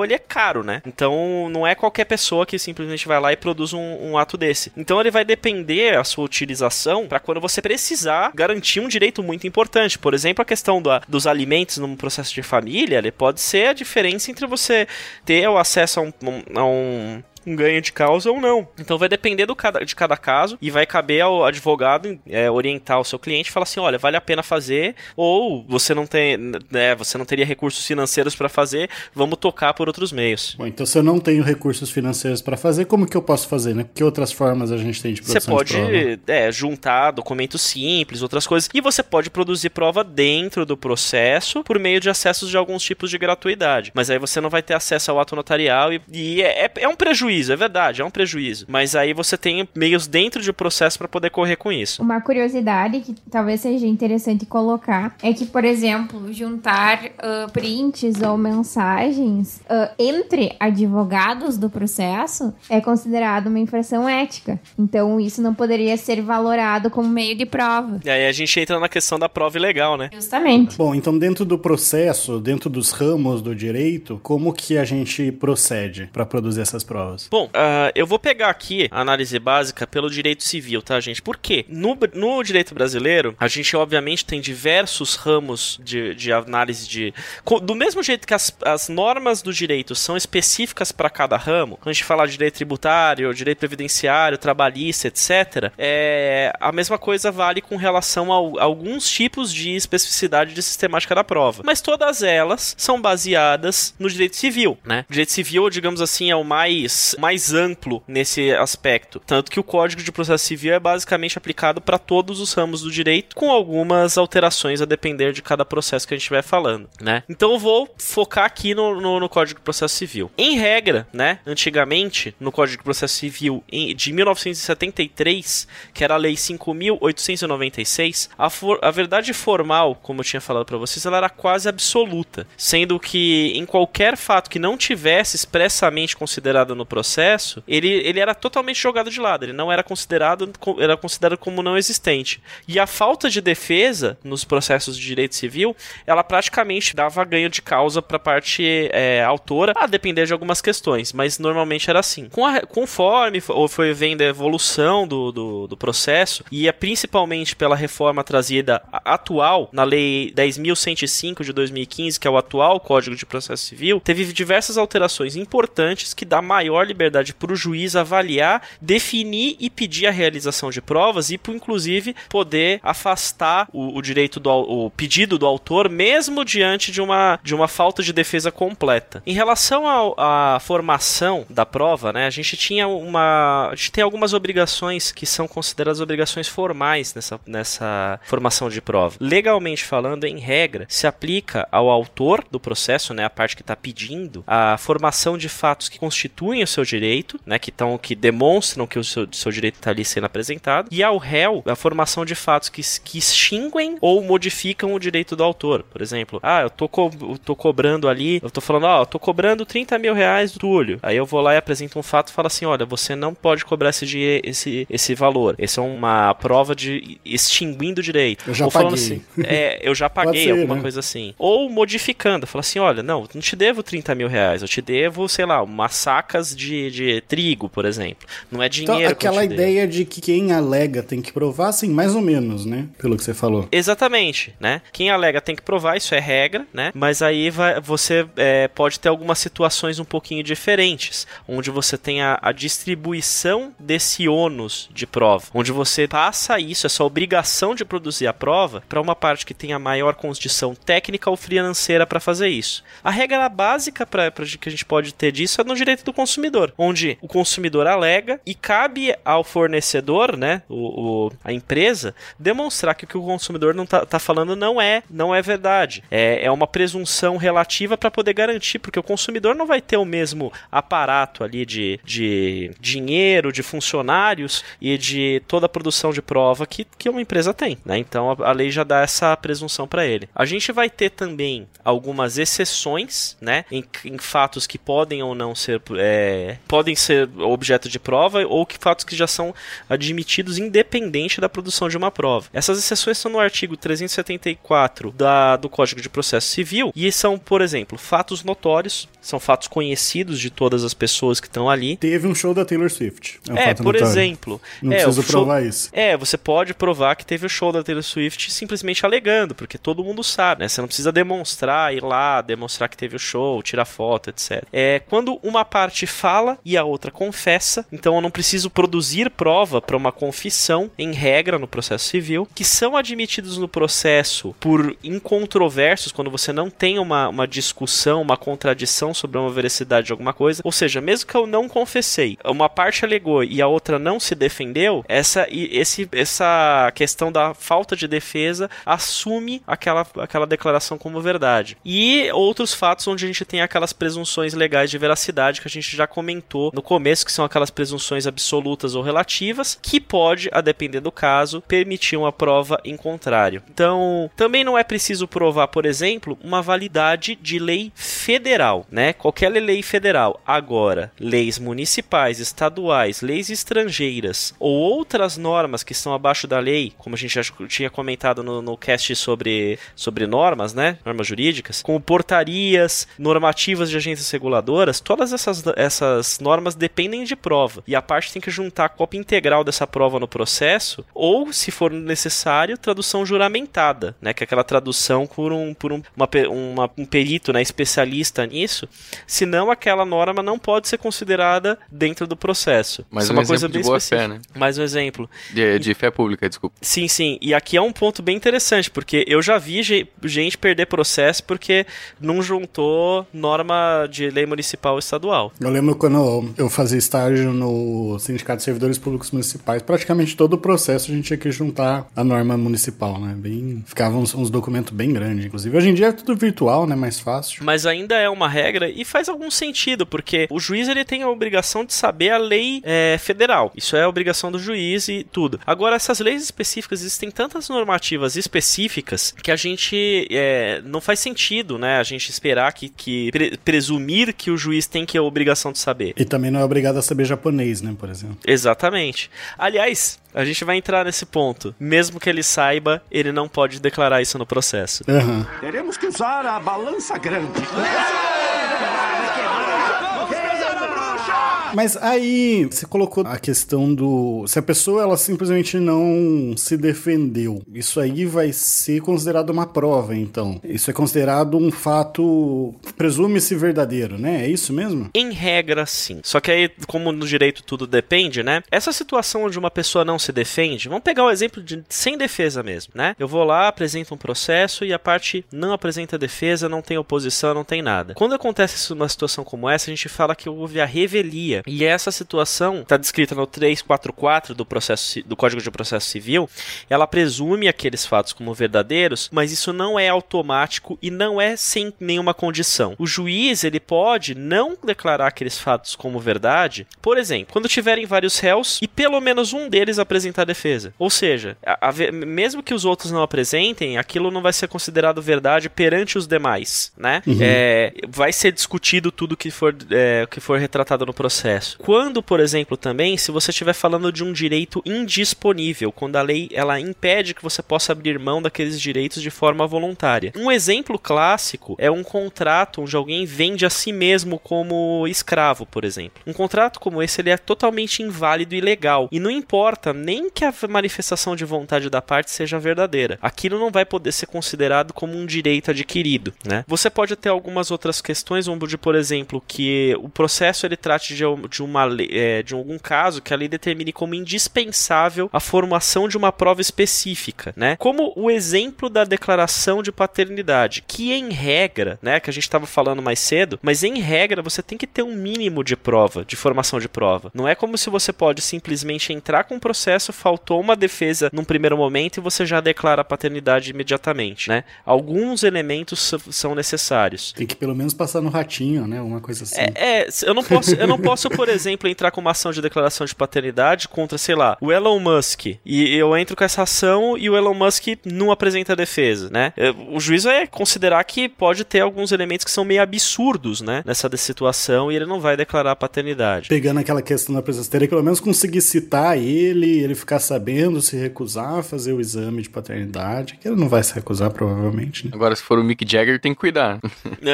ele é caro, né? Então não é qualquer pessoa que simplesmente vai lá e produz um, um ato desse. Então ele vai depender a sua utilização para quando você precisar garantir um direito muito importante. Por exemplo, a questão do, dos alimentos num processo de família, ele pode ser a diferença entre você ter o acesso a um, a um um ganho de causa ou não. Então vai depender do cada, de cada caso e vai caber ao advogado é, orientar o seu cliente e falar assim, olha, vale a pena fazer ou você não tem, né, você não teria recursos financeiros para fazer, vamos tocar por outros meios. Bom, então se eu não tenho recursos financeiros para fazer, como que eu posso fazer, né? Que outras formas a gente tem de produção Você pode é, juntar documentos simples, outras coisas, e você pode produzir prova dentro do processo por meio de acessos de alguns tipos de gratuidade. Mas aí você não vai ter acesso ao ato notarial e, e é, é, é um prejuízo prejuízo, é verdade, é um prejuízo. Mas aí você tem meios dentro do processo para poder correr com isso. Uma curiosidade que talvez seja interessante colocar é que, por exemplo, juntar uh, prints ou mensagens uh, entre advogados do processo é considerado uma infração ética. Então, isso não poderia ser valorado como meio de prova. E aí a gente entra na questão da prova ilegal, né? Justamente. Bom, então dentro do processo, dentro dos ramos do direito, como que a gente procede para produzir essas provas? Bom, uh, eu vou pegar aqui a análise básica pelo direito civil, tá, gente? Por quê? No, no direito brasileiro, a gente obviamente tem diversos ramos de, de análise de. Do mesmo jeito que as, as normas do direito são específicas para cada ramo, quando a gente fala de direito tributário, direito previdenciário, trabalhista, etc., é, a mesma coisa vale com relação a, a alguns tipos de especificidade de sistemática da prova. Mas todas elas são baseadas no direito civil, né? O direito civil, digamos assim, é o mais mais amplo nesse aspecto. Tanto que o Código de Processo Civil é basicamente aplicado para todos os ramos do direito, com algumas alterações a depender de cada processo que a gente estiver falando, né? Então eu vou focar aqui no, no, no, Código de Processo Civil. Em regra, né, antigamente, no Código de Processo Civil de 1973, que era a Lei 5.896, a, for, a verdade formal, como eu tinha falado para vocês, ela era quase absoluta, sendo que em qualquer fato que não tivesse expressamente considerado no processo, processo, ele, ele era totalmente jogado de lado, ele não era considerado, era considerado como não existente. E a falta de defesa nos processos de direito civil, ela praticamente dava ganho de causa para a parte é, autora, a depender de algumas questões, mas normalmente era assim. Com a, conforme foi vendo a evolução do, do, do processo, e é principalmente pela reforma trazida atual, na Lei 10.105 de 2015, que é o atual Código de Processo Civil, teve diversas alterações importantes que dá maior liberdade para o juiz avaliar, definir e pedir a realização de provas e, inclusive, poder afastar o, o direito do o pedido do autor, mesmo diante de uma, de uma falta de defesa completa. Em relação à formação da prova, né, a gente tinha uma. A gente tem algumas obrigações que são consideradas obrigações formais nessa, nessa formação de prova. Legalmente falando, em regra, se aplica ao autor do processo, né, a parte que está pedindo, a formação de fatos que constituem o seu direito, né, que estão que demonstram que o seu, seu direito está ali sendo apresentado, e ao réu a formação de fatos que, que extinguem ou modificam o direito do autor. Por exemplo, ah, eu tô, co eu tô cobrando ali, eu tô falando, ó, oh, eu tô cobrando 30 mil reais do Túlio. Aí eu vou lá e apresento um fato e falo assim: olha, você não pode cobrar esse, esse, esse valor. Esse é uma prova de extinguindo o direito. Eu já ou paguei. Assim, é, eu já paguei, ser, alguma né? coisa assim. Ou modificando, fala assim: olha, não, não te devo 30 mil reais, eu te devo, sei lá, umas sacas de, de trigo, por exemplo. Não é Então, dinheiro eu aquela ideia de que quem alega tem que provar, assim, mais ou menos, né? Pelo que você falou. Exatamente, né? Quem alega tem que provar, isso é regra, né? Mas aí vai, você é, pode ter algumas situações um pouquinho diferentes, onde você tem a, a distribuição desse ônus de prova, onde você passa isso, essa obrigação de produzir a prova, para uma parte que tem a maior condição técnica ou financeira para fazer isso. A regra básica para que a gente pode ter disso é no direito do consumidor, onde o consumidor alega e cabe ao fornecedor, né, o, o- a empresa, demonstrar que o que o consumidor não tá, tá falando não é, não é verdade. É, é uma presunção relativa para poder garantir, porque o consumidor não vai ter o mesmo aparato ali de, de dinheiro, de funcionários e de toda a produção de prova que, que uma empresa tem, né? Então a, a lei já dá essa presunção para ele. A gente vai ter também algumas exceções, né, em, em fatos que podem ou não ser é, podem ser objeto de prova ou que fatos que já são admitidos independente da produção de uma prova. Essas exceções estão no artigo 374 da, do Código de Processo Civil e são, por exemplo, fatos notórios, são fatos conhecidos de todas as pessoas que estão ali. Teve um show da Taylor Swift. um É, por notório. exemplo. Não é, preciso o show- provar isso. É, você pode provar que teve o show da Taylor Swift simplesmente alegando, porque todo mundo sabe, né? Você não precisa demonstrar, ir lá, demonstrar que teve o show, tirar foto, etc. É quando uma parte fala e a outra confessa, então eu não preciso produzir prova para uma confissão, em regra, no processo civil, que são admitidos no processo por incontroversos, quando você não tem uma, uma discussão, uma contradição sobre uma veracidade de alguma coisa. Ou seja, mesmo que eu não confessei, uma parte alegou e a outra não se defendeu, essa, esse, essa questão da falta de defesa assume aquela, aquela declaração como verdade. E outros fatos onde a gente tem aquelas presunções legais de veracidade que a gente já comentou no começo, que são aquelas presunções absolutas ou relativas, que pode, a depender do caso, permitir uma prova em contrário. Então, também não é preciso provar, por exemplo, uma validade de lei federal, né? Qualquer lei federal. Agora, leis municipais, estaduais, leis estrangeiras ou outras normas que estão abaixo da lei, como a gente já tinha comentado no, no cast sobre, sobre normas, né? Normas jurídicas, como portarias, normativas de agências reguladoras, todas essas, essas normas dependem de prova. E a parte tem que juntar a cópia integral dessa prova no processo, ou, se for necessário, tradução juramentada, né? Que é aquela tradução por um, por um, uma, uma- um perito né, especialista nisso. Senão, aquela norma não pode ser considerada dentro do processo. Mas Isso um é uma exemplo coisa de bem boa específica. fé, né? Mais um exemplo. De, de fé pública, desculpa. Sim, sim. E aqui é um ponto bem interessante, porque eu já vi ge- gente perder processo porque não juntou norma de lei municipal ou estadual. Eu lembro quando eu fazia estágio no Sindicato de Servidores Públicos Municipais, praticamente todo o processo a gente tinha que juntar a norma municipal, né? Bem, ficavam uns, uns documentos bem grandes. Inclusive, hoje em dia é tudo virtual, né? Mais fácil. Mas ainda é uma regra e faz algum sentido, porque o juiz ele tem a obrigação de saber a lei é, federal. Isso é a obrigação do juiz e tudo. Agora, essas leis específicas, existem tantas normativas específicas que a gente é, não faz sentido, né? A gente esperar que, que pre- presumir que o juiz tem que a obrigação de saber. E também não é obrigado a saber japonês, né? Por exemplo. Exatamente. Aliás, a gente vai entrar nesse ponto. Mesmo que ele saiba, ele não pode declarar isso no processo. Aham. Teremos que usar a balança grande. Mas aí você colocou a questão do se a pessoa ela simplesmente não se defendeu, isso aí vai ser considerado uma prova, então. Isso é considerado um fato presume-se verdadeiro, né? É isso mesmo? Em regra, sim. Só que aí, como no direito tudo depende, né? Essa situação onde uma pessoa não se defende, vamos pegar o exemplo de sem defesa mesmo, né? Eu vou lá, apresento um processo e a parte não apresenta defesa, não tem oposição, não tem nada. Quando acontece uma situação como essa, a gente fala que houve a revelia. E essa situação está descrita no 344 do processo do Código de Processo Civil. Ela presume aqueles fatos como verdadeiros, mas isso não é automático e não é sem nenhuma condição. O juiz ele pode não declarar aqueles fatos como verdade, por exemplo, quando tiverem vários réus e pelo menos um deles apresentar defesa. Ou seja, a, a, mesmo que os outros não apresentem, aquilo não vai ser considerado verdade perante os demais, né? Uhum. É, vai ser discutido tudo que for, é, que for retratado no processo. Quando, por exemplo, também, se você estiver falando de um direito indisponível, quando a lei ela impede que você possa abrir mão daqueles direitos de forma voluntária. Um exemplo clássico é um contrato onde alguém vende a si mesmo como escravo, por exemplo. Um contrato como esse ele é totalmente inválido e ilegal e não importa nem que a manifestação de vontade da parte seja verdadeira. Aquilo não vai poder ser considerado como um direito adquirido, né? Você pode ter algumas outras questões, onde, por exemplo, que o processo ele trate de, de uma é, de algum caso que a lei determine como indispensável a formação de uma prova específica, né? Como o exemplo da declaração de paternidade, que em regra, né, que a gente estava falando mais cedo, mas em regra você tem que ter um mínimo de prova, de formação de prova. Não é como se você pode simplesmente entrar com um processo, faltou uma defesa num primeiro momento e você já declara a paternidade imediatamente, né? Alguns elementos são necessários. Tem que pelo menos passar no ratinho, né? Uma coisa assim. É, é eu não posso, eu não posso, por exemplo, entrar com uma ação de declaração de paternidade contra, sei lá, o Elon Musk e eu entro com essa ação e o Elon Musk não apresenta defesa, né? É, o juiz vai considerar que pode ter alguns elementos que são meio absurdos, né? Nessa situação e ele não vai declarar a paternidade. Pegando aquela questão da presença, teria que pelo menos conseguir citar ele, ele ficar sabendo se recusar a fazer o exame de paternidade, que ele não vai se recusar provavelmente. Né? Agora, se for o Mick Jagger, tem que cuidar.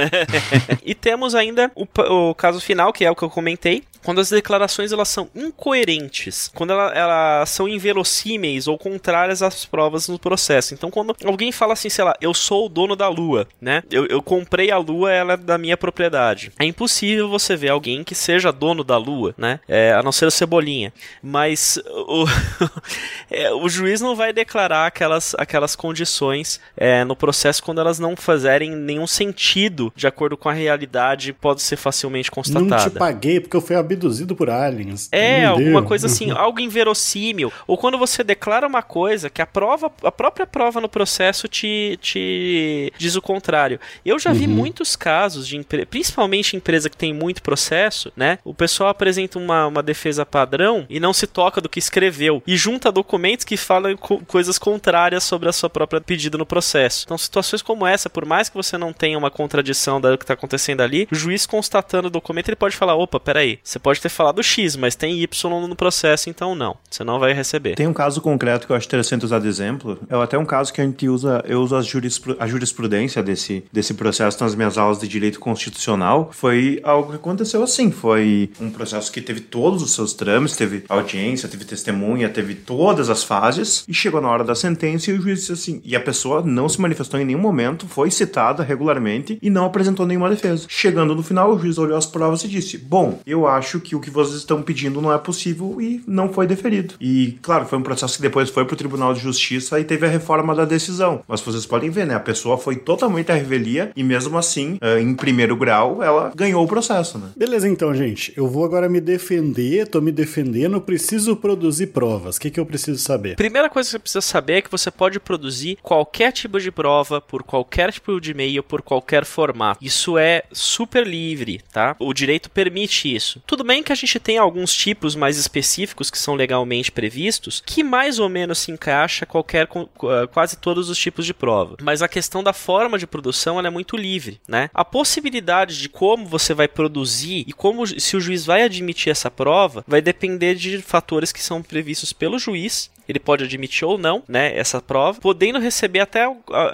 e temos ainda o, o caso final, que é o que eu comentei, quando as declarações elas são incoerentes, quando elas, são inverossímeis ou contrárias às provas no processo. Então, quando alguém fala assim, sei lá, eu sou o dono da lua, né? Eu, eu comprei a lua, ela é da minha propriedade. É impossível você ver alguém que seja dono da lua, né? É, a não ser o Cebolinha. Mas o, é, o juiz não vai declarar aquelas, aquelas condições é, no processo quando elas não fazerem nenhum sentido de acordo com a realidade pode ser facilmente constatada. Não te paguei porque eu fui abduzido por aliens. É, alguma coisa assim, algo inverossímil. Ou quando você declara uma coisa que a prova, a própria prova no processo te, te diz o contrário. Eu já vi uhum. muitos casos de principalmente empresa que tem muito processo, né? O pessoal apresenta uma, uma defesa padrão e não se toca do que escreveu e junta documentos que falam co coisas contrárias sobre a sua própria pedido no processo. Então, situações como essa, por mais que você não tenha uma contradição do que está acontecendo ali, o juiz constatando o documento, ele pode falar: opa, peraí, você pode ter falado X, mas tem Y no processo, então não. Você não vai receber. Tem um caso concreto que eu acho interessante usar de exemplo. É até um caso que a gente usa, eu uso a, jurispru a jurisprudência desse, desse processo nas minhas aulas de direito constitucional. Foi algo que aconteceu assim. Foi um processo que teve todos os seus trâmites, teve audiência, teve testemunha, teve todas as fases, e chegou na hora da sentença e o juiz disse assim. E a pessoa não se manifestou em nenhum momento, foi citada regularmente e não apresentou nenhuma defesa. Chegando no final, o juiz olhou as provas e disse: Bom, eu acho que o que vocês estão pedindo não é possível e não foi deferido. E, claro, foi um processo que depois foi para o Tribunal de Justiça e teve a reforma da decisão. Mas vocês podem ver, né? A pessoa foi totalmente à revelia e, mesmo assim, eh, em primeiro grau, ela ganhou o processo, né? Beleza, então, gente. Eu vou agora me defender, tô me defendendo, preciso produzir provas. O que, que eu preciso saber? Primeira coisa que você precisa saber é que você pode produzir qualquer tipo de prova, por qualquer tipo de e-mail, por qualquer formato. Isso é super livre, tá? O direito permite isso. Tudo bem que a gente tem alguns tipos mais específicos que são legalmente previstos, que mais ou menos se encaixa qualquer ah, quase todos os tipos de prova. Mas a questão da forma de produção é muito livre, né? A possibilidade de como você vai produzir e como se o juiz vai admitir essa prova vai depender de fatores que são previstos pelo juiz ele pode admitir ou não, né, essa prova, podendo receber até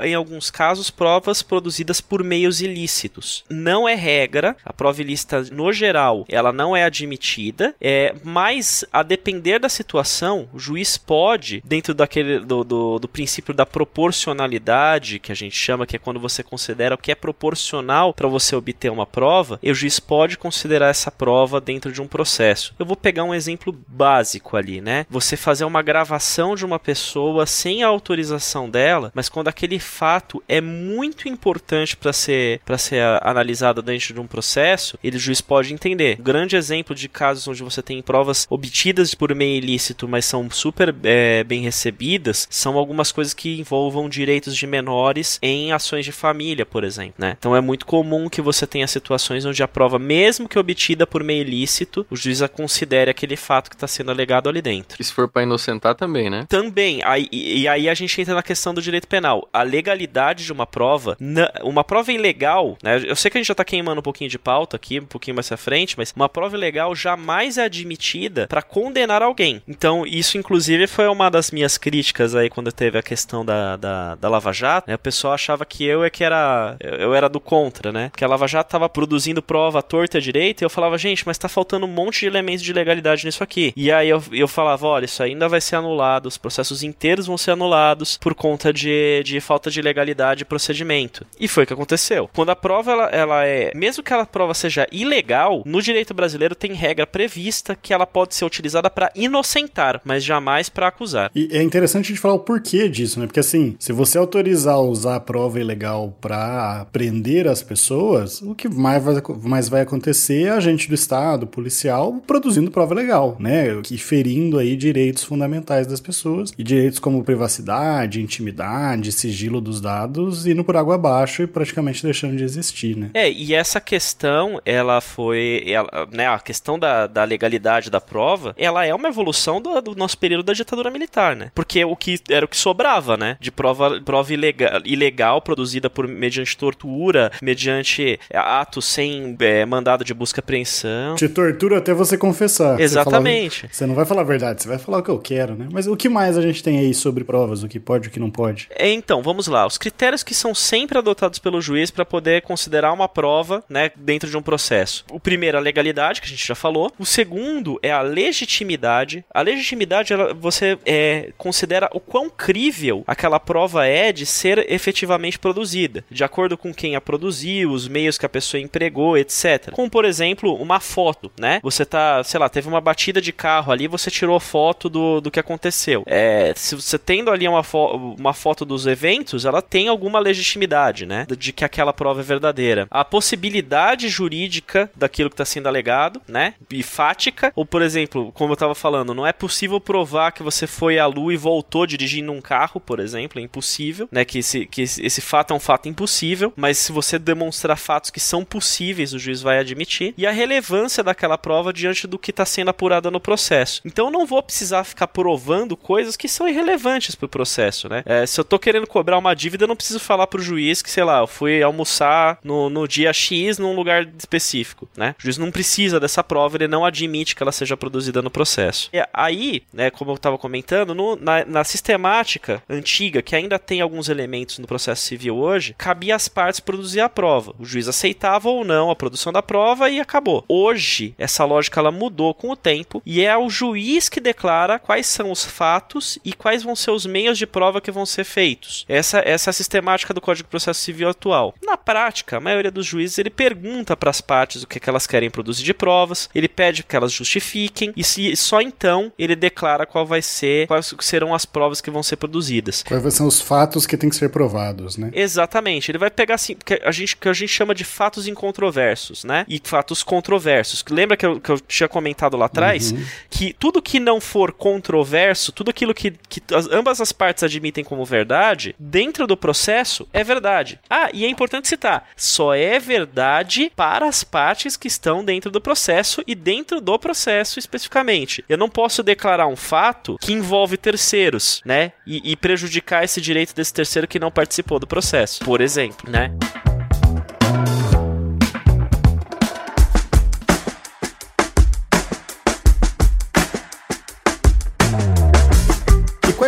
em alguns casos provas produzidas por meios ilícitos. Não é regra, a prova ilícita no geral, ela não é admitida, é, mas a depender da situação, o juiz pode, dentro daquele do, do, do princípio da proporcionalidade, que a gente chama, que é quando você considera o que é proporcional para você obter uma prova, o juiz pode considerar essa prova dentro de um processo. Eu vou pegar um exemplo básico ali, né? Você fazer uma gravação informação de uma pessoa sem a autorização dela, mas quando aquele fato é muito importante para ser para ser analisado dentro de um processo, ele o juiz pode entender. Um grande exemplo de casos onde você tem provas obtidas por meio ilícito, mas são super é, bem recebidas, são algumas coisas que envolvam direitos de menores em ações de família, por exemplo. Né? Então é muito comum que você tenha situações onde a prova, mesmo que obtida por meio ilícito, o juiz a considere aquele fato que está sendo alegado ali dentro. E se for para inocentar também, né? Também. Aí, e, aí a gente entra na questão do direito penal. A legalidade de uma prova, uma prova ilegal, né? Eu sei que a gente já está queimando um pouquinho de pauta aqui, um pouquinho mais à frente, mas uma prova ilegal jamais é admitida para condenar alguém. Então, isso inclusive foi uma das minhas críticas aí quando teve a questão da, da, da Lava Jato, né? O pessoal achava que eu é que era eu era do contra, né? Que a Lava Jato estava produzindo prova torta e direita e eu falava, gente, mas tá faltando um monte de elementos de legalidade nisso aqui. E aí eu, eu falava, olha, isso ainda vai ser anulado, os processos inteiros vão ser anulados por conta de, de falta de legalidade e procedimento. E foi o que aconteceu. Quando a prova ela, ela é, mesmo que a prova seja ilegal, no direito brasileiro tem regra prevista que ela pode ser utilizada para inocentar, mas jamais para acusar. E é interessante a gente falar o porquê disso, né? Porque assim, se você autorizar usar a prova ilegal para prender as pessoas, o que mais vai, mais vai acontecer é a agente do Estado, policial, produzindo prova legal, né? E ferindo aí direitos fundamentais das pessoas. E direitos como privacidade, intimidade, sigilo dos dados, indo por água abaixo e praticamente deixando de existir, né? É, e essa questão, ela foi. Ela, né, a questão da, da legalidade da prova, ela é uma evolução do, do, nosso período da ditadura militar, né? Porque o que era o que sobrava, né? De prova, prova ilegal, ilegal produzida por mediante tortura, mediante atos sem é, mandado de busca e apreensão. Te tortura até você confessar. Exatamente. Você, fala, você, não vai falar a verdade, você vai falar o que eu quero, né? Mas o que mais a gente tem aí sobre provas, o que pode e o que não pode? É, então, vamos lá. Os critérios que são sempre adotados pelo juiz para poder considerar uma prova, né, dentro de um processo. O primeiro, a legalidade, que a gente já falou. O segundo é a legitimidade. A legitimidade, ela, você é, considera o quão crível aquela prova é de ser efetivamente produzida, de acordo com quem a produziu, os meios que a pessoa empregou, etc. Como, por exemplo, uma foto, né? Você tá, sei lá, teve uma batida de carro ali, você tirou foto do, do que aconteceu. É, se você tendo ali uma, fo uma foto dos eventos, ela tem alguma legitimidade, né? De que aquela prova é verdadeira. A possibilidade jurídica daquilo que está sendo alegado, né? E fática, ou por exemplo, como eu estava falando, não é possível provar que você foi à lua e voltou dirigindo um carro, por exemplo, é impossível, né? Que esse, que esse, fato é um fato impossível, mas se você demonstrar fatos que são possíveis, o juiz vai admitir. E a relevância daquela prova diante do que está sendo apurado no processo. Então não vou precisar ficar provando coisas que são irrelevantes para o processo, né? É, se eu tô querendo cobrar uma dívida, eu não preciso falar pro juiz que, sei lá, eu fui almoçar no, no dia X num lugar específico, né? O juiz não precisa dessa prova, ele não admite que ela seja produzida no processo. E aí, né, como eu estava comentando, no, na, na sistemática antiga, que ainda tem alguns elementos no processo civil hoje, cabia às partes produzir a prova. O juiz aceitava ou não a produção da prova e acabou. Hoje, essa lógica ela mudou com o tempo e é o juiz que declara quais são os fatos e quais vão ser os meios de prova que vão ser feitos. Essa, essa é a sistemática do Código de Processo Civil atual. Na prática, a maioria dos juízes ele pergunta para as partes o que, é que elas querem produzir de provas, ele pede que elas justifiquem e se, só então ele declara qual vai ser, quais serão as provas que vão ser produzidas. Quais são os fatos que têm que ser provados, né? Exatamente. Ele vai pegar assim, que a gente, que a gente chama de fatos incontroversos, né? E fatos controversos. Lembra que eu, que eu tinha comentado lá atrás uhum. que tudo que não for controverso, tudo aquilo que, que as, ambas as partes admitem como verdade, dentro do processo é verdade. Ah, e é importante citar, só é verdade para as partes que estão dentro do processo e dentro do processo especificamente. Eu não posso declarar um fato que envolve terceiros, né? E, e prejudicar esse direito desse terceiro que não participou do processo, por exemplo, né?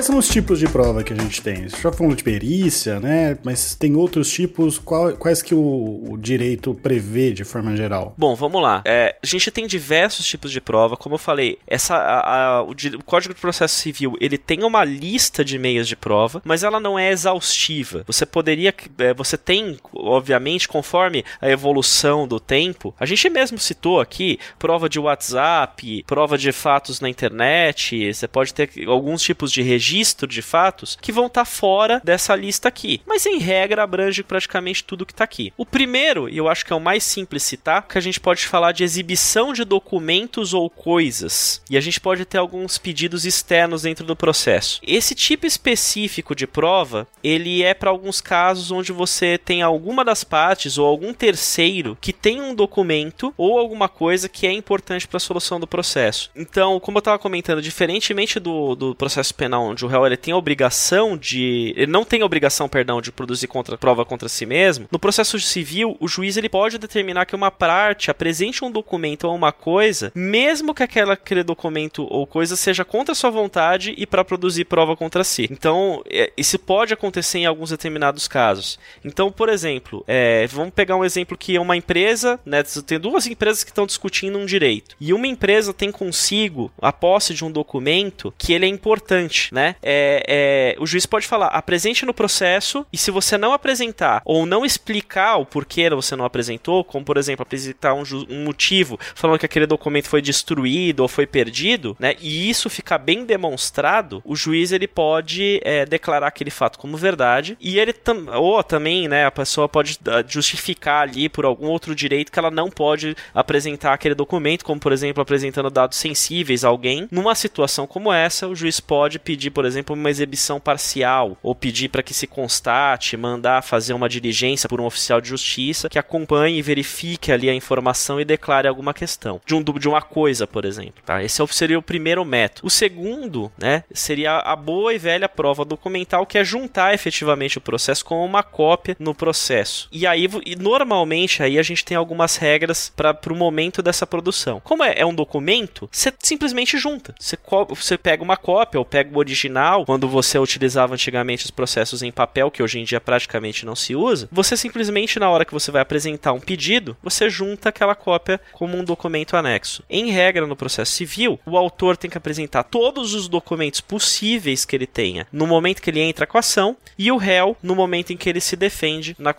Quais são os tipos de prova que a gente tem? Você já falou de perícia, né? Mas tem outros tipos, qual- quais que o, o direito prevê de forma geral? Bom, vamos lá. É, a gente tem diversos tipos de prova. Como eu falei, essa, a- a- o, o Código de Processo Civil ele tem uma lista de meios de prova, mas ela não é exaustiva. Você poderia, é, você tem, obviamente, conforme a evolução do tempo. A gente mesmo citou aqui prova de WhatsApp, prova de fatos na internet. Você pode ter alguns tipos de registro de fatos que vão estar fora dessa lista aqui. Mas em regra abrange praticamente tudo que está aqui. O primeiro, e eu acho que é o mais simples citar, que a gente pode falar de exibição de documentos ou coisas. E a gente pode ter alguns pedidos externos dentro do processo. Esse tipo específico de prova, ele é para alguns casos onde você tem alguma das partes ou algum terceiro que tem um documento ou alguma coisa que é importante para a solução do processo. Então, como eu estava comentando, diferentemente do, do processo penal, onde o réu ele tem a obrigação de. Ele não tem a obrigação, perdão, de produzir contra, prova contra si mesmo, no processo civil, o juiz ele pode determinar que uma parte apresente um documento ou uma coisa, mesmo que aquela, aquele documento ou coisa seja contra sua vontade e para produzir prova contra si. Então, é, isso pode acontecer em alguns determinados casos. Então, por exemplo, é, vamos pegar um exemplo que é uma empresa, né, tem duas empresas que estão discutindo um direito. E uma empresa tem consigo a posse de um documento que ele é importante, né? É, é, o juiz pode falar, apresente no processo, e se você não apresentar ou não explicar o porquê você não apresentou, como por exemplo, apresentar um, um motivo falando que aquele documento foi destruído ou foi perdido, né? E isso ficar bem demonstrado, o juiz ele pode é, declarar aquele fato como verdade e ele tam ou também, né, a pessoa pode ah, justificar ali por algum outro direito que ela não pode apresentar aquele documento, como por exemplo apresentando dados sensíveis a alguém. Numa situação como essa, o juiz pode pedir, por exemplo, uma exibição parcial ou pedir para que se constate, mandar fazer uma diligência por um oficial de justiça que acompanhe e verifique ali a informação e declare alguma questão de, um, de uma coisa, por exemplo. Tá? Esse é seria o primeiro método. O segundo, né, seria a boa e velha prova documental, que é juntar efetivamente o processo com uma cópia no processo. E aí, e normalmente, aí a gente tem algumas regras para o momento dessa produção. Como é, é um documento, você simplesmente junta. Você, você pega uma cópia ou pega o original, quando você utilizava antigamente os processos em papel, que hoje em dia praticamente não se usa, você simplesmente, na hora que você vai apresentar um pedido, você junta aquela cópia como um documento anexo. Em regra, no processo civil, o autor tem que apresentar todos os documentos possíveis que ele tenha no momento que ele entra com a ação e o réu no momento em que ele se defende na,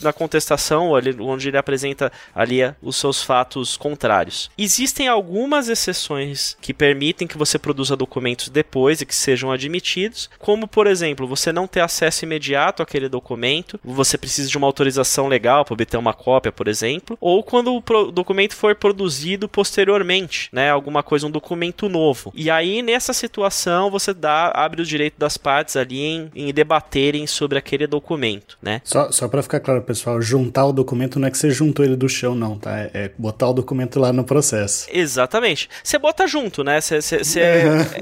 na contestação, onde ele apresenta ali eh, os seus fatos contrários. Existem algumas exceções que permitem que você produza documentos depois e que sejam admitidos, como por exemplo, você não ter acesso imediato àquele documento, você precisa de uma autorização legal para obter uma cópia, por exemplo, ou quando o documento for produzido posteriormente, né, alguma coisa, um documento novo. E aí nessa situação você dá, abre o direito das partes ali em, em debaterem sobre aquele documento, né? Só, só pra ficar claro, pessoal, juntar o documento não é que você juntou ele do chão, não, tá? É, é botar o documento lá no processo. Exatamente. Você bota junto, né? Você, você-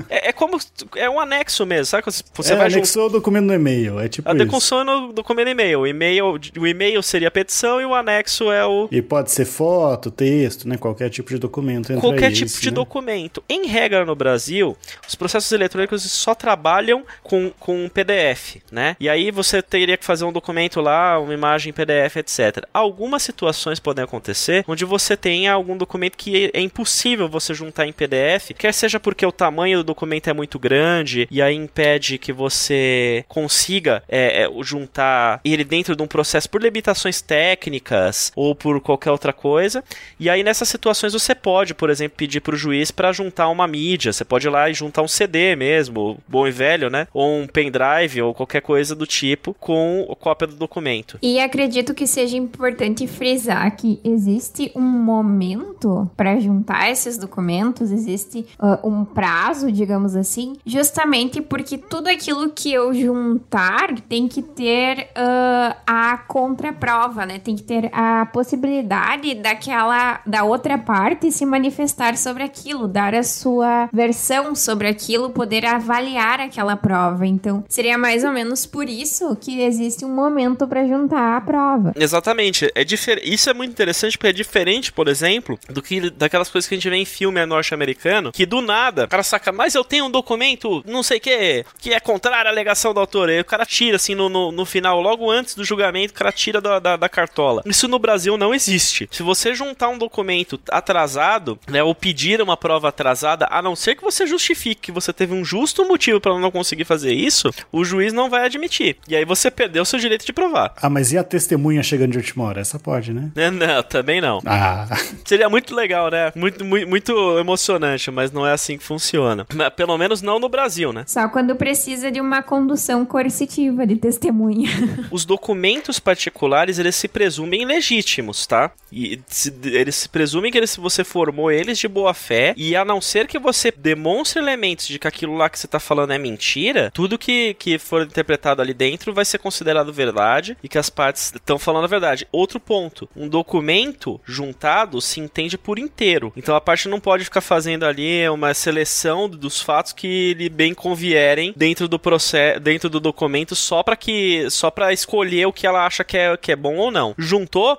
é, é como. É um anexo mesmo, sabe? Você é, vai juntar. anexou o documento no e-mail, é tipo A isso. deconsão é no documento e-mail. O e-mail. O e-mail seria a petição e o anexo é o. E pode ser foto, texto, né? Qualquer tipo de documento Qualquer esse, tipo de né? documento. Em regra no Brasil, os processos eletrônicos só trabalham com, com PDF, né? E aí você teria que fazer um documento lá, uma imagem PDF, etc. Algumas situações podem acontecer onde você tenha algum documento que é impossível você juntar em PDF, quer seja porque o tamanho do documento é muito grande e aí impede que você consiga é, é, juntar ele dentro de um processo por limitações técnicas ou por qualquer outra coisa. E aí nessas situações você pode, por exemplo, pedir para o juiz para juntar uma mídia. Você pode ir lá e juntar um CD mesmo, bom e velho, né? Ou um pendrive ou qualquer coisa do tipo com a cópia do documento. E acredito que seja importante frisar que existe um momento para juntar esses documentos, existe ah, um prazo, digamos assim, justamente porque tudo aquilo que eu juntar tem que ter ah, a contraprova, né? Tem que ter a possibilidade daquela da outra parte se manifestar sobre aquilo, dar a sua versão sobre aquilo, poder avaliar aquela prova. Então, seria mais ou menos por isso que existe um momento para juntar a prova. Exatamente. É difer... Isso é muito interessante porque é diferente, por exemplo, do que daquelas coisas que a gente vê em filme norte-americano, que do nada o cara saca, mas eu tenho um documento, não, não sei o que, que é contrário à alegação do autor. Aí o cara tira, assim, no, no, no final, logo antes do julgamento, o cara tira da, da, da, cartola. Isso no Brasil não existe. Se você juntar um documento atrasado, né, ou pedir uma prova atrasada, a não ser que você justifique que você teve um justo motivo para não conseguir fazer isso, o juiz não vai admitir. E aí você perdeu o seu direito de provar. Ah, mas e a testemunha chegando de última hora? Essa pode, né? Não, também não. Ah. Seria muito legal, né? Muito, muito, muito emocionante, mas não é assim que funciona. Pelo menos não no Brasil, né? Só quando precisa de uma condução coercitiva de testemunha. Os documentos particulares, eles se presumem legítimos, tá? E se, eles se presumem que eles, você formou eles de boa fé, e a não ser que você demonstre elementos de que aquilo lá que você tá falando é mentira, tudo que, que for interpretado ali dentro vai ser considerado verdade e que as partes estão falando a verdade. Outro ponto, um documento juntado se entende por inteiro. Então a parte não pode ficar fazendo ali uma seleção dos fatos que lhe bem convierem dentro do processo, dentro do documento só para que só para escolher o que ela acha que é, que é bom ou não. Juntou,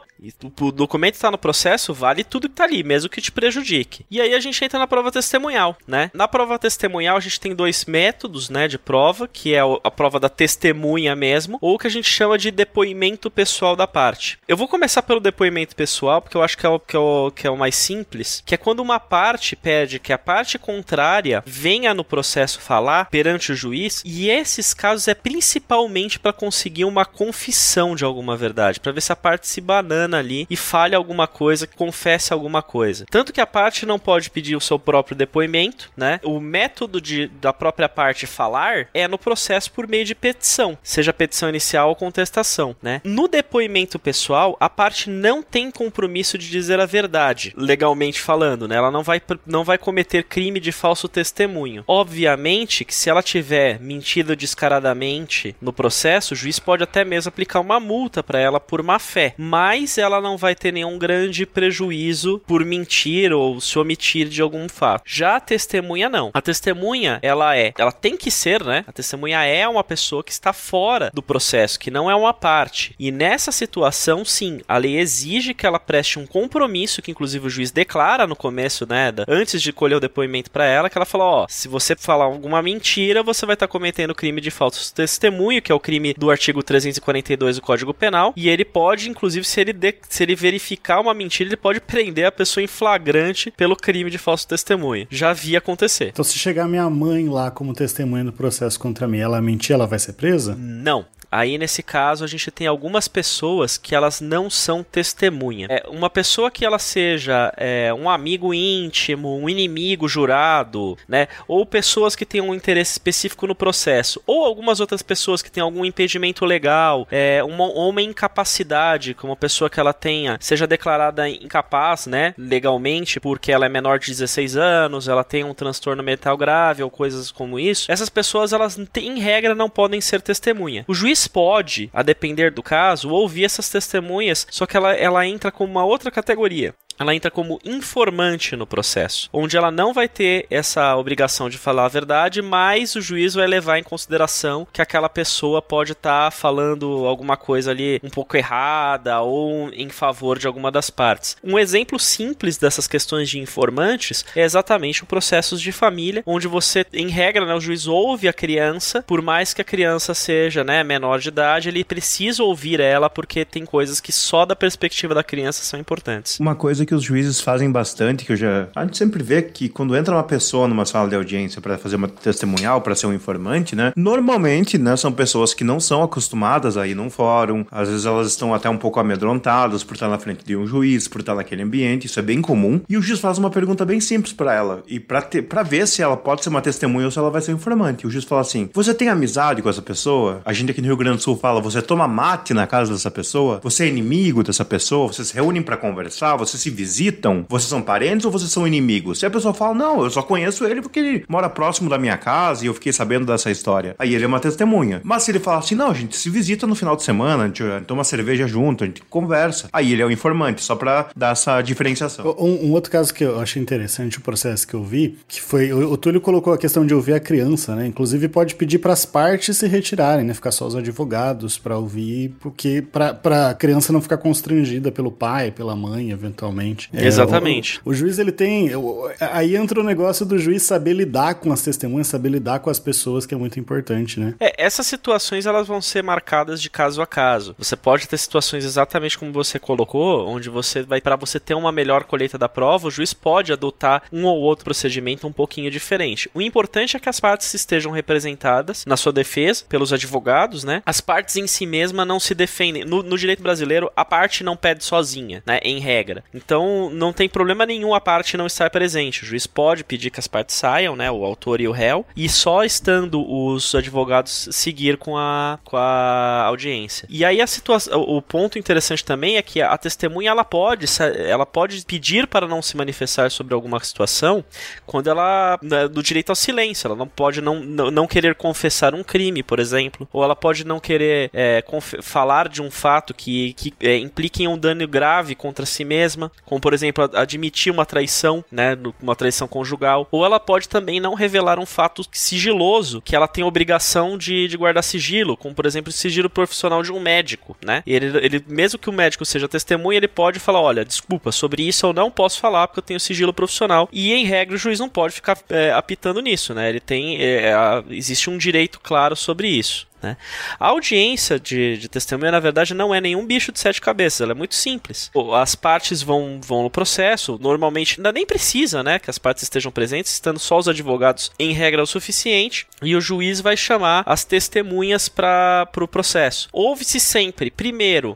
o documento está no processo, vale tudo que está ali, mesmo que te prejudique. E aí a gente entra na prova testemunhal, né? Na prova testemunhal a gente tem dois métodos, né, de prova, que é a prova da testemunha mesmo, ou o que a gente chama de depoimento pessoal da parte. Eu vou começar pelo depoimento pessoal, porque eu acho que é o, que é o, que é o mais simples, que é quando uma parte pede que a parte contrária venha no processo falar perante o juiz, e esses casos é principalmente para conseguir uma confissão de alguma verdade, para ver se a parte se banana ali e fale alguma coisa, confesse alguma coisa. Tanto que a parte não pode pedir o seu próprio depoimento, né? O método de, da própria parte falar é no processo por meio de petição, seja petição inicial ou contestação, né? No depoimento pessoal, a parte não tem compromisso de dizer a verdade, legalmente falando, né? Ela não vai, não vai cometer crime de falso testemunho. Obviamente que se ela tiver mentido descaradamente no processo, o juiz pode até mesmo aplicar uma multa para ela por má fé, mas ela não vai ter nenhum grande prejuízo por mentir ou se omitir de algum fato. Já a testemunha não. A testemunha, ela é, ela tem que ser, né? A testemunha é uma pessoa que está fora do processo, que não é uma parte. E nessa situação, sim, a lei exige que ela preste um compromisso que inclusive o juiz declara no começo, né, antes de colher o depoimento para ela, que ela fala, ó, se você falar alguma mentira, você vai estar tá cometendo crime de falso testemunho, que é o crime do artigo 342 do Código Penal, e ele pode, inclusive, se ele de se ele verificar uma mentira, ele pode prender a pessoa em flagrante pelo crime de falso testemunho. Já vi acontecer. Então, se chegar minha mãe lá como testemunha no processo contra mim, ela mentir, ela vai ser presa? Não. Aí, nesse caso, a gente tem algumas pessoas que elas não são testemunha. É, uma pessoa que ela seja é, um amigo íntimo, um inimigo jurado, né? Ou pessoas que tenham um interesse específico no processo. Ou algumas outras pessoas que têm algum impedimento legal, é, uma, uma incapacidade, como uma pessoa que ela tenha, seja declarada incapaz, né? Legalmente, porque ela é menor de 16 anos, ela tem um transtorno mental grave ou coisas como isso. Essas pessoas, elas, em regra, não podem ser testemunha. O juiz pode, a depender do caso, ouvir essas testemunhas, só que ela, ela entra como uma outra categoria ela entra como informante no processo, onde ela não vai ter essa obrigação de falar a verdade, mas o juiz vai levar em consideração que aquela pessoa pode estar tá falando alguma coisa ali um pouco errada ou em favor de alguma das partes. Um exemplo simples dessas questões de informantes é exatamente o processo de família, onde você, em regra, né, o juiz ouve a criança, por mais que a criança seja né, menor de idade, ele precisa ouvir ela porque tem coisas que só da perspectiva da criança são importantes. Uma coisa que os juízes fazem bastante, que eu já. A gente sempre vê que quando entra uma pessoa numa sala de audiência para fazer uma testemunhal, para ser um informante, né? Normalmente, né, são pessoas que não são acostumadas a ir num fórum, às vezes elas estão até um pouco amedrontadas por estar na frente de um juiz, por estar naquele ambiente, isso é bem comum. E o juiz faz uma pergunta bem simples para ela, e para ver se ela pode ser uma testemunha ou se ela vai ser um informante. O juiz fala assim: Você tem amizade com essa pessoa? A gente aqui no Rio Grande do Sul fala: Você toma mate na casa dessa pessoa? Você é inimigo dessa pessoa? Vocês se reúnem para conversar? Você se visitam? Vocês são parentes ou vocês são inimigos? Se a pessoa fala, não, eu só conheço ele porque ele mora próximo da minha casa e eu fiquei sabendo dessa história. Aí ele é uma testemunha. Mas se ele fala assim, não, a gente se visita no final de semana, a gente toma cerveja junto, a gente conversa. Aí ele é o informante, só pra dar essa diferenciação. Um, um outro caso que eu achei interessante, o processo que eu vi, que foi, o, o Túlio colocou a questão de ouvir a criança, né? Inclusive pode pedir para as partes se retirarem, né? Ficar só os advogados para ouvir, porque para a criança não ficar constrangida pelo pai, pela mãe, eventualmente. É, Exatamente. o, o juiz ele tem. Aí entra o negócio do juiz saber lidar com as testemunhas, saber lidar com as pessoas, que é muito importante, né? É, essas situações elas vão ser marcadas de caso a caso. Você pode ter situações exatamente como você colocou, onde você vai para você ter uma melhor colheita da prova, o juiz pode adotar um ou outro procedimento um pouquinho diferente. O importante é que as partes estejam representadas na sua defesa pelos advogados, né? As partes em si mesma não se defendem. No, no direito brasileiro, a parte não pede sozinha, né? Em regra. Então, não tem problema nenhum a parte não estar presente. O juiz pode pedir que as partes saiam, né? O autor e o réu, e só estando os advogados seguir com a, com a audiência. E aí a situação, o ponto interessante também é que a testemunha ela pode, ela pode pedir para não se manifestar sobre alguma situação quando ela né, do direito ao silêncio, ela não pode não, não, não querer confessar um crime, por exemplo, ou ela pode não querer é, falar de um fato que, que é, implique em um dano grave contra si mesma, como por exemplo admitir uma traição, né, uma traição conjugal, ou ela pode também não revelar um fato sigiloso que ela tem obrigação de, de guardar sigilo, como por exemplo o sigilo profissional de um médico, né? Ele, ele mesmo que o médico seja testemunha, ele pode falar, olha, desculpa, sobre isso eu não posso falar porque eu tenho sigilo profissional. E em regra o juiz não pode ficar é, apitando nisso, né? Ele tem, é, existe um direito claro sobre isso. Né? A audiência de, de testemunha, na verdade, não é nenhum bicho de sete cabeças, ela é muito simples. As partes vão, vão no processo, normalmente ainda nem precisa né, que as partes estejam presentes, estando só os advogados em regra o suficiente, e o juiz vai chamar as testemunhas para o pro processo. Ouve-se sempre, primeiro,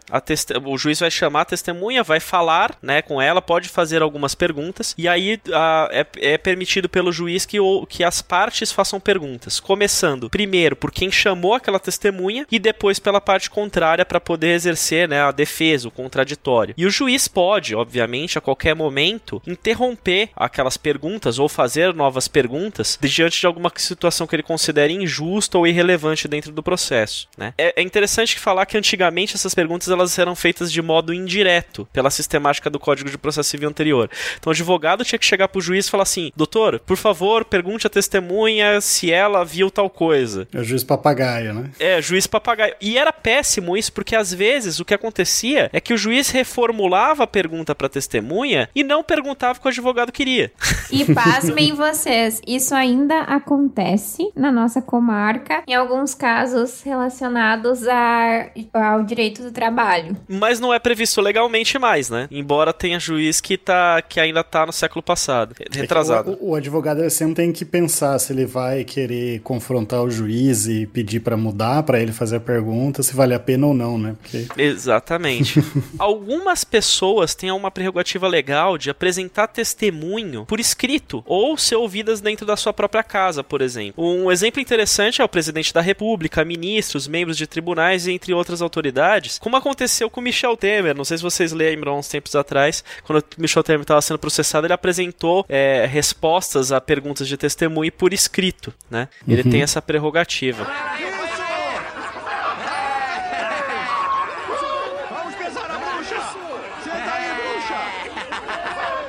o juiz vai chamar a testemunha, vai falar né, com ela, pode fazer algumas perguntas, e aí a- é, é permitido pelo juiz que, que as partes façam perguntas, começando primeiro por quem chamou aquela testemunha e depois pela parte contrária para poder exercer né, a defesa, o contraditório. E o juiz pode, obviamente, a qualquer momento interromper aquelas perguntas ou fazer novas perguntas diante de alguma situação que ele considere injusta ou irrelevante dentro do processo. Né? É, é interessante falar que antigamente essas perguntas elas eram feitas de modo indireto pela sistemática do Código de Processo Civil anterior. Então o advogado tinha que chegar pro juiz e falar assim: doutor, por favor, pergunte à testemunha se ela viu tal coisa. É o juiz papagaio, né? É, juiz papagaio. E era péssimo isso, porque às vezes o que acontecia é que o juiz reformulava a pergunta pra testemunha e não perguntava o que o advogado queria. E pasmem vocês, isso ainda acontece na nossa comarca, em alguns casos relacionados a- ao direito do trabalho. Mas não é previsto legalmente mais, né? Embora tenha juiz que, tá, que ainda tá no século passado, retrasado. O, o advogado ele sempre tem que pensar se ele vai querer confrontar o juiz e pedir pra mudar, pra ele fazer a pergunta, se vale a pena ou não, né? Porque Exatamente. Algumas pessoas têm uma prerrogativa legal de apresentar testemunho por escrito ou ser ouvidas dentro da sua própria casa, por exemplo. Um exemplo interessante é o presidente da República, ministros, membros de tribunais, entre outras autoridades, como aconteceu com Michel Temer. Não sei se vocês lembram uns tempos atrás, quando o Michel Temer estava sendo processado, ele apresentou é, respostas a perguntas de testemunho por escrito, né? Ele Uhum. tem essa prerrogativa.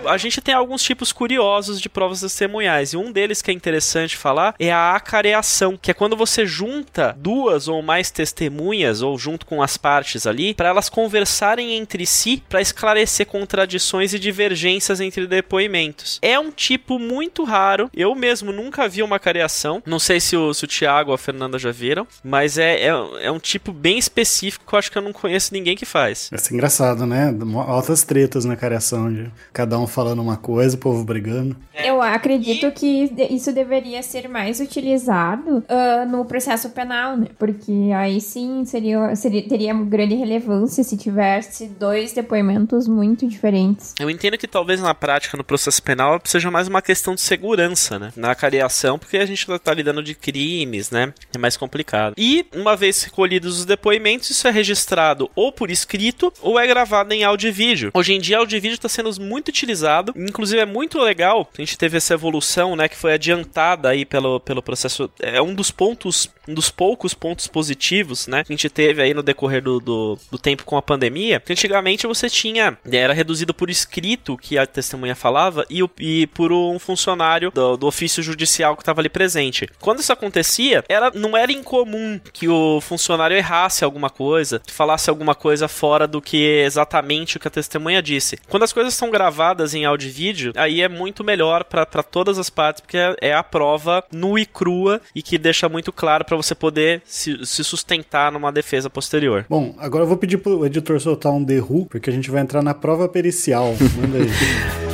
A gente tem alguns tipos curiosos de provas testemunhais. E um deles que é interessante falar é a acareação, que é quando você junta duas ou mais testemunhas, ou junto com as partes ali, para elas conversarem entre si para esclarecer contradições e divergências entre depoimentos. É um tipo muito raro. Eu mesmo nunca vi uma acareação. Não sei se o, se o ou a Fernanda já viram, mas é, é, é um tipo bem específico que eu acho que eu não conheço ninguém que faz. vai ser engraçado, né? Altas tretas na careação de cada um falando uma coisa, o povo brigando. Eu acredito que isso deveria ser mais utilizado ah, no processo penal, né? Porque aí sim seria, seria, teria grande relevância se tivesse dois depoimentos muito diferentes. Eu entendo que talvez na prática, no processo penal, seja mais uma questão de segurança, né? Na careação, porque a gente tá lidando de crimes, né? É mais complicado. E, uma vez recolhidos os depoimentos, isso é registrado ou por escrito ou é gravado em áudio e vídeo. Hoje em dia, áudio e vídeo está sendo muito utilizado Inclusive é muito legal, a gente teve essa evolução, né, que foi adiantada aí pelo, pelo processo. É um dos pontos, um dos poucos pontos positivos, né, que a gente teve aí no decorrer do, do, do tempo com a pandemia. Que antigamente você tinha, era reduzido por escrito que a testemunha falava e, e por um funcionário do, do ofício judicial que estava ali presente. Quando isso acontecia, era, não era incomum que o funcionário errasse alguma coisa, falasse alguma coisa fora do que exatamente o que a testemunha disse. Quando as coisas são gravadas em áudio e vídeo, aí é muito melhor para todas as partes, porque é, é a prova nua e crua e que deixa muito claro para você poder se, se, sustentar numa defesa posterior. Bom, agora eu vou pedir pro editor soltar um Who, porque a gente vai entrar na prova pericial. Manda aí.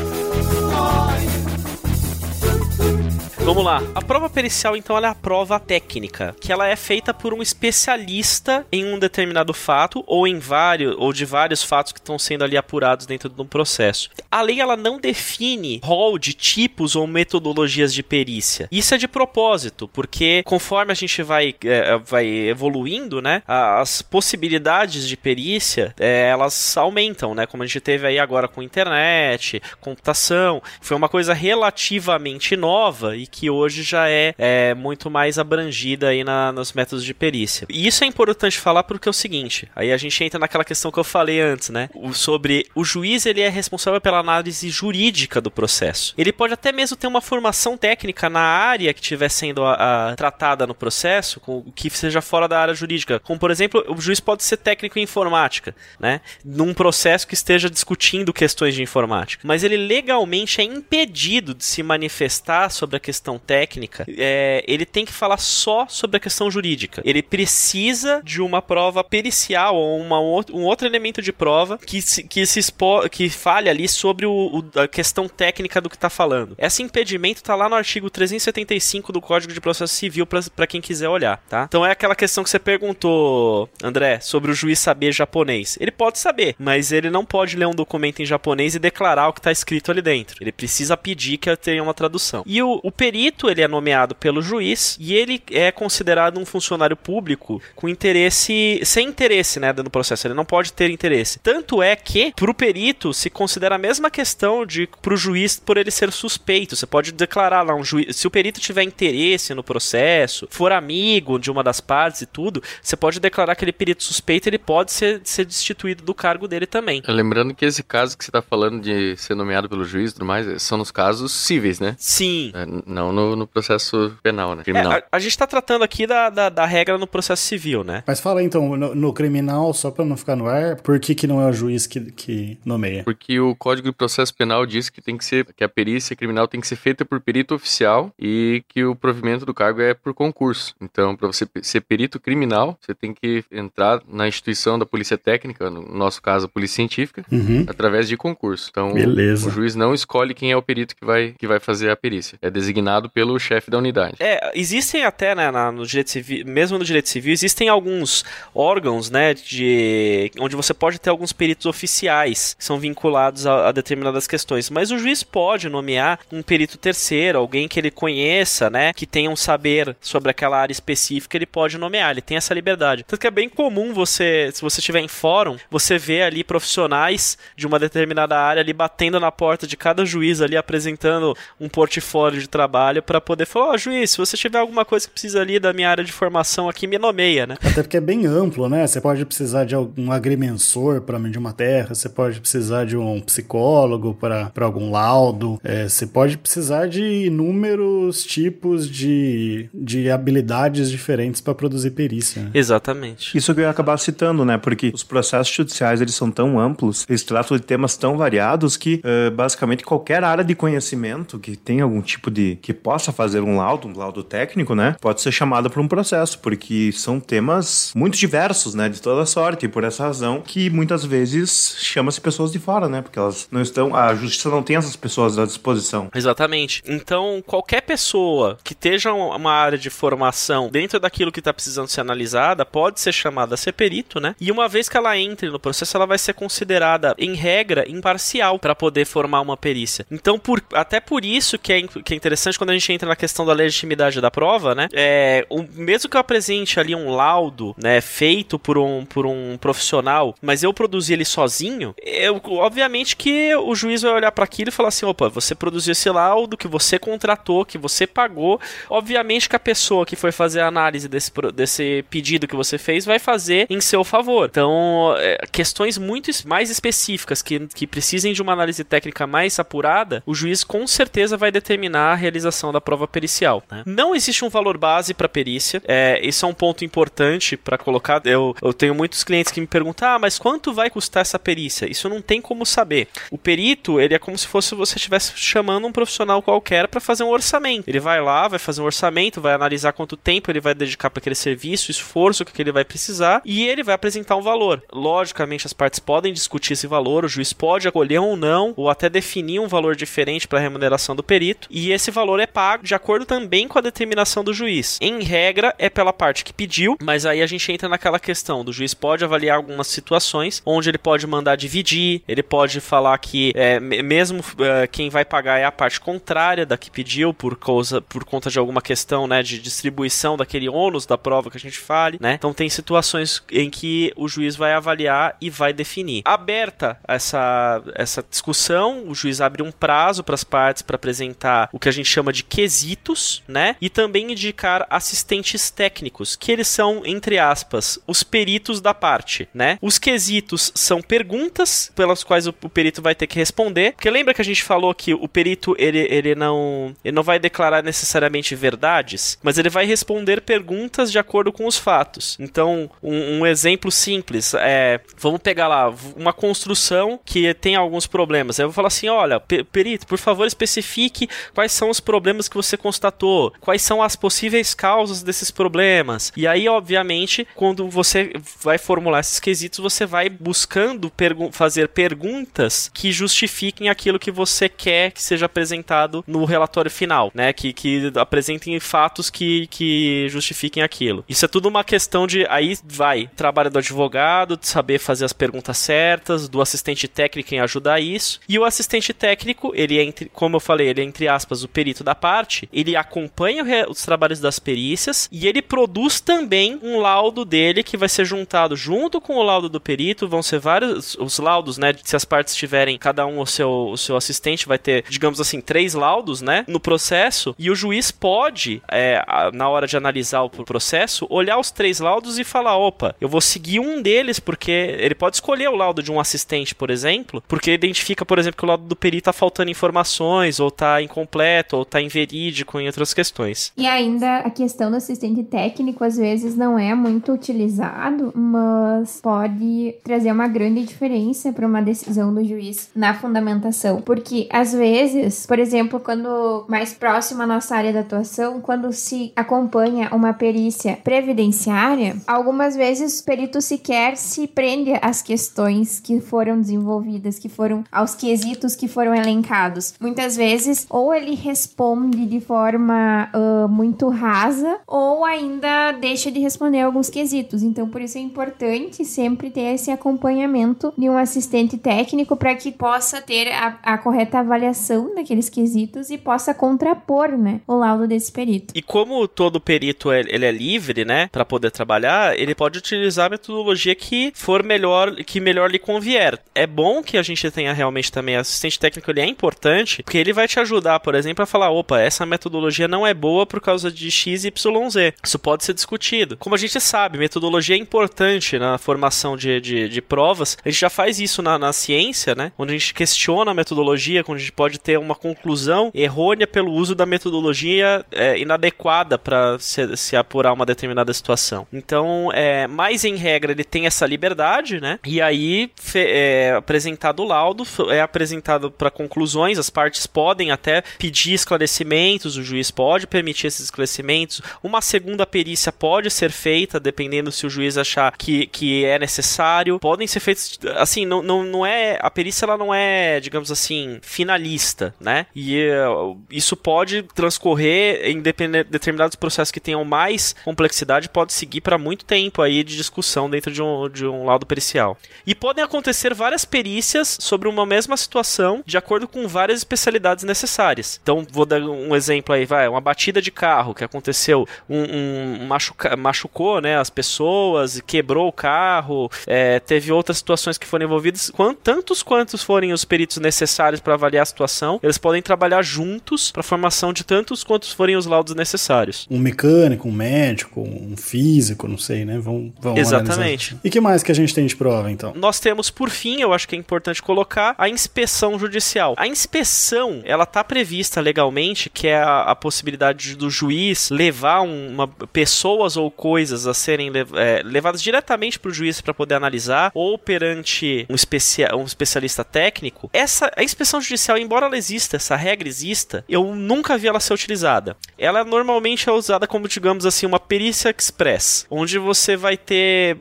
Vamos lá. A prova pericial, então, é a prova técnica, que ela é feita por um especialista em um determinado fato ou em vários ou de vários fatos que estão sendo ali apurados dentro de um processo. A lei ela não define rol de tipos ou metodologias de perícia. Isso é de propósito, porque conforme a gente vai, é, vai evoluindo, né, as possibilidades de perícia é, elas aumentam, né, como a gente teve aí agora com internet, computação, foi uma coisa relativamente nova e que hoje já é, é muito mais abrangida aí na, nos métodos de perícia. E isso é importante falar porque é o seguinte, aí a gente entra naquela questão que eu falei antes, né? O, sobre o juiz, ele é responsável pela análise jurídica do processo. Ele pode até mesmo ter uma formação técnica na área que estiver sendo a, a, tratada no processo, com, que seja fora da área jurídica. Como, por exemplo, o juiz pode ser técnico em informática, né? Num processo que esteja discutindo questões de informática. Mas ele legalmente é impedido de se manifestar sobre a questão questão técnica, é, ele tem que falar só sobre a questão jurídica. Ele precisa de uma prova pericial ou uma, um outro elemento de prova que se, que se expo, que fale ali sobre o, o, a questão técnica do que está falando. Esse impedimento está lá no artigo 375 do Código de Processo Civil para quem quiser olhar, tá? Então é aquela questão que você perguntou, André, sobre o juiz saber japonês. Ele pode saber, mas ele não pode ler um documento em japonês e declarar o que está escrito ali dentro. Ele precisa pedir que tenha uma tradução. E o, o perito, ele é nomeado pelo juiz e ele é considerado um funcionário público com interesse, sem interesse, né, no processo. Ele não pode ter interesse. Tanto é que, pro perito, se considera a mesma questão de pro juiz por ele ser suspeito. Você pode declarar lá um juiz, se o perito tiver interesse no processo, for amigo de uma das partes e tudo, você pode declarar aquele perito suspeito, ele pode ser, ser destituído do cargo dele também. Lembrando que esse caso que você está falando de ser nomeado pelo juiz e tudo mais, são nos casos cíveis, né? Sim. É, não não no, no processo penal, né? Criminal. É, a, a, gente tá tratando aqui da, da, da, regra no processo civil, né? Mas fala então, no, no, criminal, só pra não ficar no ar, por que, que não é o juiz que, que nomeia? Porque o Código de Processo Penal diz que tem que ser, que a perícia criminal tem que ser feita por perito oficial e que o provimento do cargo é por concurso. Então, para você ser perito criminal, você tem que entrar na instituição da polícia técnica, no nosso caso, a polícia científica, uhum. através de concurso. Então, Beleza. o juiz não escolhe quem é o perito que vai, que vai fazer a perícia. É designado pelo chefe da unidade. É, existem até, né, no direito civil, mesmo no direito civil, existem alguns órgãos, né, de onde você pode ter alguns peritos oficiais que são vinculados a, a determinadas questões, mas o juiz pode nomear um perito terceiro, alguém que ele conheça, né, que tenha um saber sobre aquela área específica, ele pode nomear, ele tem essa liberdade. Tanto que é bem comum você, se você estiver em fórum, você vê ali profissionais de uma determinada área ali batendo na porta de cada juiz ali apresentando um portfólio de trabalho trabalho para poder falar, ó, oh, juiz, se você tiver alguma coisa que precisa ali da minha área de formação aqui, me nomeia, né? Até porque é bem amplo, né? Você pode precisar de algum agrimensor para medir uma terra, você pode precisar de um psicólogo para algum laudo, é, você pode precisar de inúmeros tipos de, de habilidades diferentes para produzir perícia. Né? Exatamente. Isso que eu ia acabar citando, né? Porque os processos judiciais eles são tão amplos, eles tratam de temas tão variados que uh, basicamente qualquer área de conhecimento que tem algum tipo de que possa fazer um laudo, um laudo técnico, né, pode ser chamada para um processo, porque são temas muito diversos, né, de toda sorte, e por essa razão que muitas vezes chama-se pessoas de fora, né, porque elas não estão, a justiça não tem essas pessoas à disposição. Exatamente. Então, qualquer pessoa que esteja uma área de formação dentro daquilo que está precisando ser analisada pode ser chamada a ser perito, né, e uma vez que ela entre no processo, ela vai ser considerada, em regra, imparcial para poder formar uma perícia. Então, por, até por isso que é, que é interessante quando a gente entra na questão da legitimidade da prova, né? É, o, mesmo que eu apresente ali um laudo, né, feito por um, por um profissional, mas eu produzi ele sozinho, eu, obviamente que o juiz vai olhar para aquilo e falar assim: opa, você produziu esse laudo que você contratou, que você pagou. Obviamente que a pessoa que foi fazer a análise desse, desse pedido que você fez vai fazer em seu favor. Então, é, questões muito mais específicas que, que precisem de uma análise técnica mais apurada, o juiz com certeza vai determinar a realização da prova pericial. Né? Não existe um valor base para perícia. É, isso é um ponto importante para colocar. Eu, eu tenho muitos clientes que me perguntam: ah, mas quanto vai custar essa perícia? Isso não tem como saber. O perito, ele é como se fosse você estivesse chamando um profissional qualquer para fazer um orçamento. Ele vai lá, vai fazer um orçamento, vai analisar quanto tempo ele vai dedicar para aquele serviço, esforço que ele vai precisar e ele vai apresentar um valor. Logicamente, as partes podem discutir esse valor, o juiz pode acolher ou não, ou até definir um valor diferente para a remuneração do perito, e esse valor é pago de acordo também com a determinação do juiz. Em regra, é pela parte que pediu, mas aí a gente entra naquela questão do juiz pode avaliar algumas situações onde ele pode mandar dividir, ele pode falar que é, mesmo é, quem vai pagar é a parte contrária da que pediu por causa por conta de alguma questão, né, de distribuição daquele ônus da prova que a gente fale, né? Então tem situações em que o juiz vai avaliar e vai definir. Aberta essa essa discussão, o juiz abre um prazo para as partes para apresentar o que a gente chama de quesitos, né? E também indicar assistentes técnicos, que eles são entre aspas os peritos da parte, né? Os quesitos são perguntas pelas quais o, perito vai ter que responder, porque lembra que a gente falou que o perito ele, ele não ele não vai declarar necessariamente verdades, mas ele vai responder perguntas de acordo com os fatos. Então, um, um exemplo simples é, vamos pegar lá uma construção que tem alguns problemas. Eu vou falar assim, olha, perito, por favor especifique quais são os problemas que você constatou, quais são as possíveis causas desses problemas. E aí, obviamente, quando você vai formular esses quesitos, você vai buscando pergu fazer perguntas que justifiquem aquilo que você quer que seja apresentado no relatório final, né? Que, que apresentem fatos que, que justifiquem aquilo. Isso é tudo uma questão de. Aí vai trabalho do advogado, de saber fazer as perguntas certas, do assistente técnico em ajudar isso. E o assistente técnico, ele é, entre, como eu falei, ele é entre aspas o perito da parte, ele acompanha os trabalhos das perícias e ele produz também um laudo dele que vai ser juntado junto com o laudo do perito. Vão ser vários os laudos, né? Se as partes tiverem cada um o seu, o seu assistente, vai ter, digamos assim, três laudos, né? No processo. E o juiz pode, é, na hora de analisar o processo, olhar os três laudos e falar: opa, eu vou seguir um deles, porque ele pode escolher o laudo de um assistente, por exemplo, porque identifica, por exemplo, que o laudo do perito tá faltando informações, ou tá incompleto, ou tá inverídico em outras questões. E ainda a questão do assistente técnico às vezes não é muito utilizado, mas pode trazer uma grande diferença para uma decisão do juiz na fundamentação, porque às vezes, por exemplo, quando mais próximo à nossa área de atuação, quando se acompanha uma perícia previdenciária, algumas vezes o perito sequer se prende às questões que foram desenvolvidas, que foram aos quesitos que foram elencados. Muitas vezes, ou ele responde de forma uh, muito rasa, ou ainda deixa de responder alguns quesitos. Então, por isso é importante sempre ter esse acompanhamento de um assistente técnico para que possa ter a, a correta avaliação daqueles quesitos e possa contrapor, né, o laudo desse perito. E como todo perito ele é livre, né, para poder trabalhar, ele pode utilizar a metodologia que for melhor, que melhor lhe convier. É bom que a gente tenha realmente também assistente técnico, ele é importante, porque ele vai te ajudar, por exemplo, a falar, opa, essa metodologia não é boa por causa de x, y, z. Isso pode ser discutido. Como a gente sabe, metodologia é importante na formação de, de, de provas. A gente já faz isso na, na ciência, né, onde a gente questiona a metodologia, quando a gente pode ter uma conclusão errônea pelo uso da metodologia é, inadequada para se, se apurar uma determinada situação. Então, é, mais em regra, ele tem essa liberdade, né? E aí, fe, é apresentado o laudo, é apresentado para conclusões, as partes podem até pedir esclarecimentos, o juiz pode permitir esses esclarecimentos, uma segunda perícia pode ser feita, dependendo se o juiz achar que, que é necessário, podem ser feitos, assim, não, não, não é, a perícia ela não é, digamos assim, finalista, né? E uh, isso pode transcorrer em determinados processos que tenham mais complexidade, pode seguir para muito tempo aí de discussão dentro de um, de um laudo pericial. E podem acontecer várias perícias sobre uma mesma situação, de acordo com várias especialidades necessárias. Então, vou dar um exemplo aí, vai, uma batida de carro que aconteceu, um, um machuca, machucou, né, as pessoas, quebrou o carro, é, teve outras situações que foram envolvidas, quant, tantos quantos forem os peritos necessários para avaliar a situação, eles podem trabalhar juntos para a formação de tantos quantos forem os laudos necessários. Um mecânico, um médico, um físico, não sei, né? Vão, vão Exatamente. Analisar. E que mais que a gente tem de prova, então? Nós temos, por fim, eu acho que é importante colocar, a inspeção judicial. A inspeção, ela tá prevista legalmente, que é a, a possibilidade do juiz levar uma, pessoas ou coisas a serem é, levadas diretamente para o juiz para poder analisar, ou perante um, especia, um especialista técnico. Essa, a inspeção judicial, embora ela exista, essa regra exista, eu nunca vi ela ser utilizada. Ela normalmente é usada como, digamos assim, uma perícia express, onde você vai ter.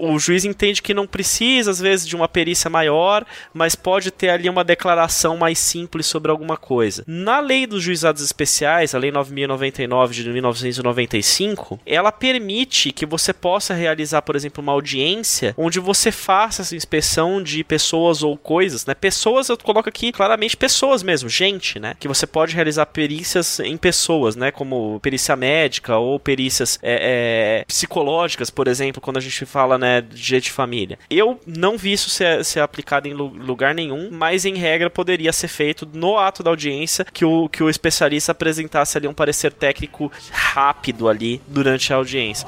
O juiz entende que não precisa, às vezes, de uma perícia maior, mas pode ter ali uma declaração mais simples sobre alguma coisa. Na lei dos juizados especiais, a Lei 9099 de 1995, ela permite que você possa realizar, por exemplo, uma audiência onde você faça essa inspeção de pessoas ou coisas, né? Pessoas, eu coloco aqui claramente pessoas mesmo, gente, né? Que você pode realizar perícias em pessoas, né? Como perícia médica ou perícias é, é, psicológicas, por exemplo, quando a gente fala, né, de direito de família. Eu não vi isso ser, ser aplicado em lugar nenhum, mas em regra poderia ser feito no ato da audiência que o, que o especialista apresentasse ali um parecer técnico rápido ali durante a audiência.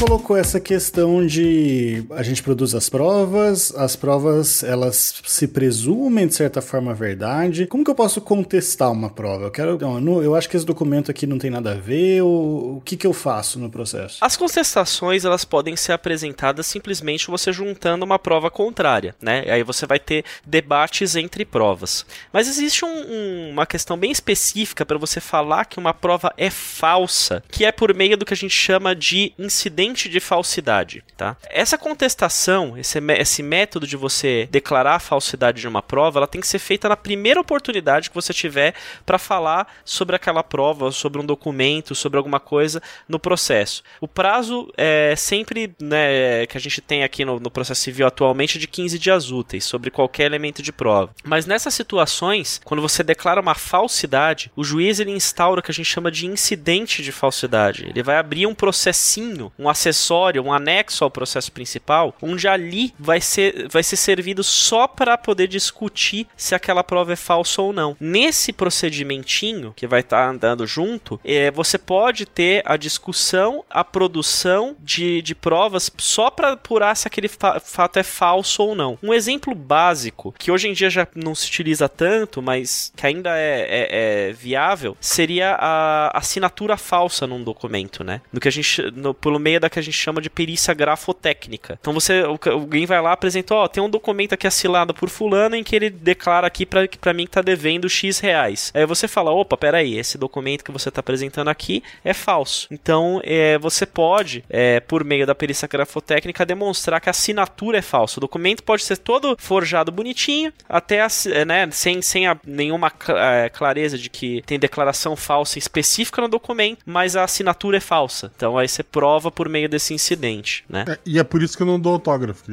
Colocou essa questão de a gente produz as provas, as provas elas se presumem de certa forma verdade. Como que eu posso contestar uma prova? Eu quero, não, eu acho que esse documento aqui não tem nada a ver. Ou, o que que eu faço no processo? As contestações elas podem ser apresentadas simplesmente você juntando uma prova contrária, né? Aí você vai ter debates entre provas. Mas existe um, um, uma questão bem específica para você falar que uma prova é falsa, que é por meio do que a gente chama de incidente incidente de falsidade, tá? Essa contestação, esse, esse método de você declarar a falsidade de uma prova, ela tem que ser feita na primeira oportunidade que você tiver para falar sobre aquela prova, sobre um documento, sobre alguma coisa no processo. O prazo é sempre, né, que a gente tem aqui no, no processo civil atualmente de 15 dias úteis sobre qualquer elemento de prova. Mas nessas situações, quando você declara uma falsidade, o juiz ele instaura o que a gente chama de incidente de falsidade. Ele vai abrir um processinho, um acessório, um anexo ao processo principal, onde ali vai ser, vai ser servido só para poder discutir se aquela prova é falsa ou não. Nesse procedimentinho que vai estar tá andando junto, é, você pode ter a discussão, a produção de, de provas só para apurar se aquele fa fato é falso ou não. Um exemplo básico, que hoje em dia já não se utiliza tanto, mas que ainda é, é, é viável, seria a assinatura falsa num documento, né? No que a gente, no, pelo meio da que a gente chama de perícia grafotécnica. Então você, alguém vai lá, apresenta, ó, tem um documento aqui assinado por fulano em que ele declara aqui para para mim que tá devendo X reais. Aí você fala, opa, peraí, esse documento que você tá apresentando aqui é falso. Então é, você pode, é, por meio da perícia grafotécnica, demonstrar que a assinatura é falsa. O documento pode ser todo forjado bonitinho, até né, sem, sem a, nenhuma é, clareza de que tem declaração falsa específica no documento, mas a assinatura é falsa. Então aí você prova por meio desse incidente, né? É, e é por isso que eu não dou autógrafo.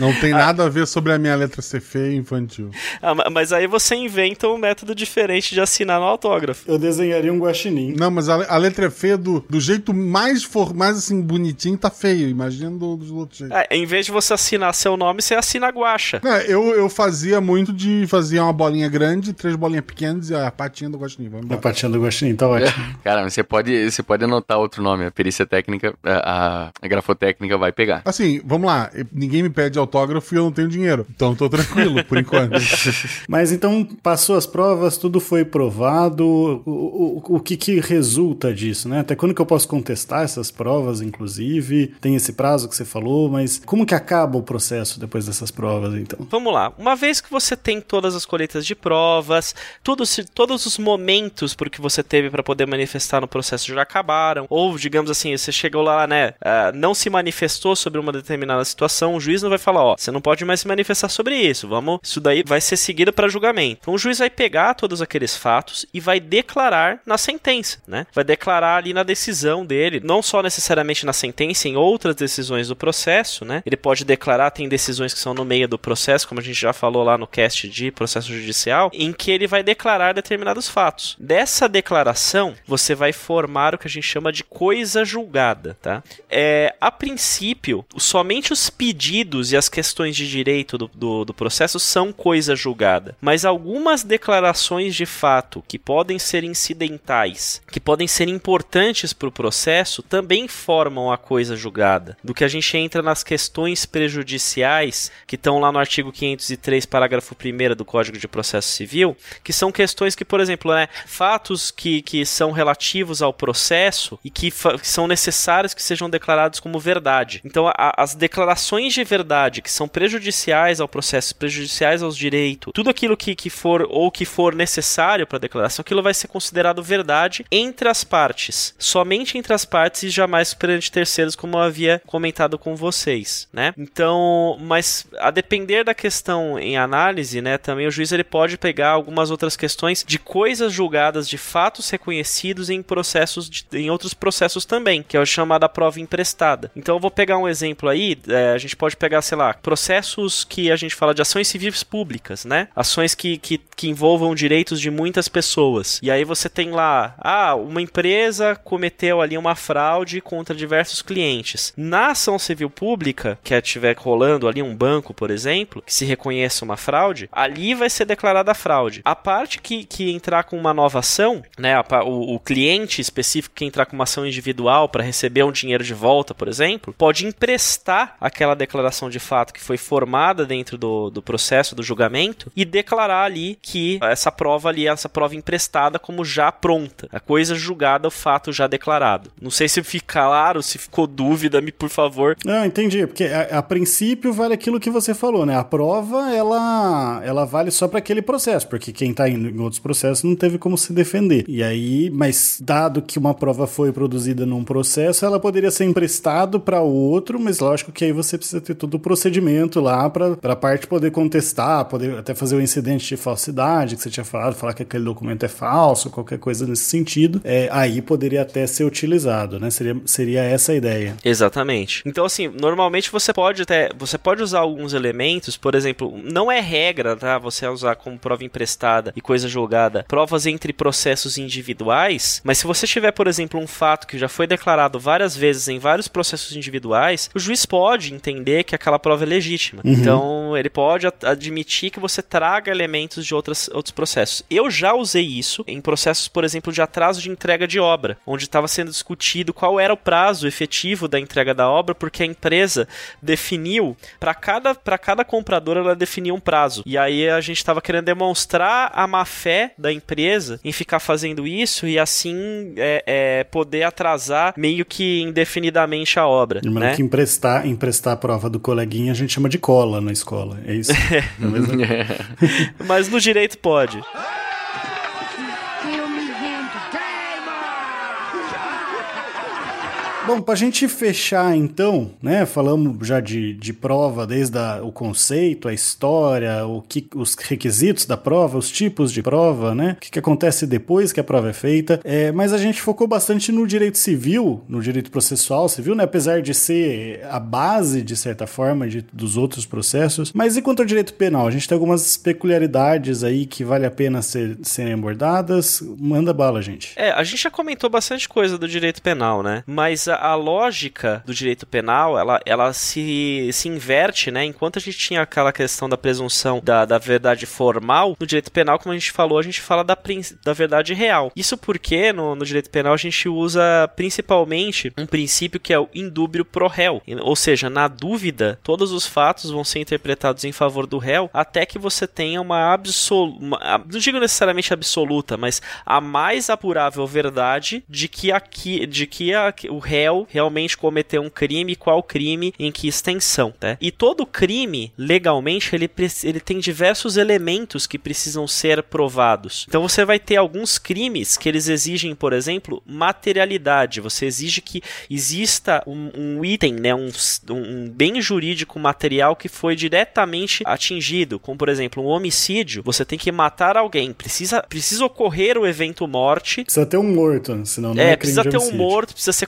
não tem nada a ver sobre a minha letra ser feia e infantil. Ah, mas aí você inventa um método diferente de assinar no autógrafo. Eu desenharia um guaxinim. Não, mas a, a letra é feia do, do jeito mais, for, mais assim, bonitinho, tá feio. Imagina do, do outro jeito. É, em vez de você assinar seu nome, você assina guacha. É, eu, eu fazia muito de fazer uma bolinha grande, três bolinhas pequenas e a patinha do guaxinim. A patinha do guaxinim, tá ótimo. Cara, você pode, você pode anotar outro nome. A perícia técnica, a, a grafotécnica vai pegar. Assim, vamos lá. Ninguém me pede autógrafo e eu não tenho dinheiro. Então tô tranquilo, por enquanto. Mas então, passou as provas, tudo foi provado. O, o, o que que resulta disso, né? Até quando que eu posso contestar essas provas, inclusive? Tem esse prazo que você falou, mas como que acaba o processo depois dessas provas, então? Vamos lá. Uma vez que você tem todas as colheitas de provas, todos, todos os momentos por que você teve para poder manifestar no processo já acabaram, ou digamos assim, você chegou lá, né, uh, não se manifestou sobre uma determinada situação, o juiz não vai falar, ó, você não pode mais se manifestar sobre isso, vamos, isso daí vai ser seguido para julgamento. Então o juiz vai pegar todos aqueles fatos e vai declarar na sentença, né? Vai declarar ali na decisão dele, não só necessariamente na sentença, em outras decisões do processo, né? Ele pode declarar, tem decisões que são no meio do processo, como a gente já falou lá no cast de processo judicial, em que ele vai declarar determinados fatos. Dessa declaração, você vai formar o que a gente chama de coisa julgada, tá? É, a princípio, somente os pedidos e as questões de direito do, do, do processo são coisa julgada, mas algumas declarações de fato que podem ser incidentais, que podem ser importantes para o processo, também formam a coisa julgada. Do que a gente entra nas questões prejudiciais, que estão lá no artigo 503, parágrafo 1 do Código de Processo Civil, que são questões que, por exemplo, né, fatos que, que são relativos ao processo e que, são necessários que sejam declarados como verdade. Então, as declarações de verdade que são prejudiciais ao processo, prejudiciais aos direitos, tudo aquilo que, que for ou que for necessário para a declaração, aquilo vai ser considerado verdade entre as partes, somente entre as partes e jamais perante terceiros, como eu havia comentado com vocês, né? Então, mas a depender da questão em análise, né, também o juiz ele pode pegar algumas outras questões de coisas julgadas de fatos reconhecidos em processos de, em outros processos também, que é o chamado prova emprestada. Então eu vou pegar um exemplo aí, é, a gente pode pegar, sei lá, processos que a gente fala de ações civis públicas, né? Ações que, que, que envolvam direitos de muitas pessoas. E aí você tem lá, ah, uma empresa cometeu ali uma fraude contra diversos clientes. Na ação civil pública, que estiver rolando ali um banco, por exemplo, que se reconheça uma fraude, ali vai ser declarada fraude. A parte que, que entrar com uma nova ação, né, a, o, o cliente específico que entrar com uma ação individual para receber um dinheiro de volta, por exemplo, pode emprestar aquela declaração de fato que foi formada dentro do, do processo do julgamento e declarar ali que essa prova ali, essa prova emprestada como já pronta, a coisa julgada, o fato já declarado. Não sei se fica claro, se ficou dúvida, me por favor. Não, entendi, porque a, a princípio vale aquilo que você falou, né? A prova ela ela vale só para aquele processo, porque quem tá indo em outros processos não teve como se defender. E aí, mas dado que uma prova foi produzida num processo, ela poderia ser emprestado para outro, mas lógico que aí você precisa ter todo o procedimento lá para a parte poder contestar, poder até fazer o um incidente de falsidade que você tinha falado, falar que aquele documento é falso, qualquer coisa nesse sentido. É, aí poderia até ser utilizado, né? Seria, seria essa a ideia. Exatamente. Então, assim, normalmente você pode até você pode usar alguns elementos, por exemplo, não é regra, tá? Você usar como prova emprestada e coisa julgada provas entre processos individuais, mas se você tiver, por exemplo, um fato que já foi declarado várias vezes em vários processos individuais, o juiz pode entender que aquela prova é legítima. Uhum. Então, ele pode admitir que você traga elementos de outras, outros processos. Eu já usei isso em processos, por exemplo, de atraso de entrega de obra, onde estava sendo discutido qual era o prazo efetivo da entrega da obra, porque a empresa definiu para cada para cada comprador ela definia um prazo. E aí a gente estava querendo demonstrar a má fé da empresa em ficar fazendo isso e assim é, é, poder atrasar meio que indefinidamente a obra. Lembrando né? que emprestar, emprestar a prova do coleguinha a gente chama de cola na escola. É isso? É Mas no direito pode. Bom, pra gente fechar então, né? Falamos já de, de prova, desde a, o conceito, a história, o que, os requisitos da prova, os tipos de prova, né? O que, que acontece depois que a prova é feita. É, mas a gente focou bastante no direito civil, no direito processual civil, né? Apesar de ser a base, de certa forma, de, dos outros processos. Mas e quanto ao direito penal? A gente tem algumas peculiaridades aí que vale a pena ser, serem abordadas. Manda bala, gente. É, a gente já comentou bastante coisa do direito penal, né? Mas a, a lógica do direito penal, ela, ela se, se inverte, né? Enquanto a gente tinha aquela questão da presunção da, da verdade formal, no direito penal, como a gente falou, a gente fala da, da verdade real. Isso porque no, no direito penal a gente usa principalmente um princípio que é o indúbio pro réu. Ou seja, na dúvida, todos os fatos vão ser interpretados em favor do réu até que você tenha uma absoluta, não digo necessariamente absoluta, mas a mais apurável verdade de que aqui, de que a, o réu realmente cometeu um crime, qual crime, em que extensão, tá? E todo crime, legalmente, ele, ele tem diversos elementos que precisam ser provados. Então você vai ter alguns crimes que eles exigem, por exemplo, materialidade. Você exige que exista um, um item, né, um, um bem jurídico material que foi diretamente atingido, como por exemplo um homicídio. Você tem que matar alguém, precisa, precisa ocorrer o evento morte. Precisa ter um morto, senão não é, é precisa ter um morto, precisa ser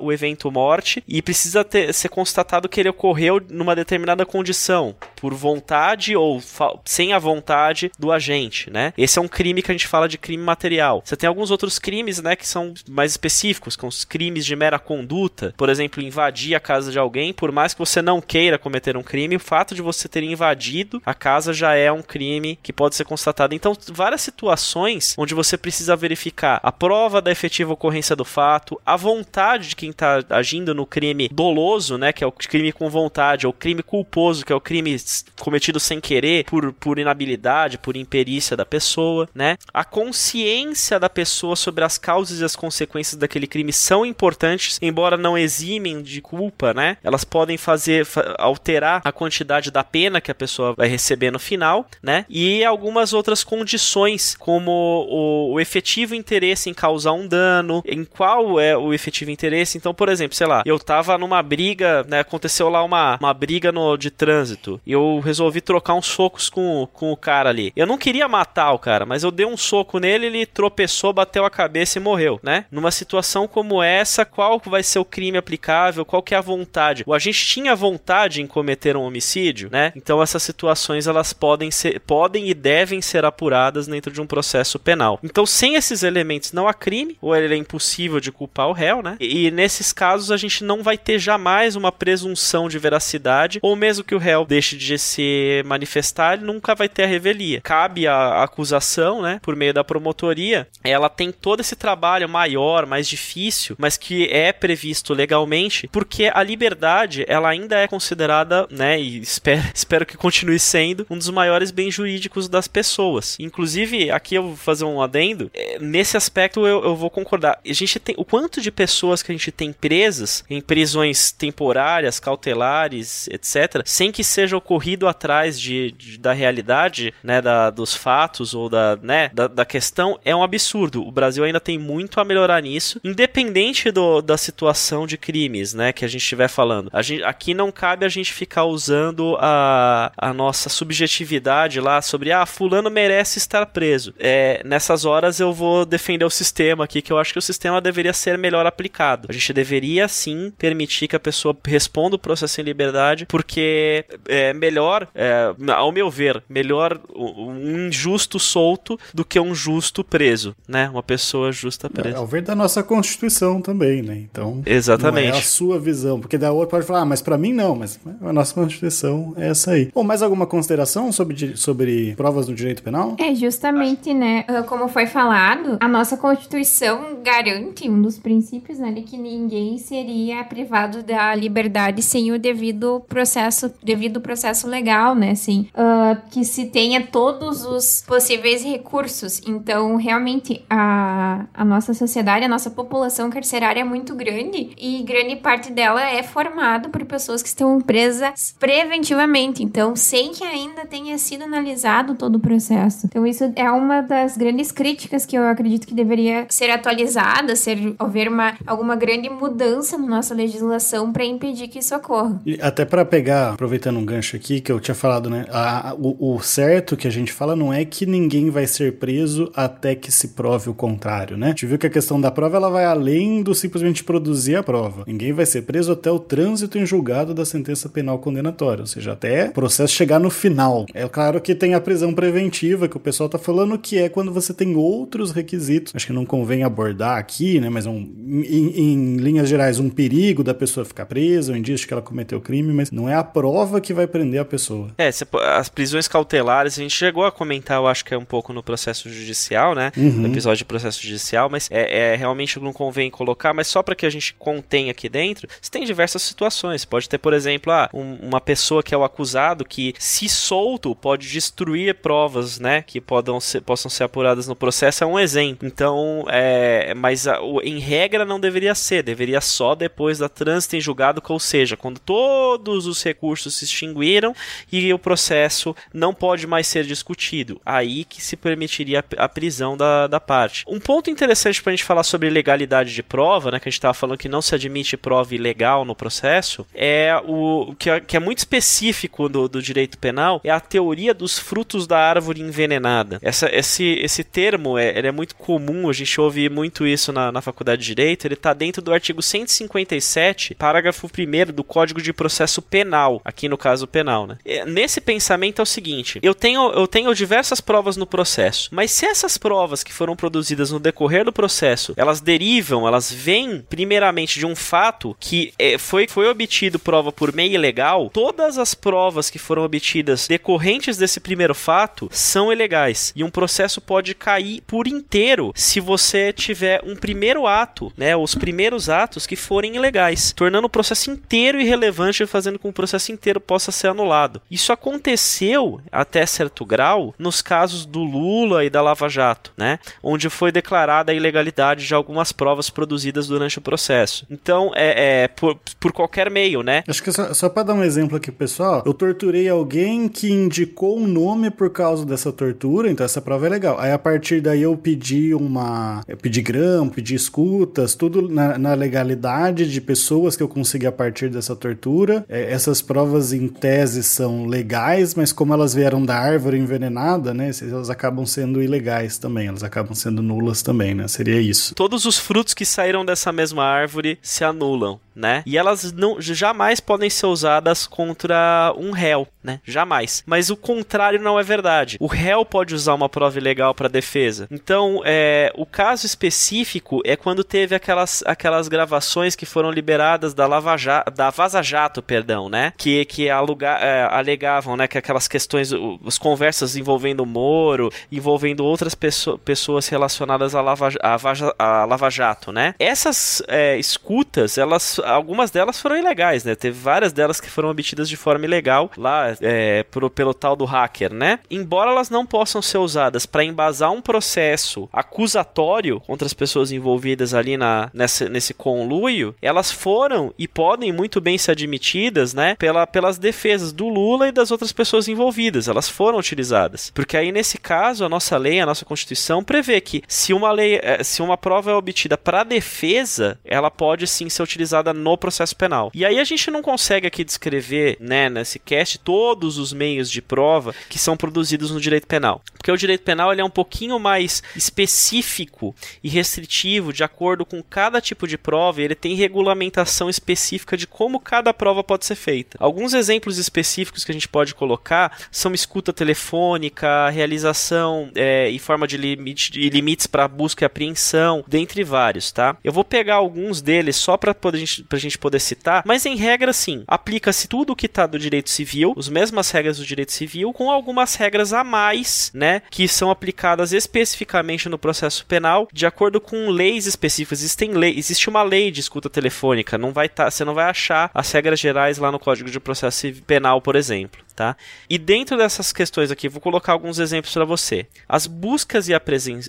o evento morte e precisa ter, ser constatado que ele ocorreu numa determinada condição, por vontade ou sem a vontade do agente, né? Esse é um crime que a gente fala de crime material. Você tem alguns outros crimes, né, que são mais específicos, com os crimes de mera conduta, por exemplo, invadir a casa de alguém, por mais que você não queira cometer um crime, o fato de você ter invadido a casa já é um crime que pode ser constatado. Então, várias situações onde você precisa verificar a prova da efetiva ocorrência do fato, a vontade de quem está agindo no crime doloso, né, que é o crime com vontade, ou crime culposo, que é o crime cometido sem querer, por, por inabilidade, por imperícia da pessoa, né? A consciência da pessoa sobre as causas e as consequências daquele crime são importantes, embora não eximem de culpa, né? Elas podem fazer alterar a quantidade da pena que a pessoa vai receber no final, né? E algumas outras condições, como o, o efetivo interesse em causar um dano, em qual é o efetivo interesse. Então, por exemplo, sei lá, eu tava numa briga, né? Aconteceu lá uma, uma briga no, de trânsito. E eu resolvi trocar uns socos com, com o cara ali. Eu não queria matar o cara, mas eu dei um soco nele, ele tropeçou, bateu a cabeça e morreu, né? Numa situação como essa, qual vai ser o crime aplicável? Qual que é a vontade? O agente tinha vontade em cometer um homicídio, né? Então essas situações elas podem ser, podem e devem ser apuradas dentro de um processo penal. Então sem esses elementos não há crime, ou ele é impossível de culpar o réu, né? E, nesses casos a gente não vai ter jamais uma presunção de veracidade, ou mesmo que o réu deixe de se manifestar, ele nunca vai ter a revelia. Cabe a acusação, né, por meio da promotoria, ela tem todo esse trabalho maior, mais difícil, mas que é previsto legalmente, porque a liberdade, ela ainda é considerada, né, e espero, espero que continue sendo um dos maiores bens jurídicos das pessoas. Inclusive, aqui eu vou fazer um adendo, é, nesse aspecto eu, eu vou concordar. A gente tem o quanto de pessoas que a gente tem presas em prisões temporárias, cautelares, etc, sem que seja ocorrido atrás de, de da realidade, né, da, dos fatos ou da, né, da, da, questão, é um absurdo. O Brasil ainda tem muito a melhorar nisso, independente do, da situação de crimes, né, que a gente estiver falando. A gente, aqui não cabe a gente ficar usando a, a nossa subjetividade lá sobre, ah, fulano merece estar preso. É, nessas horas eu vou defender o sistema aqui, que eu acho que o sistema deveria ser melhor aplicado. A gente deveria sim permitir que a pessoa responda o processo em liberdade, porque é melhor, é, ao meu ver, melhor um injusto solto do que um justo preso, né? Uma pessoa justa presa. É, ao ver da nossa Constituição também, né? Então, Exatamente. não é a sua visão, porque da outra pode falar, ah, mas para mim não, mas a nossa Constituição é essa aí. Bom, mais alguma consideração sobre, sobre provas do direito penal? É, justamente, né, ah, como foi falado, a nossa Constituição garante um dos princípios, né, de que ninguém seria privado da liberdade sem o devido processo, devido processo legal, né, assim, uh, que se tenha todos os possíveis recursos. Então, realmente, a, a nossa sociedade, a nossa população carcerária é muito grande e grande parte dela é formada por pessoas que estão presas preventivamente, então, sem que ainda tenha sido analisado todo o processo. Então, isso é uma das grandes críticas que eu acredito que deveria ser atualizada, ser haver uma, alguma grande mudança na nossa legislação para impedir que isso ocorra. E até para pegar, aproveitando um gancho aqui que eu tinha falado, né? A, o, o, certo que a gente fala não é que ninguém vai ser preso até que se prove o contrário, né? A gente viu que a questão da prova ela vai além do simplesmente produzir a prova. Ninguém vai ser preso até o trânsito em julgado da sentença penal condenatória, ou seja, até o processo chegar no final. É claro que tem a prisão preventiva que o pessoal tá falando que é quando você tem outros requisitos. Acho que não convém abordar aqui, né? Mas é um, em, em linhas gerais, um perigo da pessoa ficar presa, um indício que ela cometeu crime, mas não é a prova que vai prender a pessoa. É, as prisões cautelares, a gente chegou a comentar, eu acho que é um pouco no processo judicial, né? Uhum. No episódio de processo judicial, mas é, é realmente não convém colocar, mas só para que a gente contenha aqui dentro, você tem diversas situações. Pode ter, por exemplo, ah, um- uma pessoa que é o acusado que, se solto, pode destruir provas, né? Que podam ser, possam ser apuradas no processo, é um exemplo. Então, é, mas a- o- em regra não deveria ser, deveria só depois da trânsito em julgado, ou seja, quando todos os recursos se extinguiram e o processo não pode mais ser discutido. Aí que se permitiria a prisão da, da parte. Um ponto interessante para a gente falar sobre legalidade de prova, né, que a gente estava falando que não se admite prova ilegal no processo, é o que é, que é muito específico do, do direito penal, é a teoria dos frutos da árvore envenenada. Essa, esse, esse termo é, é muito comum, a gente ouve muito isso na, na faculdade de Direito, ele está dentro do artigo 157, parágrafo 1 do Código de Processo Penal, aqui no caso penal, né? É, Nesse pensamento é o seguinte, eu tenho, eu tenho diversas provas no processo, mas se essas provas que foram produzidas no decorrer do processo, elas derivam, elas vêm primeiramente de um fato que é, foi, foi obtido prova por meio ilegal, todas as provas que foram obtidas decorrentes desse primeiro fato são ilegais. E um processo pode cair por inteiro se você tiver um primeiro ato, né, os primeiros atos que forem ilegais, tornando o processo inteiro irrelevante e fazendo com que o processo inteiro possa ser anulado. Isso aconteceu até certo grau nos casos do Lula e da Lava Jato, né, onde foi declarada a ilegalidade de algumas provas produzidas durante o processo. Então, é, é por, por qualquer meio, né? Acho que só, só pra dar um exemplo aqui, pessoal, eu torturei alguém que indicou um nome por causa dessa tortura, então essa prova é legal. Aí a partir daí eu pedi uma. Eu pedi grão, pedi escutas, tudo na, na legalidade de pessoas que eu consegui a partir dessa tortura. É, essas provas em tese são legais, mas como elas vieram da árvore envenenada, né? Elas acabam sendo ilegais também, elas acabam sendo nulas também, né? Seria isso. todos os frutos que saíram dessa mesma árvore se anulam, né? E elas não jamais podem ser usadas contra um réu, né? Jamais. Mas o contrário não é verdade. O réu pode usar uma prova ilegal para defesa. Então, é, o caso específico é quando teve aquelas, aquelas gravações que foram liberadas da Lava Jato, da Vaza Jato, perdão, né? Que que aluga, é, alegavam, né, que aquelas questões, as conversas envolvendo o Moro, envolvendo outras pesso- pessoas relacionadas à Lava, à à Lava Jato, né? Essas é, escutas, elas, algumas delas foram ilegais, né? Teve várias delas que foram obtidas de forma ilegal lá é, pelo tal do hacker, né? Embora elas não possam ser usadas para embasar um processo acusatório contra as pessoas envolvidas ali na, nessa, nesse conluio, elas foram e podem muito bem ser admitidas, né? Pela, pelas defesas do Lula e das outras pessoas envolvidas. Elas foram utilizadas. Porque aí, nesse caso, a nossa lei, a nossa Constituição prevê que se uma lei, eh, se uma prova é obtida para defesa, ela pode sim ser utilizada no processo penal. E aí a gente não consegue aqui descrever, né, nesse cast, todos os meios de prova que são produzidos no direito penal. Porque o direito penal ele é um pouquinho mais específico e restritivo de acordo com cada tipo de prova, ele tem regulamentação específica de como cada prova pode ser feita. Alguns exemplos específicos que a gente pode colocar são escuta telefônica, realização é, e forma de, limite, limites para busca e apreensão, dentre vários, tá? Eu vou pegar alguns deles só para a gente poder citar, mas em regra sim, aplica-se tudo o que está do direito civil, as mesmas regras do direito civil, com algumas regras a mais, né, que são aplicadas especificamente no processo penal, de acordo com leis específicas. Existem lei, existe uma lei de escuta telefônica, não vai tá, você não vai achar as regras gerais lá no Código de Processo Penal, por exemplo. Tá? E dentro dessas questões aqui, vou colocar alguns exemplos para você. As buscas e,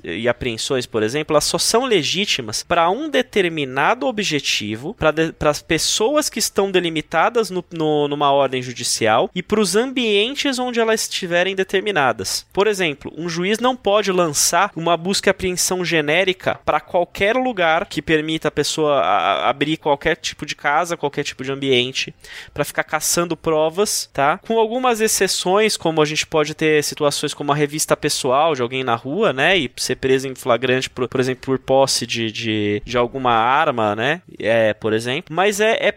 e apreensões, por exemplo, elas só são legítimas para um determinado objetivo, para as pessoas que estão delimitadas no, no- numa ordem judicial e para os ambientes onde elas estiverem determinadas. Por exemplo, um juiz não pode lançar uma busca e apreensão genérica para qualquer lugar que permita a pessoa a- abrir qualquer tipo de casa, qualquer tipo de ambiente, para ficar caçando provas, tá? Com algumas exceções, como a gente pode ter situações como a revista pessoal de alguém na rua, né? E ser preso em flagrante, por, por exemplo, por posse de, de, de alguma arma, né? É, por exemplo. Mas é, é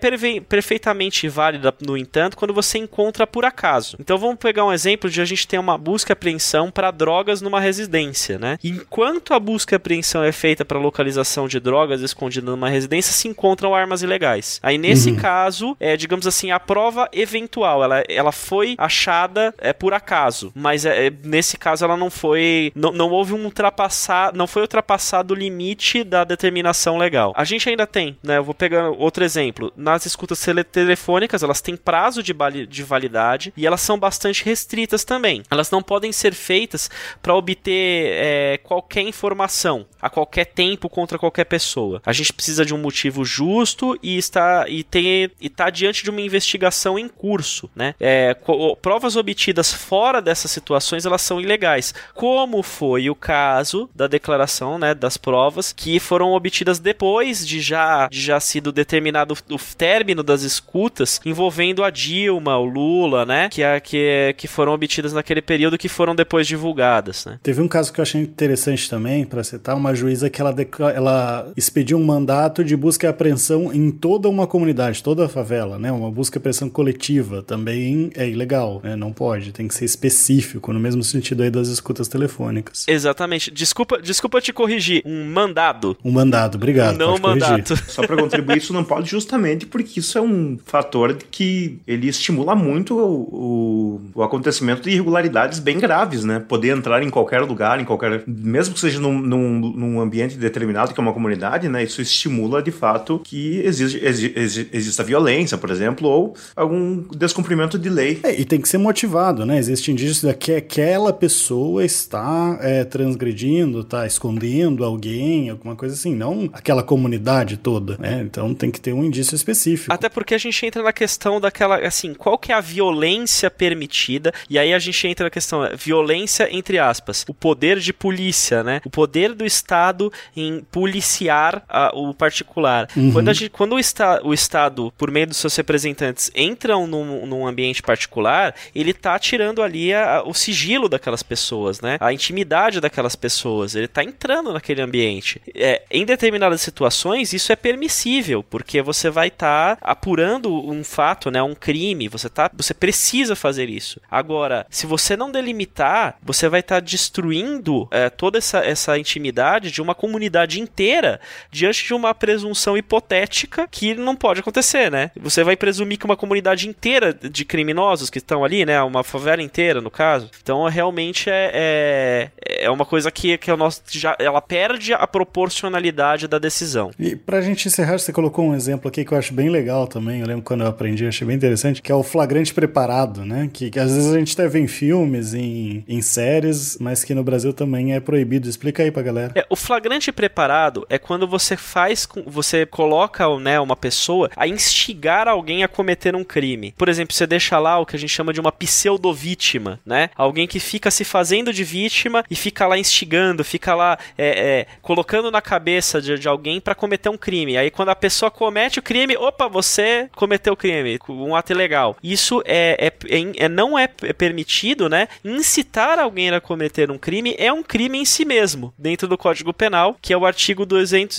perfeitamente válida, no entanto, quando você encontra por acaso. Então vamos pegar um exemplo de a gente ter uma busca e apreensão para drogas numa residência, né? Enquanto a busca e apreensão é feita para localização de drogas escondidas numa residência, se encontram armas ilegais. Aí nesse Uhum. caso, é, digamos assim, a prova eventual. Ela, ela foi achada é, por acaso, mas é, é, nesse caso ela não foi. Não, não houve um ultrapassar. Não foi ultrapassado o limite da determinação legal. A gente ainda tem, né? Eu vou pegar outro exemplo. Nas escutas tele telefônicas, elas têm prazo de, de validade e elas são bastante restritas também. Elas não podem ser feitas para obter é, qualquer informação a qualquer tempo contra qualquer pessoa. A gente precisa de um motivo justo e está e tem e tá diante de uma investigação em curso, né? É, provas obtidas fora dessas situações elas são ilegais, como foi o caso da declaração, né, das provas que foram obtidas depois de já de já sido determinado o término das escutas envolvendo a Dilma, o Lula, né, que é, que que foram obtidas naquele período que foram depois divulgadas, né? Teve um caso que eu achei interessante também para citar uma juíza que ela ela expediu um mandato de busca e apreensão em toda uma comunidade, toda a favela, né? Uma busca e apreensão coletiva também é ilegal, né? Não pode, tem que ser específico, no mesmo sentido aí das escutas telefônicas. Exatamente. Desculpa, desculpa te corrigir, um mandado. Um mandado, obrigado. Não mandato. Só para contribuir, isso não pode justamente porque isso é um fator que ele estimula muito o, o, o acontecimento de irregularidades bem graves, né? Poder entrar em qualquer lugar, em qualquer. Mesmo que seja num, num, num ambiente determinado, que é uma comunidade, né? Isso estimula de fato que exige, exi, exista violência, por exemplo, ou algum descumprimento de lei. É, e tem que ser motivado, né? Existe indício de que aquela pessoa está é, transgredindo, está escondendo alguém, alguma coisa assim, não aquela comunidade toda, né? Então tem que ter um indício específico. Até porque a gente entra na questão daquela, assim, qual que é a violência permitida? E aí a gente entra na questão, violência entre aspas, o poder de polícia, né? O poder do Estado em policiar a, o particular. Uhum. Quando, a gente, quando o, esta, o Estado, por meio dos seus representantes, entram num, num ambiente particular, ele está tirando ali a, o sigilo daquelas pessoas, né? A intimidade daquelas pessoas. Ele está entrando naquele ambiente. É, em determinadas situações, isso é permissível, porque você vai estar tá apurando um fato, né? Um crime. Você, tá, você precisa fazer isso. Agora, se você não delimitar, você vai estar tá destruindo é, toda essa, essa intimidade de uma comunidade inteira diante de uma presunção hipotética que não pode acontecer, né? Você vai presumir que uma comunidade inteira de criminosos que estão ali, né? Uma favela inteira, no caso. Então, realmente é, é, é uma coisa que, que o nosso, já, ela perde a proporcionalidade da decisão. E pra gente encerrar, você colocou um exemplo aqui que eu acho bem legal também. Eu lembro quando eu aprendi, achei bem interessante, que é o flagrante preparado, né? Que, que às vezes a gente até vê em filmes, em, em séries, mas que no Brasil também é proibido. Explica aí pra galera. É, o flagrante preparado é quando você faz, você coloca né, uma pessoa a instigar alguém a cometer um crime. Por exemplo, você deixa lá o que a gente chama de uma pseudo-vítima, né? Alguém que fica se fazendo de vítima e fica lá instigando, fica lá é, é, colocando na cabeça de, de alguém para cometer um crime. Aí quando a pessoa comete o crime, opa, você cometeu o crime, um ato ilegal. Isso é, é, é, é não é permitido, né? Incitar alguém a cometer um crime é um crime em si mesmo, dentro do Código Penal, que é o artigo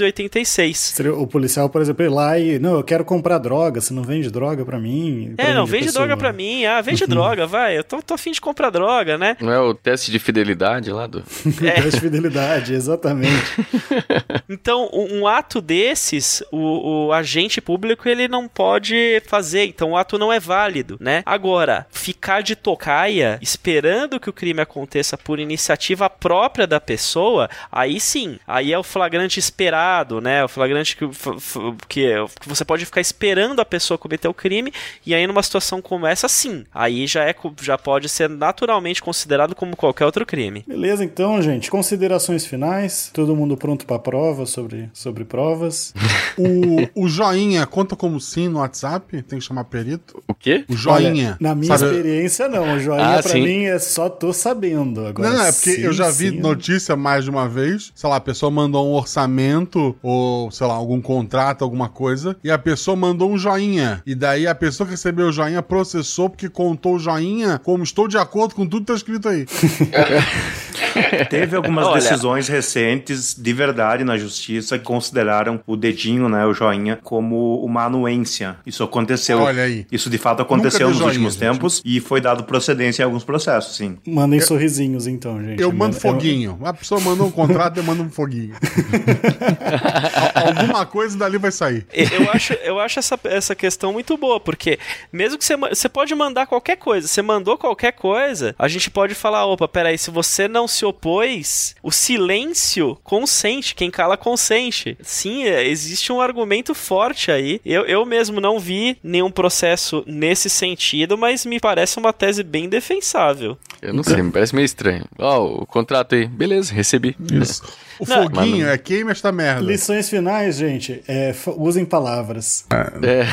286. O policial, por exemplo, ir lá e, não, eu quero comprar droga, você não vende droga para mim? É, não, vende droga para mim, ah, vende droga, vai, eu tô, tô afim de comprar droga, né? Não é o teste de fidelidade lá do... É. teste de fidelidade, exatamente. então, um, um, ato desses, o, o agente público, ele não pode fazer, então o ato não é válido, né? Agora, ficar de tocaia, esperando que o crime aconteça por iniciativa própria da pessoa, aí sim, aí é o flagrante né? O flagrante que, que, que você pode ficar esperando a pessoa cometer o crime, e aí numa situação como essa, sim, aí já, é, já pode ser naturalmente considerado como qualquer outro crime. Beleza, então, gente, considerações finais, todo mundo pronto para prova sobre, sobre provas. o, o joinha conta como sim no WhatsApp? Tem que chamar perito? O quê? O joinha. Olha, na minha sabe? experiência, não. O joinha ah, pra sim. mim é só tô sabendo. Agora, não, não, é porque sim, eu já vi sim. notícia mais de uma vez, sei lá, a pessoa mandou um orçamento ou, sei lá, algum contrato, alguma coisa, e a pessoa mandou um joinha. E daí a pessoa que recebeu o joinha processou porque contou o joinha como estou de acordo com tudo que tá escrito aí. Teve algumas Olha. decisões recentes de verdade na justiça que consideraram o dedinho, né, o joinha, como uma anuência. Isso aconteceu. Olha aí. Isso de fato aconteceu nos joinha, últimos gente. tempos e foi dado procedência em alguns processos, sim. Mandem sorrisinhos, então, gente. Eu mando Eu- foguinho. A pessoa mandou um contrato, eu mando um foguinho. Al- Alguma coisa dali vai sair. Eu acho, eu acho essa, essa questão muito boa, porque mesmo que você, você pode mandar qualquer coisa, você mandou qualquer coisa, a gente pode falar, opa, peraí, se você não se opôs, o silêncio consente, quem cala consente. Sim, é, existe um argumento forte aí. Eu, eu mesmo não vi nenhum processo nesse sentido, mas me parece uma tese bem defensável. Eu não sei, me parece meio estranho. Ó, o contrato aí. Beleza, recebi. Isso. O Não, foguinho mas é queima esta merda. Lições finais, gente. É, usem palavras. É.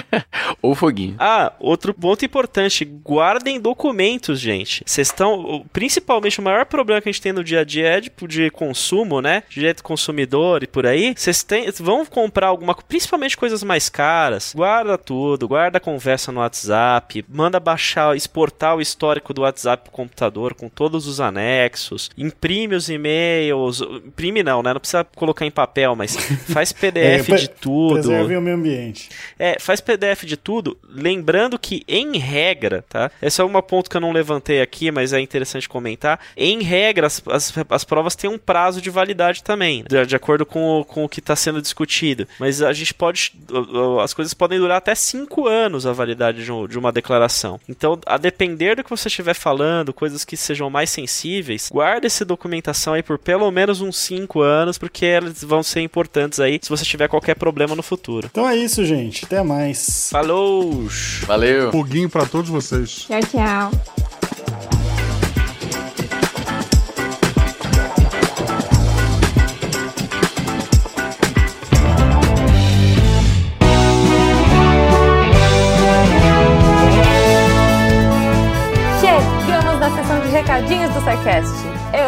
Ou foguinho. Ah, outro ponto importante, guardem documentos, gente. Vocês estão, principalmente o maior problema que a gente tem no dia a dia é de, de consumo, né? Direito do consumidor e por aí. Vocês têm- vão comprar alguma, principalmente coisas mais caras. Guarda tudo, guarda a conversa no WhatsApp, manda baixar, exportar o histórico do WhatsApp pro computador com todos os anexos, imprime os e-mails, imprime não, né? Não precisa colocar em papel, mas faz PDF É, de tudo. Preservem o meio ambiente. É, faz PDF de tudo, lembrando que, em regra, tá? Esse é um ponto que eu não levantei aqui, mas é interessante comentar. Em regra, as, as, as provas têm um prazo de validade também, de, de acordo com o, com o que está sendo discutido. Mas a gente pode. As coisas podem durar até 5 anos a validade de, um- de uma declaração. Então, a depender do que você estiver falando, coisas que sejam mais sensíveis, guarde essa documentação aí por pelo menos uns 5 anos, porque elas vão ser importantes aí se você tiver qualquer problema no futuro. Então é isso, gente. Até mais. Falou! Valeu. Foguinho pra todos vocês. Tchau, tchau. Chegamos na sessão de recadinhos do SciCast.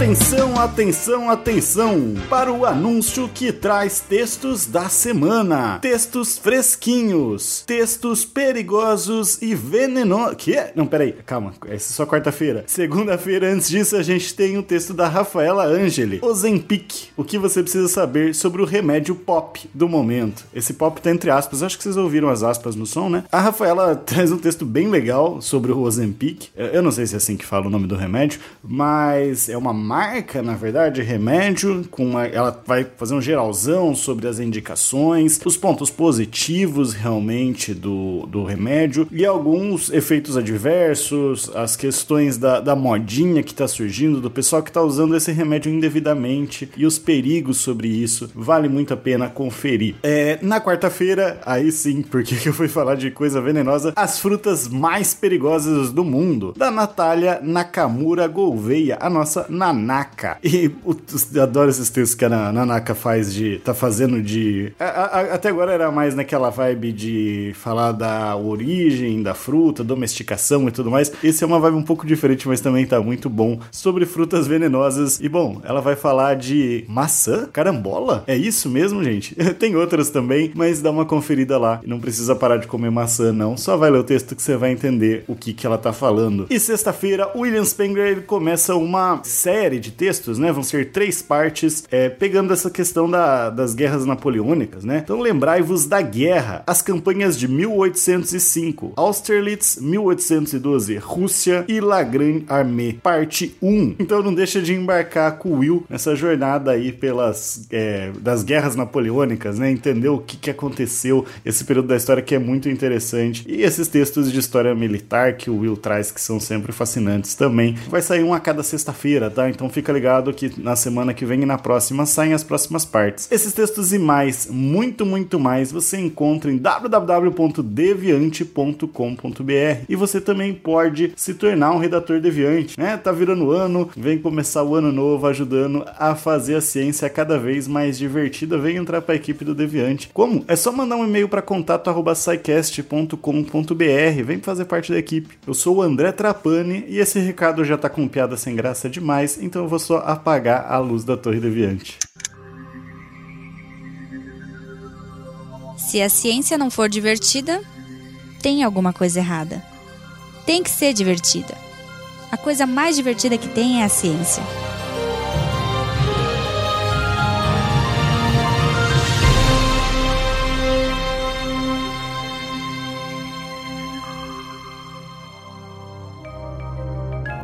Atenção, atenção, atenção para o anúncio que traz textos da semana. Textos fresquinhos, textos perigosos e venenosos. Que? Não, peraí, calma, essa é só quarta-feira. Segunda-feira, antes disso, a gente tem um texto da Rafaela Angeli. Ozempic, o que você precisa saber sobre o remédio pop do momento. Esse pop tá entre aspas, acho que vocês ouviram as aspas no som, né? A Rafaela traz um texto bem legal sobre o Ozempic. Eu não sei se é assim que fala o nome do remédio, mas é uma marca, na verdade, remédio. Com uma, ela vai fazer um geralzão sobre as indicações, os pontos positivos realmente do, do remédio e alguns efeitos adversos, as questões da, da modinha que tá surgindo, do pessoal que tá usando esse remédio indevidamente e os perigos sobre isso. Vale muito a pena conferir. É, na quarta-feira, aí sim, porque que eu fui falar de coisa venenosa, as frutas mais perigosas do mundo, da Natália Nakamura Gouveia, a nossa Nanaka. E eu adoro esses textos que a Na- Nanaka faz de. tá fazendo de. a- a- até agora era mais naquela vibe de falar da origem da fruta, domesticação e tudo mais. Esse é uma vibe um pouco diferente, mas também tá muito bom. Sobre frutas venenosas. E bom, ela vai falar de maçã? Carambola? É isso mesmo, gente? Tem outras também, mas dá uma conferida lá. Não precisa parar de comer maçã, não. Só vai ler o texto que você vai entender o que, que ela tá falando. E sexta-feira, William Spengler começa uma série de textos, né? Vão ser três partes, é, pegando essa questão da, das guerras napoleônicas, né? Então lembrai-vos da guerra, as campanhas de 1805, Austerlitz, 1812, Rússia e La Grande Armée, parte 1. Então não deixa de embarcar com o Will nessa jornada aí pelas é, das guerras napoleônicas, né? Entender o que, que aconteceu, esse período da história que é muito interessante. E esses textos de história militar que o Will traz, que são sempre fascinantes também. Vai sair um a cada sexta-feira, tá? Então fica ligado que na semana que vem e na próxima saem as próximas partes. Esses textos e mais, muito, muito mais, você encontra em www.deviante.com.br e você também pode se tornar um redator deviante, né? Tá virando ano, vem começar o ano novo ajudando a fazer a ciência cada vez mais divertida. Vem entrar para a equipe do Deviante. Como? É só mandar um e-mail para contato@saicast.com.br. Vem fazer parte da equipe. Eu sou o André Trapani e esse recado já tá com piada sem graça demais, então eu vou só apagar a luz da Torre Deviante. Se a ciência não for divertida, tem alguma coisa errada. Tem que ser divertida. A coisa mais divertida que tem é a ciência.